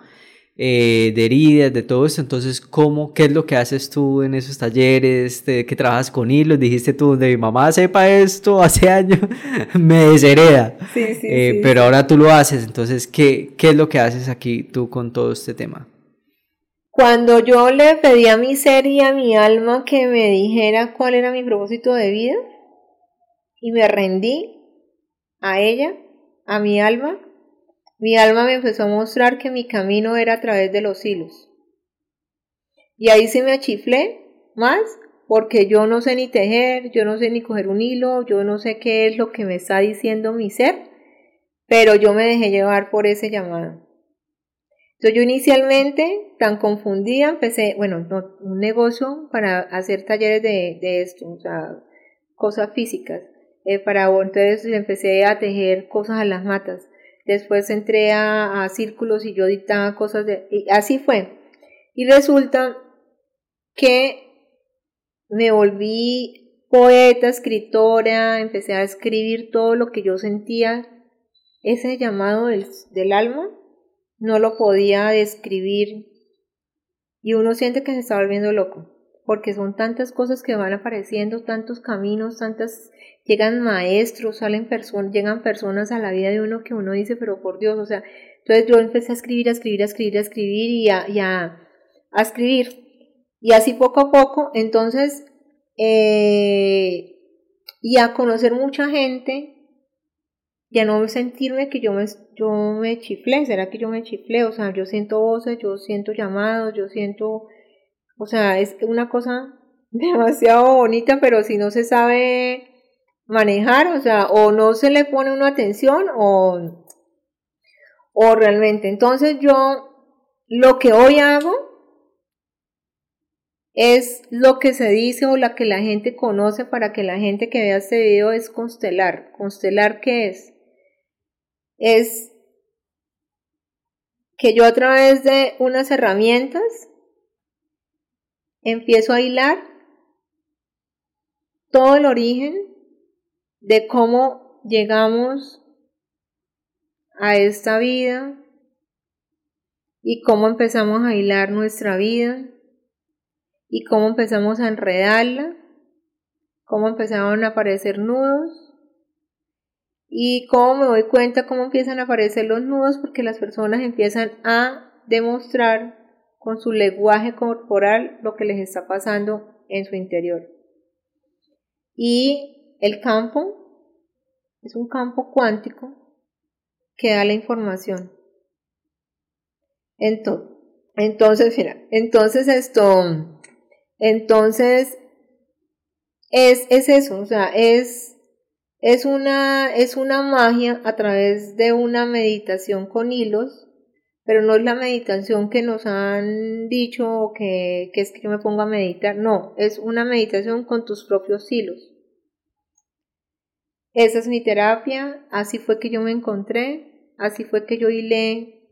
Speaker 2: Eh, de heridas, de todo esto. Entonces, ¿cómo, qué es lo que haces tú en esos talleres? De, que trabajas con hilos, dijiste tú, de mi mamá sepa esto hace años, me deshereda. Sí, sí, eh, sí, pero ahora tú lo haces, entonces, ¿qué, ¿qué es lo que haces aquí tú con todo este tema?
Speaker 1: Cuando yo le pedí a mi ser y a mi alma que me dijera cuál era mi propósito de vida y me rendí a ella, a mi alma, mi alma me empezó a mostrar que mi camino era a través de los hilos. Y ahí se me achiflé más porque yo no sé ni tejer, yo no sé ni coger un hilo, yo no sé qué es lo que me está diciendo mi ser, pero yo me dejé llevar por ese llamado. Entonces yo inicialmente, tan confundida, empecé, bueno, un negocio para hacer talleres de, esto, cosas físicas. Eh, para entonces empecé a tejer cosas a las matas después entré a, círculos y yo dictaba cosas de... Y así fue. Y resulta que me volví poeta, escritora, empecé a escribir todo lo que yo sentía, ese llamado del, del alma, no lo podía describir y uno siente que se está volviendo loco, porque son tantas cosas que van apareciendo, tantos caminos, tantas llegan maestros, salen personas, llegan personas a la vida de uno que uno dice, pero por Dios, o sea, entonces yo empecé a escribir, a escribir, a escribir, a escribir y a, a, escribir. Y así poco a poco, entonces, eh, y a conocer mucha gente, ya no sentirme que yo me, yo me chiflé, ¿será que yo me chiflé? O sea, yo siento voces, yo siento llamados, yo siento, o sea, es una cosa demasiado bonita, pero si no se sabe manejar, o sea, o no se le pone una atención o, o realmente. Entonces yo lo que hoy hago es lo que se dice o la que la gente conoce para que la gente que vea este video es constelar. ¿Constelar qué es? Es que yo a través de unas herramientas empiezo a hilar todo el origen de cómo llegamos a esta vida y cómo empezamos a hilar nuestra vida y cómo empezamos a enredarla, cómo empezaron a aparecer nudos y cómo me doy cuenta cómo empiezan a aparecer los nudos porque las personas empiezan a demostrar con su lenguaje corporal lo que les está pasando en su interior. Y el campo es un campo cuántico que da la información. Entonces, mira, entonces esto, entonces es, es eso, o sea, es, es una, es una magia a través de una meditación con hilos, pero no es la meditación que nos han dicho que, que es que yo me ponga a meditar, no, es una meditación con tus propios hilos. Esa es mi terapia, así fue que yo me encontré, así fue que yo hilé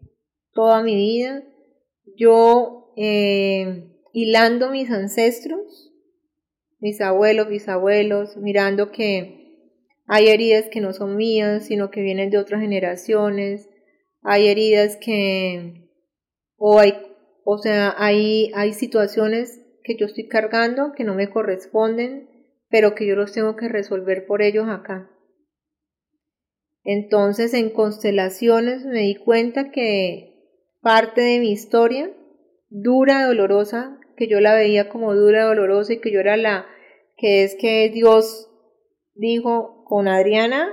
Speaker 1: toda mi vida, yo eh, hilando mis ancestros, mis abuelos, bisabuelos, mirando que hay heridas que no son mías, sino que vienen de otras generaciones, hay heridas que, o hay, o sea, hay, hay situaciones que yo estoy cargando que no me corresponden, pero que yo los tengo que resolver por ellos acá. Entonces en constelaciones me di cuenta que parte de mi historia, dura, dolorosa, que yo la veía como dura, dolorosa y que yo era la que es que Dios dijo con Adriana,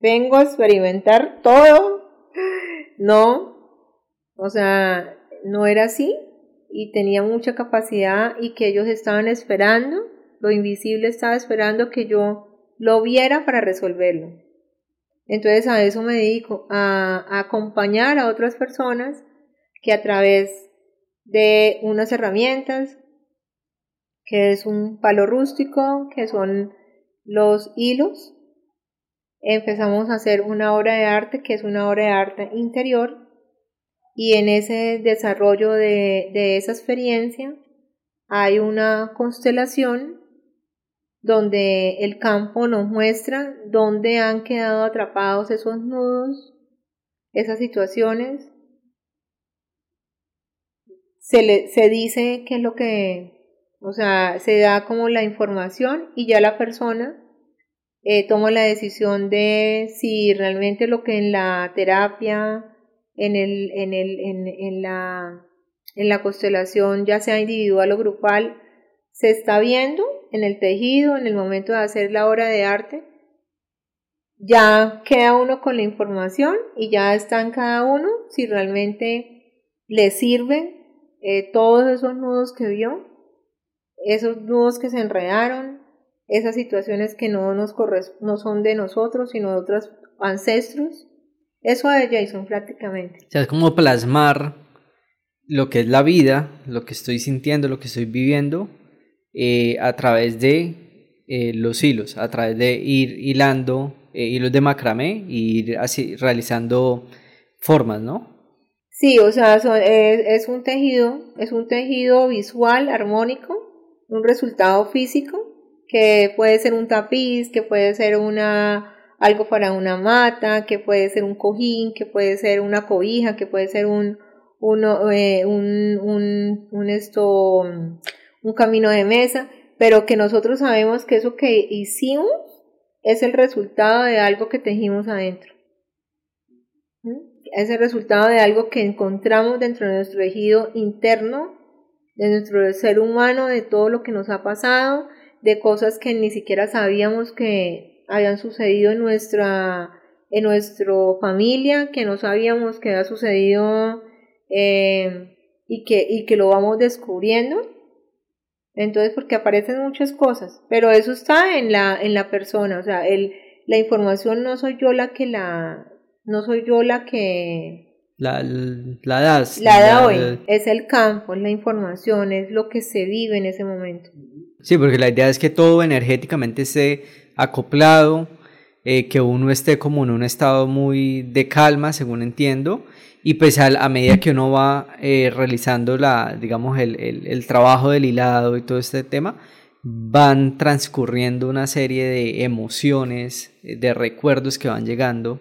Speaker 1: vengo a experimentar todo. No, o sea, no era así y tenía mucha capacidad y que ellos estaban esperando, lo invisible estaba esperando que yo lo viera para resolverlo. Entonces a eso me dedico, a, acompañar a otras personas que a través de unas herramientas, que es un palo rústico, que son los hilos, empezamos a hacer una obra de arte que es una obra de arte interior y en ese desarrollo de, de esa experiencia hay una constelación donde el campo nos muestra dónde han quedado atrapados esos nudos, esas situaciones. Se, le, se dice que es lo que, o sea, se da como la información y ya la persona eh, toma la decisión de si realmente lo que en la terapia, en, el, en, el, en, la, en la constelación, ya sea individual o grupal, se está viendo en el tejido, en el momento de hacer la obra de arte, ya queda uno con la información y ya está en cada uno si realmente le sirven eh, todos esos nudos que vio, esos nudos que se enredaron, esas situaciones que no, nos no son de nosotros, sino de otros ancestros. Eso es Jason prácticamente.
Speaker 2: O sea, es como plasmar lo que es la vida, lo que estoy sintiendo, lo que estoy viviendo eh, a través de eh, los hilos, a través de ir hilando eh, hilos de macramé y ir así realizando formas, ¿no?
Speaker 1: Sí, o sea, es, un tejido, es un tejido visual, armónico, un resultado físico, que puede ser un tapiz, que puede ser una algo para una mata, que puede ser un cojín, que puede ser una cobija, que puede ser un, uno, un, un, un, esto, un camino de mesa, pero que nosotros sabemos que eso que hicimos es el resultado de algo que tejimos adentro. ¿Mm? Es el resultado de algo que encontramos dentro de nuestro tejido interno, de nuestro ser humano, de todo lo que nos ha pasado, de cosas que ni siquiera sabíamos que habían sucedido en nuestra, en nuestra familia, que no sabíamos que había sucedido eh, y, que, y que lo vamos descubriendo entonces, porque aparecen muchas cosas, pero eso está en la, en la persona, o sea, el, la información no soy yo la que la, no soy yo la que...
Speaker 2: La, la das.
Speaker 1: La da hoy, es el campo, es la información, es lo que se vive en ese momento.
Speaker 2: Sí, porque la idea es que todo energéticamente esté acoplado, eh, que uno esté como en un estado muy de calma, según entiendo, y pues a, medida que uno va eh, realizando la, digamos, el, el, el, trabajo del hilado y todo este tema, van transcurriendo una serie de emociones, de recuerdos que van llegando,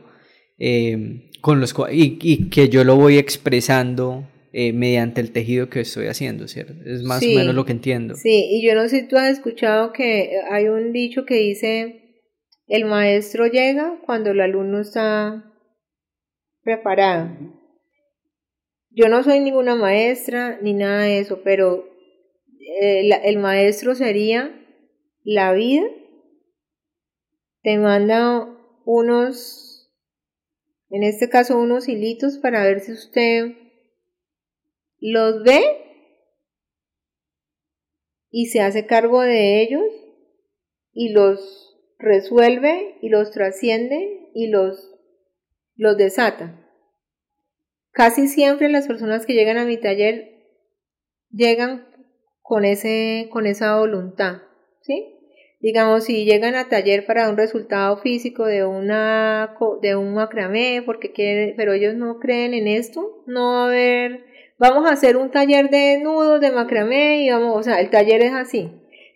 Speaker 2: eh, con los y, que yo lo voy expresando eh, mediante el tejido que estoy haciendo, ¿cierto? Es más o menos lo que entiendo.
Speaker 1: Sí, y yo no sé si tú has escuchado que hay un dicho que dice, el maestro llega cuando el alumno está preparado. Yo no soy ninguna maestra ni nada de eso, pero eh, el maestro sería la vida. Te manda unos, en este caso, unos hilitos para ver si usted los ve y se hace cargo de ellos y los resuelve y los trasciende y los, los desata. Casi siempre las personas que llegan a mi taller llegan con, ese, con esa voluntad, ¿sí? Digamos, si llegan a taller para un resultado físico de, una, de un macramé, porque quieren, pero ellos no creen en esto, no va a haber vamos a hacer un taller de nudos, de macramé, y vamos, o sea, el taller es así.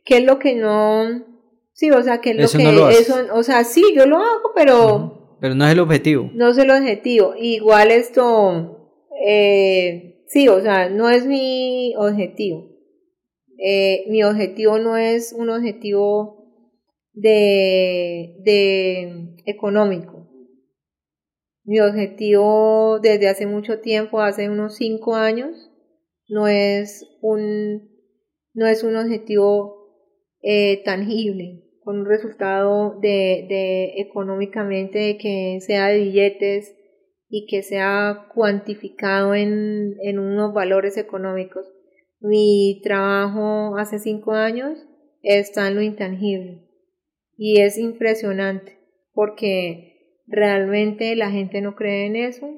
Speaker 1: ¿Qué es lo que no, sí, o sea, qué es lo que, eso, o sea, sí, yo lo hago, pero...
Speaker 2: Pero no es el objetivo.
Speaker 1: No es el objetivo. Igual esto, eh, sí, o sea, no es mi objetivo. Eh, mi objetivo no es un objetivo de, de económico. Mi objetivo desde hace mucho tiempo, hace unos cinco años, no es un, no es un objetivo eh, tangible, con un resultado de, de económicamente que sea de billetes y que sea cuantificado en, en unos valores económicos. Mi trabajo hace cinco años está en lo intangible y es impresionante porque realmente la gente no cree en eso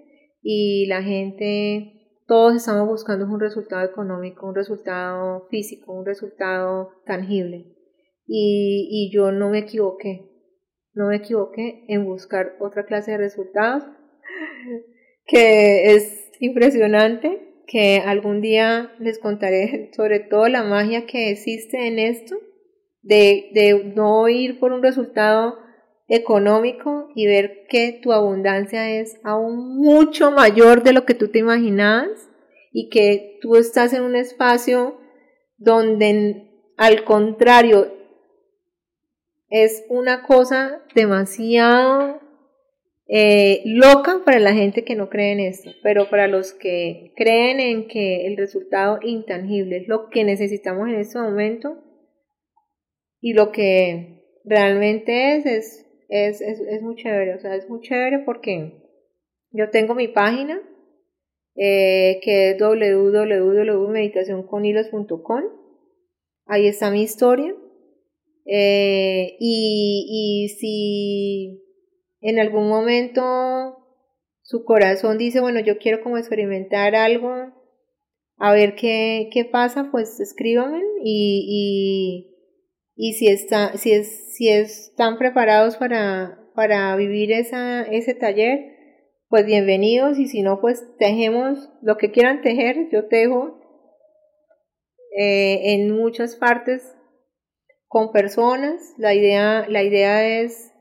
Speaker 1: y la gente, todos estamos buscando un resultado económico, un resultado físico, un resultado tangible. Y, y yo no me equivoqué, no me equivoqué en buscar otra clase de resultados que es impresionante, que algún día les contaré sobre todo la magia que existe en esto, de, de no ir por un resultado económico y ver que tu abundancia es aún mucho mayor de lo que tú te imaginabas y que tú estás en un espacio donde al contrario es una cosa demasiado eh, loca para la gente que no cree en esto, pero para los que creen en que el resultado intangible es lo que necesitamos en este momento y lo que realmente es, es es, es, es muy chévere, o sea, es muy chévere porque yo tengo mi página eh, que es www.meditacionconhilos.com. Ahí está mi historia. Eh, y, y si en algún momento su corazón dice, bueno, yo quiero como experimentar algo, a ver qué, qué pasa, pues escríbanme y, y si, está, si, es, si están preparados para, para vivir esa, ese taller, pues bienvenidos y si no, pues tejemos lo que quieran tejer, yo tejo eh, en muchas partes con personas, la idea, la idea es,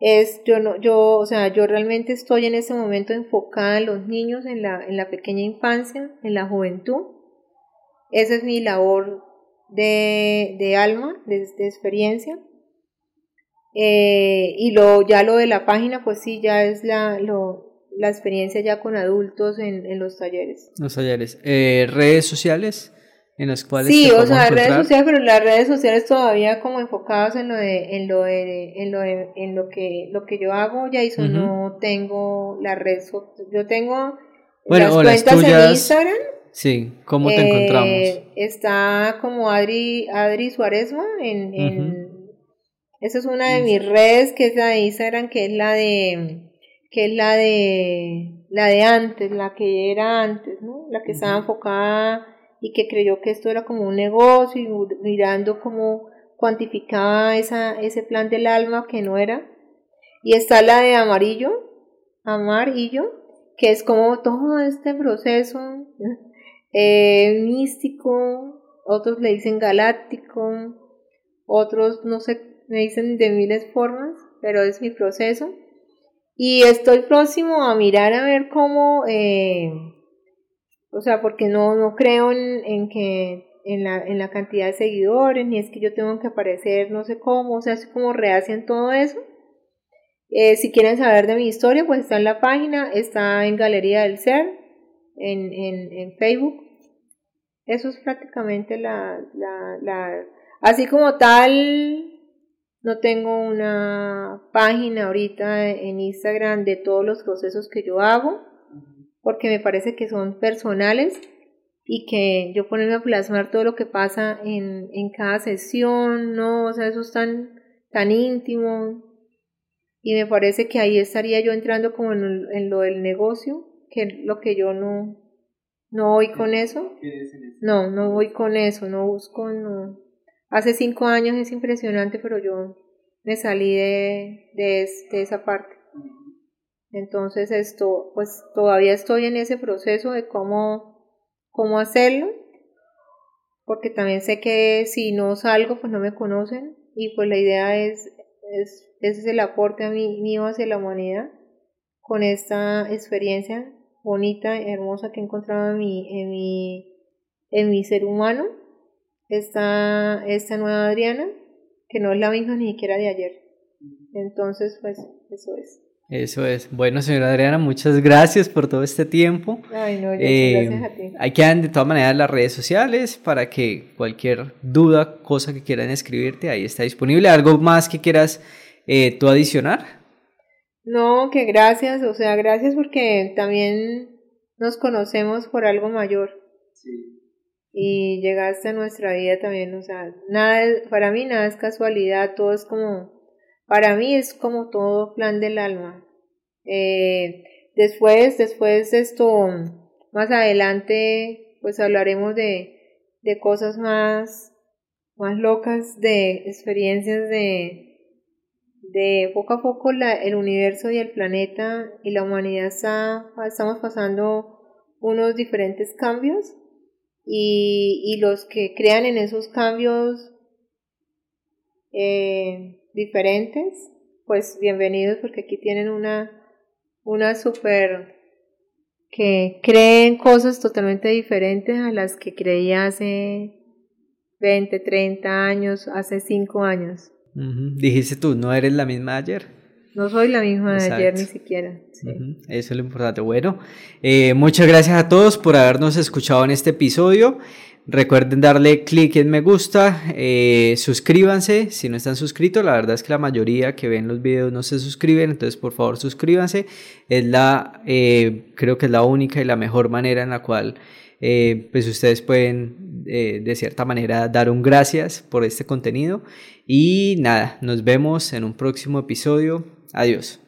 Speaker 1: es yo no, yo, o sea, yo realmente estoy en ese momento enfocada en los niños, en la, en la pequeña infancia, en la juventud. Esa es mi labor de, de alma, de, experiencia. Eh, y lo, ya lo de la página, pues sí, ya es la, lo, la experiencia ya con adultos en, en los talleres.
Speaker 2: Los talleres. Eh, ¿Redes sociales? En las cuales
Speaker 1: sí, o sea, redes sociales, pero las redes sociales todavía como enfocadas en lo de, en lo de, en lo en lo que, lo que yo hago, ya hizo, no tengo la red, yo tengo las cuentas en Instagram,
Speaker 2: Sí, ¿cómo te encontramos? Eh,
Speaker 1: está como Adri, Adri Suárez, en, en esa es una de mis redes, que es la de Instagram, que es la de, que es la de, la de antes, la que era antes, ¿no? La que estaba enfocada y que creyó que esto era como un negocio y mirando cómo cuantificaba esa, ese plan del alma que no era. Y está la de amarillo, amarillo, que es como todo este proceso eh, místico, otros le dicen galáctico, otros no sé, me dicen de miles formas, pero es mi proceso. Y estoy próximo a mirar a ver cómo, eh, o sea, porque no, no creo en, en que en la, en la cantidad de seguidores, ni es que yo tengo que aparecer no sé cómo, o sea, es como rehacen todo eso. Eh, si quieren saber de mi historia, pues está en la página, está en Galería del Ser, en, en, en Facebook. Eso es prácticamente la, la, la... Así como tal, no tengo una página ahorita en Instagram de todos los procesos que yo hago, porque me parece que son personales y que yo ponerme a plasmar todo lo que pasa en, en cada sesión, no, o sea, eso es tan, tan íntimo. Y me parece que ahí estaría yo entrando como en, en lo del negocio, que es lo que yo no, no voy con eso. No, no voy con eso, no busco, no. Hace cinco años es impresionante, pero yo me salí de, de, de esa parte. Entonces esto, pues todavía estoy en ese proceso de cómo cómo hacerlo, porque también sé que si no salgo, pues no me conocen, y pues la idea es, es ese es el aporte a mí, mío hacia la humanidad, con esta experiencia bonita, hermosa que he encontrado en mi, en mi, en mi ser humano, esta, esta nueva Adriana, que no es la misma ni siquiera de ayer. Entonces, pues, eso es.
Speaker 2: Eso es. Bueno, señora Adriana, muchas gracias por todo este tiempo.
Speaker 1: Ay, no, eh, gracias a ti.
Speaker 2: Hay que de todas maneras las redes sociales para que cualquier duda, cosa que quieran escribirte, ahí está disponible. ¿Algo más que quieras eh, tú adicionar?
Speaker 1: No, que gracias, o sea, gracias porque también nos conocemos por algo mayor. Sí. Y llegaste a nuestra vida también, o sea, nada, para mí nada es casualidad, todo es como para mí es como todo plan del alma. Eh, después, después de esto, más adelante, pues hablaremos de, de cosas más, más locas, de experiencias de, de poco a poco la, el universo y el planeta y la humanidad estamos pasando unos diferentes cambios y, y los que crean en esos cambios eh, diferentes, pues bienvenidos porque aquí tienen una, una super que creen cosas totalmente diferentes a las que creía hace 20, 30 años, hace 5 años.
Speaker 2: Dijiste tú, no eres la misma de ayer.
Speaker 1: No soy la misma de ayer ni siquiera.
Speaker 2: Eso es lo importante. Bueno, eh, muchas gracias a todos por habernos escuchado en este episodio. Recuerden darle clic en me gusta, eh, suscríbanse si no están suscritos. La verdad es que la mayoría que ven los videos no se suscriben, entonces por favor suscríbanse. Es la, eh, creo que es la única y la mejor manera en la cual eh, pues ustedes pueden de cierta manera dar un gracias por este contenido. Y nada, nos vemos en un próximo episodio. Adiós.